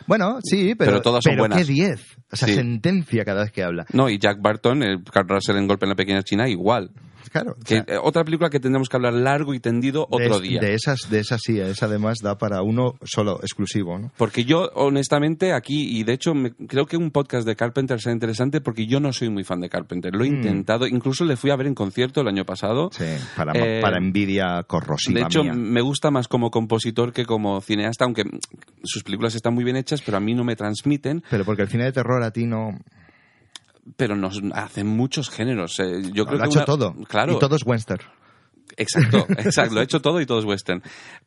Bueno, sí, pero,
Pero todas son
pero
buenas.
¿qué 10? O sea,
Sí.
sentencia cada vez que habla.
No, y Jack Barton, el Carl Russell en Golpe en la Pequeña China, igual.
Claro. o
Que,
sea,
eh, otra película que tendremos que hablar largo y tendido otro
de,
día.
De esas, de esas sí, esa además da para uno solo, exclusivo, ¿no?
Porque yo, honestamente, aquí, y de hecho, me- creo que un podcast de Carpenter será interesante porque yo no soy muy fan de Carpenter. Lo he
Mm.
intentado, incluso le fui a ver en concierto el año pasado.
Sí, para,
Eh,
para envidia corrosiva
De hecho,
mía.
me gusta más como compositor que como cineasta, aunque sus películas están muy bien hechas, pero a mí no me transmiten,
Pero porque el cine de terror a ti no...
pero nos hacen muchos géneros. eh, Yo creo
lo ha
que
hecho
una-
todo.
Claro.
Y todo es western.
Exacto, exacto, lo he hecho todo y todo es western.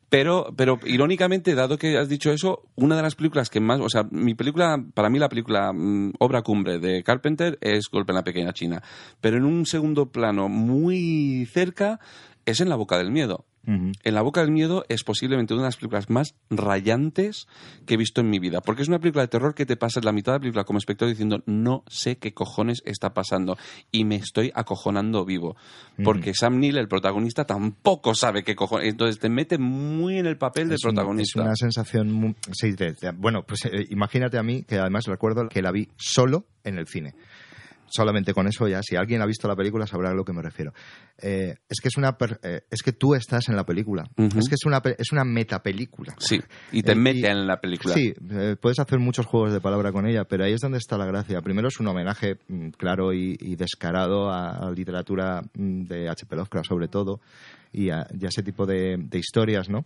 Pero, pero irónicamente, dado que has dicho eso, una de las películas que más, o sea, mi película, para mí la película mm, obra cumbre de Carpenter es Golpe en la Pequeña China. Pero en un segundo plano muy cerca es En la Boca del Miedo. En la Boca del Miedo es posiblemente una de las películas más rayantes que he visto en mi vida. Porque es una película de terror que te pasas la mitad de la película como espectador diciendo no sé qué cojones está pasando y me estoy acojonando vivo. Porque Sam Neill, el protagonista, tampoco sabe qué cojones. Entonces te mete muy en el papel del
Es un-
protagonista.
Es una sensación... muy- sí, de- de- bueno, pues eh, imagínate a mí, que además recuerdo que la vi solo en el cine. Solamente con eso ya, si alguien ha visto la película sabrá a lo que me refiero. Eh, es que es una per- eh, es que tú estás en la película. Es que es una es una metapelícula.
Sí, y te
Eh,
mete
y-
en la película.
Sí, eh, puedes hacer muchos juegos de palabra con ella, pero ahí es donde está la gracia. Primero es un homenaje mm, claro y, y descarado a, a la literatura mm, de H.P. Lovecraft, sobre todo, y a, y a ese tipo de, de historias, ¿no?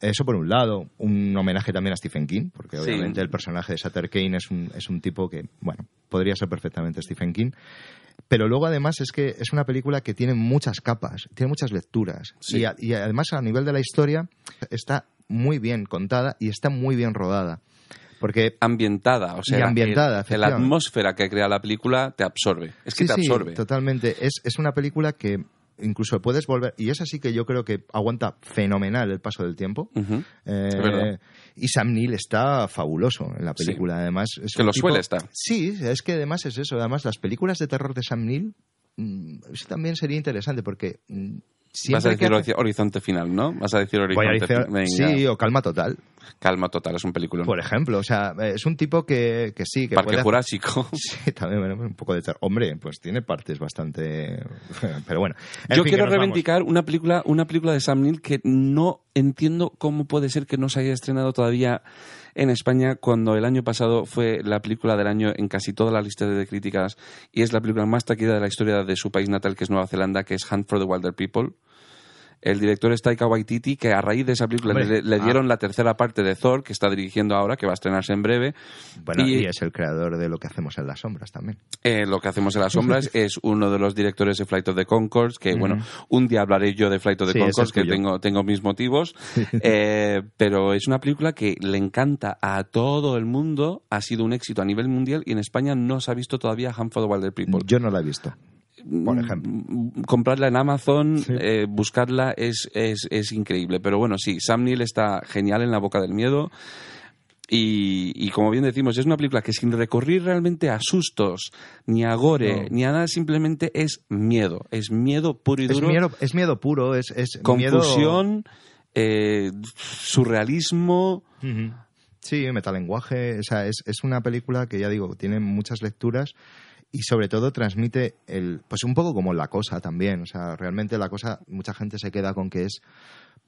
Eso por un lado, un homenaje también a Stephen King, porque
Sí.
obviamente el personaje de Sutter Kane es un, es un tipo que, bueno, podría ser perfectamente Stephen King. Pero luego además es que es una película que tiene muchas capas, tiene muchas lecturas.
Sí.
Y, a- y además a nivel de la historia está muy bien contada y está muy bien rodada. Porque
Ambientada, o sea,
Y ambientada,
el- la atmósfera que crea la película te absorbe. Es que
sí,
te
sí,
absorbe.
totalmente. Es, es una película que incluso puedes volver, y es así que yo creo que aguanta fenomenal el paso del tiempo. Eh, y Sam Neill está fabuloso en la película, además. Es
Que lo
tipo-
suele estar.
Sí, es que además es eso. Además, las películas de terror de Sam Neill, mm, también sería interesante porque mm,
Vas a decir
hace-
Horizonte Final, ¿no? Vas a decir Horizonte Final.
Sí, o Calma Total,
Calma total, es un película.
por ejemplo. O sea, es un tipo que, que sí, que
Parque
puede
Jurásico.
Sí, también bueno, un poco de terror. Hombre, pues tiene partes bastante... Pero bueno. En
Yo
fin,
quiero
vamos.
reivindicar una película, una película de Sam Neill que no entiendo cómo puede ser que no se haya estrenado todavía en España cuando el año pasado fue la película del año en casi todas las listas de críticas y es la película más taquillera de la historia de su país natal, que es Nueva Zelanda, que es Hunt for the Wilder People. El director es Taika Waititi, que a raíz de esa película le,
ah.
dieron la tercera parte de Thor, que está dirigiendo ahora, que va a estrenarse en breve.
Bueno,
y-
y es el creador de lo que hacemos en las sombras también.
Eh, lo que hacemos en las sombras es uno de los directores de Flight of the Conchords, que bueno, un día hablaré yo de Flight of the
Sí, es
que tengo, tengo mis motivos, Eh, pero es una película que le encanta a todo el mundo, ha sido un éxito a nivel mundial y en España no se ha visto todavía Hunt for the Wilder People.
Yo no la he visto, por ejemplo.
Mm, Comprarla en Amazon,
Sí.
eh, buscarla es, es, es increíble. Pero bueno, sí, Sam Neill está genial en La Boca del Miedo. Y, y como bien decimos, es una película que sin recurrir realmente a sustos, ni a gore,
No.
ni a nada, simplemente es miedo. Es miedo puro y
Es
duro.
miedo, es miedo puro, es, es miedo...
confusión, eh, surrealismo.
Sí, metalenguaje. O sea, es, es una película que ya digo, tiene muchas lecturas y sobre todo transmite el. Pues un poco como la cosa también. O sea, realmente la cosa, mucha gente se queda con que es.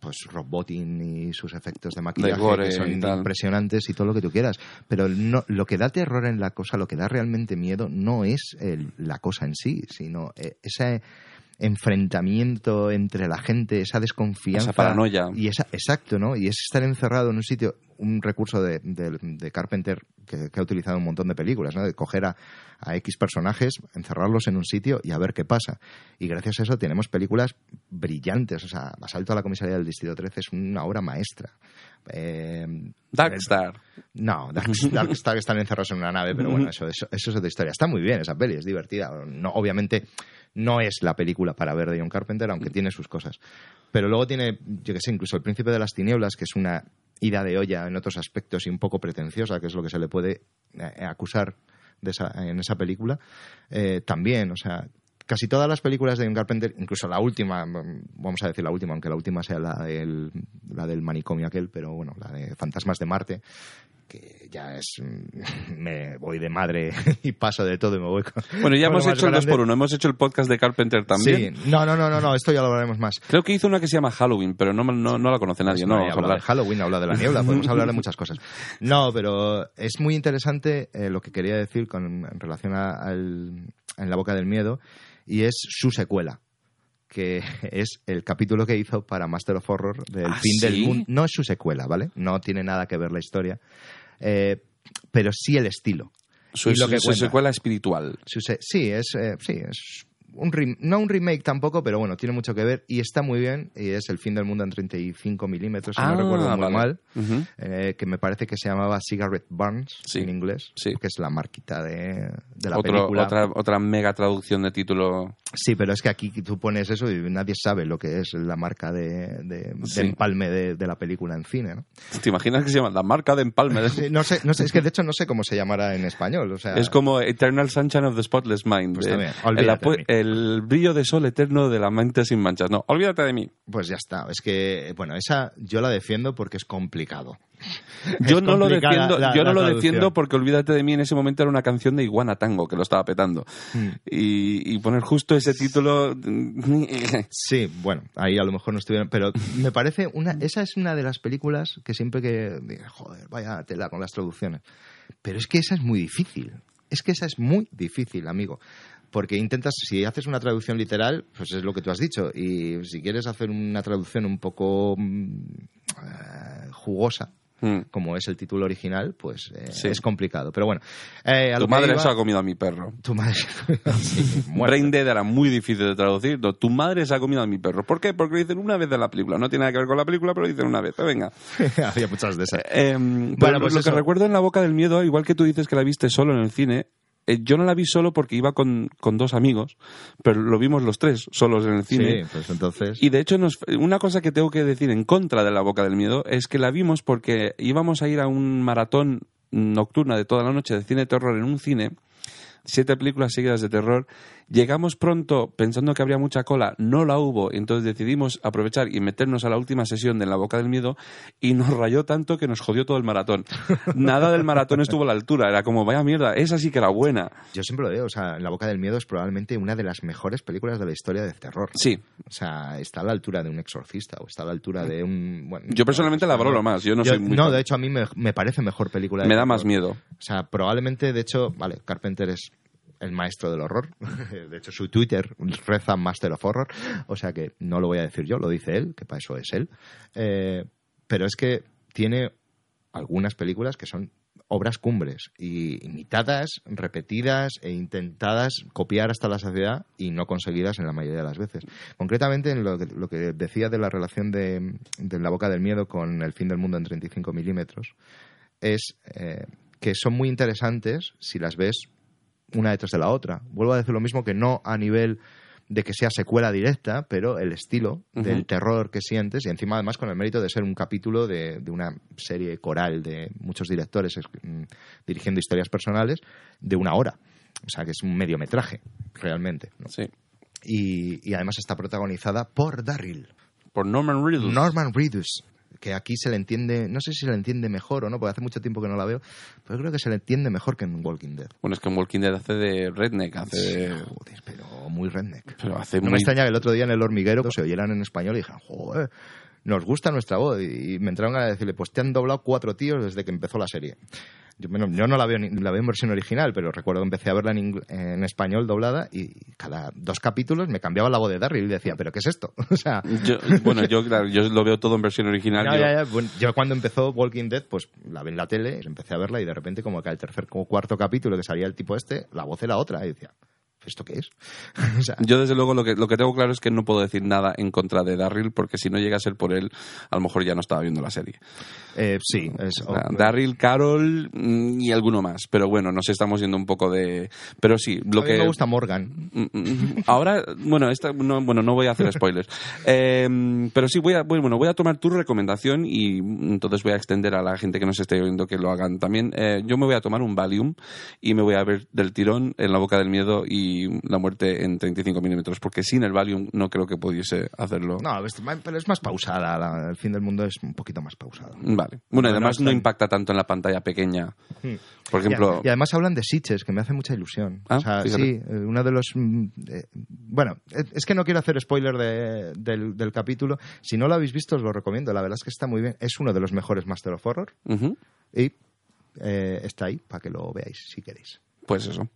Pues Rob Bottin y sus efectos de maquillaje
gore
que son
y
impresionantes y todo lo que tú quieras. Pero no, lo que da terror en la cosa, lo que da realmente miedo, no es el- la cosa en sí, sino eh, ese enfrentamiento entre la gente, esa desconfianza.
Esa paranoia.
Y esa, exacto, ¿no? Y es estar encerrado en un sitio, un recurso de, de- de Carpenter que, que ha utilizado un montón de películas, ¿no? De coger a, a X personajes, encerrarlos en un sitio y a ver qué pasa. Y gracias a eso tenemos películas brillantes. O sea, Asalto a la comisaría del Distrito 13 es una obra maestra. Eh,
Darkstar.
no, Dark, Darkstar están encerrados en una nave, pero bueno, eso, eso, eso es otra historia. Está muy bien esa peli, es divertida. No, obviamente no es la película para ver de John Carpenter, aunque tiene sus cosas. Pero luego tiene, yo que sé, incluso El Príncipe de las Tinieblas, que es una ida de olla en otros aspectos y un poco pretenciosa, que es lo que se le puede eh, acusar de esa, en esa película. Eh, también, o sea, casi todas las películas de John Carpenter, incluso la última, vamos a decir la última, aunque la última sea la del, la del manicomio aquel, pero bueno, la de Fantasmas de Marte, que ya es mm, me voy de madre y paso de todo y me voy con,
Bueno, ya hemos hecho el 2
grande.
por 1 Hemos hecho el podcast de Carpenter también.
Sí, no, no, no, no, no, esto ya lo hablaremos más.
Creo que hizo una que se llama Halloween, pero no, no, no la conoce nadie.
Pues
no,
no, habla
hablar.
de Halloween, habla de la niebla, podemos hablar de muchas cosas. No, pero es muy interesante eh, lo que quería decir con, en relación a- al En la boca del miedo, y es su secuela, que es el capítulo que hizo para Master of Horror del
¿Ah,
fin del mundo. No es su secuela, ¿vale? No tiene nada que ver la historia, eh, pero sí el estilo.
Su,
y lo que
su
cuenta.
secuela espiritual.
Su se- sí, es, eh, sí, es un rem- no un remake tampoco, pero bueno, tiene mucho que ver y está muy bien. Y es el fin del mundo en 35 milímetros, si
Ah,
no recuerdo muy
vale.
mal. Eh, que me parece que se llamaba Cigarette Burns
Sí,
en inglés,
sí.
que es la marquita de, de la
Otro-
película.
otra, otra mega traducción de título.
Sí, pero es que aquí tú pones eso y nadie sabe lo que es la marca de, de, empalme de, de la película en cine, ¿no?
¿Te imaginas que se llama La marca de empalme?
Sí, no sé, no sé, es que de hecho no sé cómo se llamará en español, o sea,
Es como Eternal Sunshine of the Spotless Mind.
Pues también,
el, el brillo de sol eterno de la mente sin manchas. No, olvídate de mí.
pues ya está. Es que, bueno, esa yo la defiendo porque es complicado.
Yo no lo defiendo,
la-
yo no lo
traducción.
defiendo porque olvídate de mí en ese momento era una canción de Iguana Tango que lo estaba petando.
Mm.
Y, y poner justo ese título.
Sí, bueno, ahí a lo mejor no estuvieron, pero me parece una, esa es una de las películas que siempre que, joder, vaya tela con las traducciones. Pero es que esa es muy difícil. Es que esa es muy difícil, amigo. Porque intentas, si haces una traducción literal, pues es lo que tú has dicho. Y si quieres hacer una traducción un poco mm, eh, jugosa,
Mm.
como es el título original, pues eh,
Sí.
es complicado. Pero bueno, eh, a
Tu madre
iba-
se ha comido a mi perro.
Tu madre. Sí, muerta.
Brain Dead era muy difícil de traducir. No, tu madre se ha comido a mi perro. ¿Por qué? Porque lo dicen una vez de la película. No tiene nada que ver con la película, pero lo dicen una vez. Pero venga.
Había muchas de esas.
Eh, pero
Bueno,
lo-
pues
lo
eso.
que recuerdo en La Boca del Miedo, igual que tú dices que la viste solo en el cine, Eh, yo no la vi solo porque iba con, con dos amigos, pero lo vimos los tres solos en el cine.
Sí, pues entonces...
Y de hecho, nos, una cosa que tengo que decir en contra de La Boca del Miedo es que la vimos porque íbamos a ir a un maratón nocturna de toda la noche de cine de terror en un cine, siete películas seguidas de terror. Llegamos pronto pensando que habría mucha cola, no la hubo, entonces decidimos aprovechar y meternos a la última sesión de La Boca del Miedo y nos rayó tanto que nos jodió todo el maratón. Nada del maratón estuvo a la altura, era como, vaya mierda, esa sí que era buena.
Yo siempre lo digo, o sea, La Boca del Miedo es probablemente una de las mejores películas de la historia del terror.
Sí,
O sea, está a la altura de un exorcista o está a la altura de un... Bueno,
yo personalmente la valoro más, yo no
Yo-
soy muy...
no, de hecho a mí me, me parece mejor película. de
me da más miedo.
O sea, probablemente, de hecho, vale, Carpenter es el maestro del horror. De hecho, su Twitter reza Master of Horror. O sea que no lo voy a decir yo, lo dice él, que para eso es él. Eh, pero es que tiene algunas películas que son obras cumbres y imitadas, repetidas e intentadas copiar hasta la saciedad y no conseguidas en la mayoría de las veces. Concretamente en lo que, lo que decía de la relación de, La Boca del Miedo con El fin del mundo en 35 milímetros es eh, que son muy interesantes si las ves una detrás de la otra. Vuelvo a decir lo mismo que no a nivel de que sea secuela directa, pero el estilo del terror que sientes y encima además con el mérito de ser un capítulo de, de una serie coral de muchos directores es- mm, dirigiendo historias personales de una hora. O sea que es un mediometraje, realmente. ¿no?
Sí.
Y, y además está protagonizada por Darryl.
Por Norman Reedus.
Norman Reedus, que aquí se le entiende, no sé si se le entiende mejor o no, porque hace mucho tiempo que no la veo, pero creo que se le entiende mejor que en Walking Dead.
Bueno, es que en Walking Dead hace de redneck, hace de...
Joder, pero muy redneck.
Pero hace
No me extraña que el otro día en el hormiguero se oyeran en español y dijeran, joder, nos gusta nuestra voz. Y me entraron a decirle, pues te han doblado cuatro tíos desde que empezó la serie. Yo, bueno, yo no la veo, ni- la veo en versión original, pero recuerdo que empecé a verla en, ingl- en español doblada y cada dos capítulos me cambiaba la voz de Darryl y decía, ¿pero qué es esto? o sea,
Yo- bueno, yo, claro, yo lo veo todo en versión original.
ya,
yo-
ya, ya. Bueno, yo cuando empezó Walking Dead, pues la vi en la tele, empecé a verla y de repente como que al tercer o cuarto capítulo que salía el tipo este, la voz era otra y decía, ¿esto qué es? o sea,
Yo, desde luego, lo que, lo que tengo claro es que no puedo decir nada en contra de Darryl, porque si no llega a ser por él, a lo mejor ya no estaba viendo la serie.
eh, sí, es,
O sea, Darryl, Carol mm, y alguno más. Pero bueno, nos estamos yendo un poco de... Pero sí, lo
a mí
que...
me gusta Morgan.
Mm, mm, Ahora, bueno, esta, no, bueno, no voy a hacer spoilers. Eh, pero sí, voy a, bueno, voy a tomar tu recomendación y entonces voy a extender a la gente que nos esté oyendo que lo hagan también. Eh, yo me voy a tomar un Valium y me voy a ver del tirón en la boca del miedo y la muerte en 35 milímetros, porque sin el Valium no creo que pudiese hacerlo.
No, pero es más pausada. la- el fin del mundo es un poquito más pausado.
Vale. Bueno,
No,
además
no,
impacta tanto en la pantalla pequeña.
Hmm.
Por ejemplo,
Y, además hablan de Sitches, que me hace mucha ilusión.
Ah,
o sea, sí, eh, uno de los... mm, eh, bueno, es que no quiero hacer spoiler de- del, del capítulo. Si no lo habéis visto, os lo recomiendo. La verdad es que está muy bien. Es uno de los mejores Master of Horror. Y eh, está ahí para que lo veáis, si queréis.
Pues eso.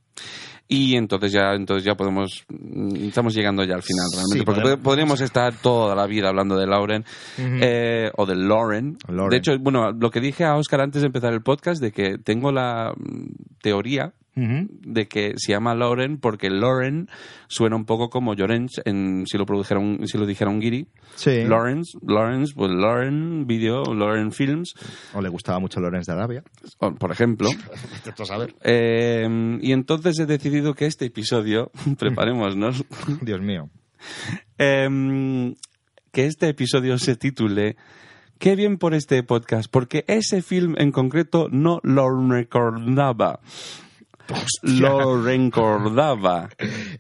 Y entonces ya, entonces ya podemos, mm, estamos llegando ya al final realmente,
Sí,
porque
podemos-
podríamos estar toda la vida hablando de Lauren eh, o de Lauren.
Lauren.
De hecho, bueno, lo que dije a Oscar antes de empezar el podcast de que tengo la mm, de que se llama Lauren porque Lauren suena un poco como Llorens en si lo produjera un, si lo dijera un guiri.
Sí.
Lawrence, Lawrence, pues Lauren Video, Lauren Films,
O le gustaba mucho Lorenz de Arabia.
o- por ejemplo.
Saber.
Eh, y entonces he decidido que este episodio, preparémonos,
Dios mío.
eh, que este episodio se titule Qué bien por este podcast, porque ese film en concreto no lo recordaba. Lo recordaba.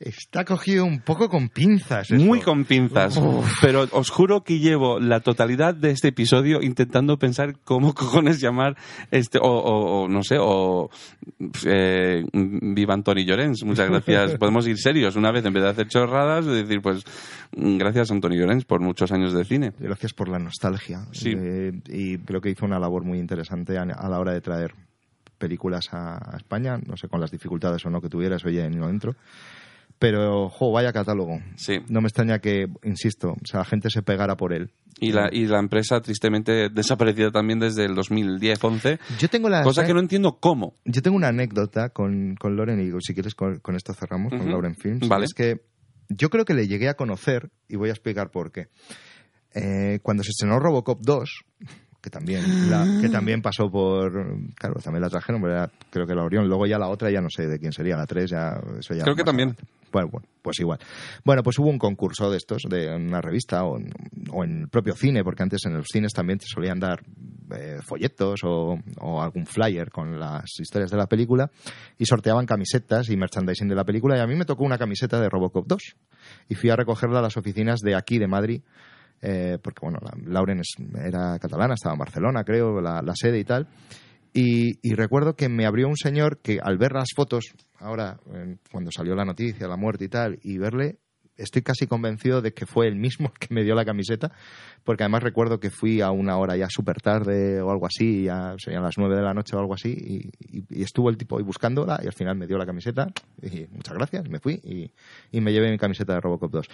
Está cogido un poco con pinzas.
Muy con pinzas. Pero os juro que llevo la totalidad de este episodio intentando pensar cómo cojones llamar este, o, o- o, no sé, o eh, viva Antoni Llorens. Muchas gracias. Podemos ir serios una vez en vez de hacer chorradas, de decir, pues, gracias Antoni Llorens por muchos años de cine.
Gracias por la nostalgia.
Sí.
Eh, y creo que hizo una labor muy interesante a, a la hora de traer películas a, a España. No sé con las dificultades o no que tuvieras, oye, no entro. Pero, jo, vaya catálogo.
Sí.
No me extraña que, insisto, o sea, la gente se pegara por él.
Y la, y la empresa tristemente desaparecida también desde el 2010-11,
Yo tengo la
cosa que no entiendo cómo.
Yo tengo una anécdota con, con Loren y si quieres con, con esto cerramos, con
Ujú.
Lauren Films.
Vale.
Es que yo creo que le llegué a conocer y voy a explicar por qué. Eh, cuando se estrenó Robocop 2, que también, la- que también pasó por... Claro, también la trajeron, pero era- creo que la Orión. Luego ya la otra ya no sé de quién sería, la 3 ya... Eso ya
Creo que también.
adelante. Bueno, bueno, pues igual. Bueno, pues hubo un concurso de estos, de una revista o en, o en el propio cine, porque antes en los cines también te solían dar eh, folletos o, o algún flyer con las historias de la película y sorteaban camisetas y merchandising de la película y a mí me tocó una camiseta de Robocop 2 y fui a recogerla a las oficinas de aquí, de Madrid, eh, porque bueno, la- Lauren era catalana, estaba en Barcelona, creo, la, la sede y tal. Y, y recuerdo que me abrió un señor que al ver las fotos, ahora, cuando salió la noticia, la muerte y tal, y verle, estoy casi convencido de que fue el mismo que me dio la camiseta, porque además recuerdo que fui a una hora ya súper tarde o algo así, ya serían las nueve de la noche o algo así, y, estuvo el tipo ahí buscándola y al final me dio la camiseta, y muchas gracias, me fui y, y me llevé mi camiseta de Robocop 2.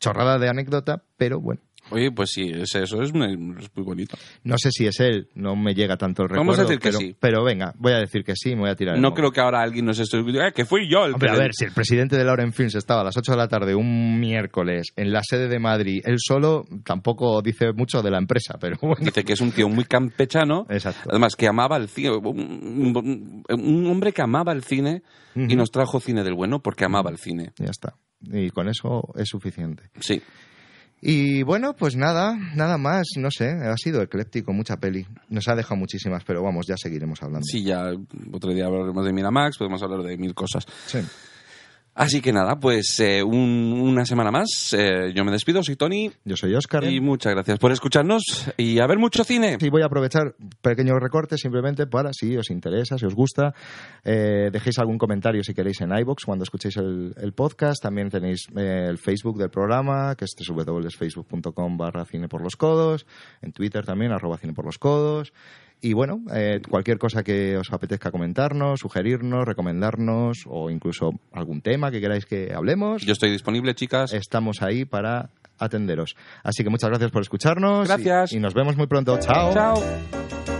Chorrada de anécdota, pero bueno.
Oye, pues sí, es eso es muy, es muy bonito.
No sé si es él, no me llega tanto el recuerdo.
Vamos a decir que
pero,
sí.
pero venga, voy a decir que sí, me voy a tirar. el
No creo que ahora alguien nos esté "Eh, que fui yo el
Hombre, a ver, si el presidente de Lauren Films estaba a las 8 de la tarde un miércoles en la sede de Madrid, él solo tampoco dice mucho de la empresa, pero bueno.
Dice que es un tío muy campechano.
Exacto.
Además, que amaba el cine. Un, hombre que amaba el cine y nos trajo cine del bueno porque amaba el cine.
Ya está. Y con eso es suficiente.
Sí.
Y bueno, pues nada, nada más, no sé, ha sido ecléptico, mucha peli. Nos ha dejado muchísimas, pero vamos, ya seguiremos hablando.
Sí, ya otro día hablaremos de Miramax, podemos hablar de mil cosas.
Sí.
Así que nada, pues eh, un- una semana más. eh, yo me despido, soy Tony.
Yo soy Óscar.
Y muchas gracias por escucharnos y a ver mucho cine.
Y voy a aprovechar pequeños recortes simplemente para, si os interesa, si os gusta, eh, dejéis algún comentario si queréis en iBox cuando escuchéis el, el podcast. También tenéis eh, el Facebook del programa, que es www.facebook.com barra cine por los codos. En Twitter también, arroba cine por los codos. Y bueno, eh, cualquier cosa que os apetezca comentarnos, sugerirnos, recomendarnos o incluso algún tema que queráis que hablemos,
Yo estoy disponible, chicas.
estamos ahí para atenderos. Así que muchas gracias por escucharnos. y-
Gracias.
y nos vemos muy pronto. Chao.
Chao.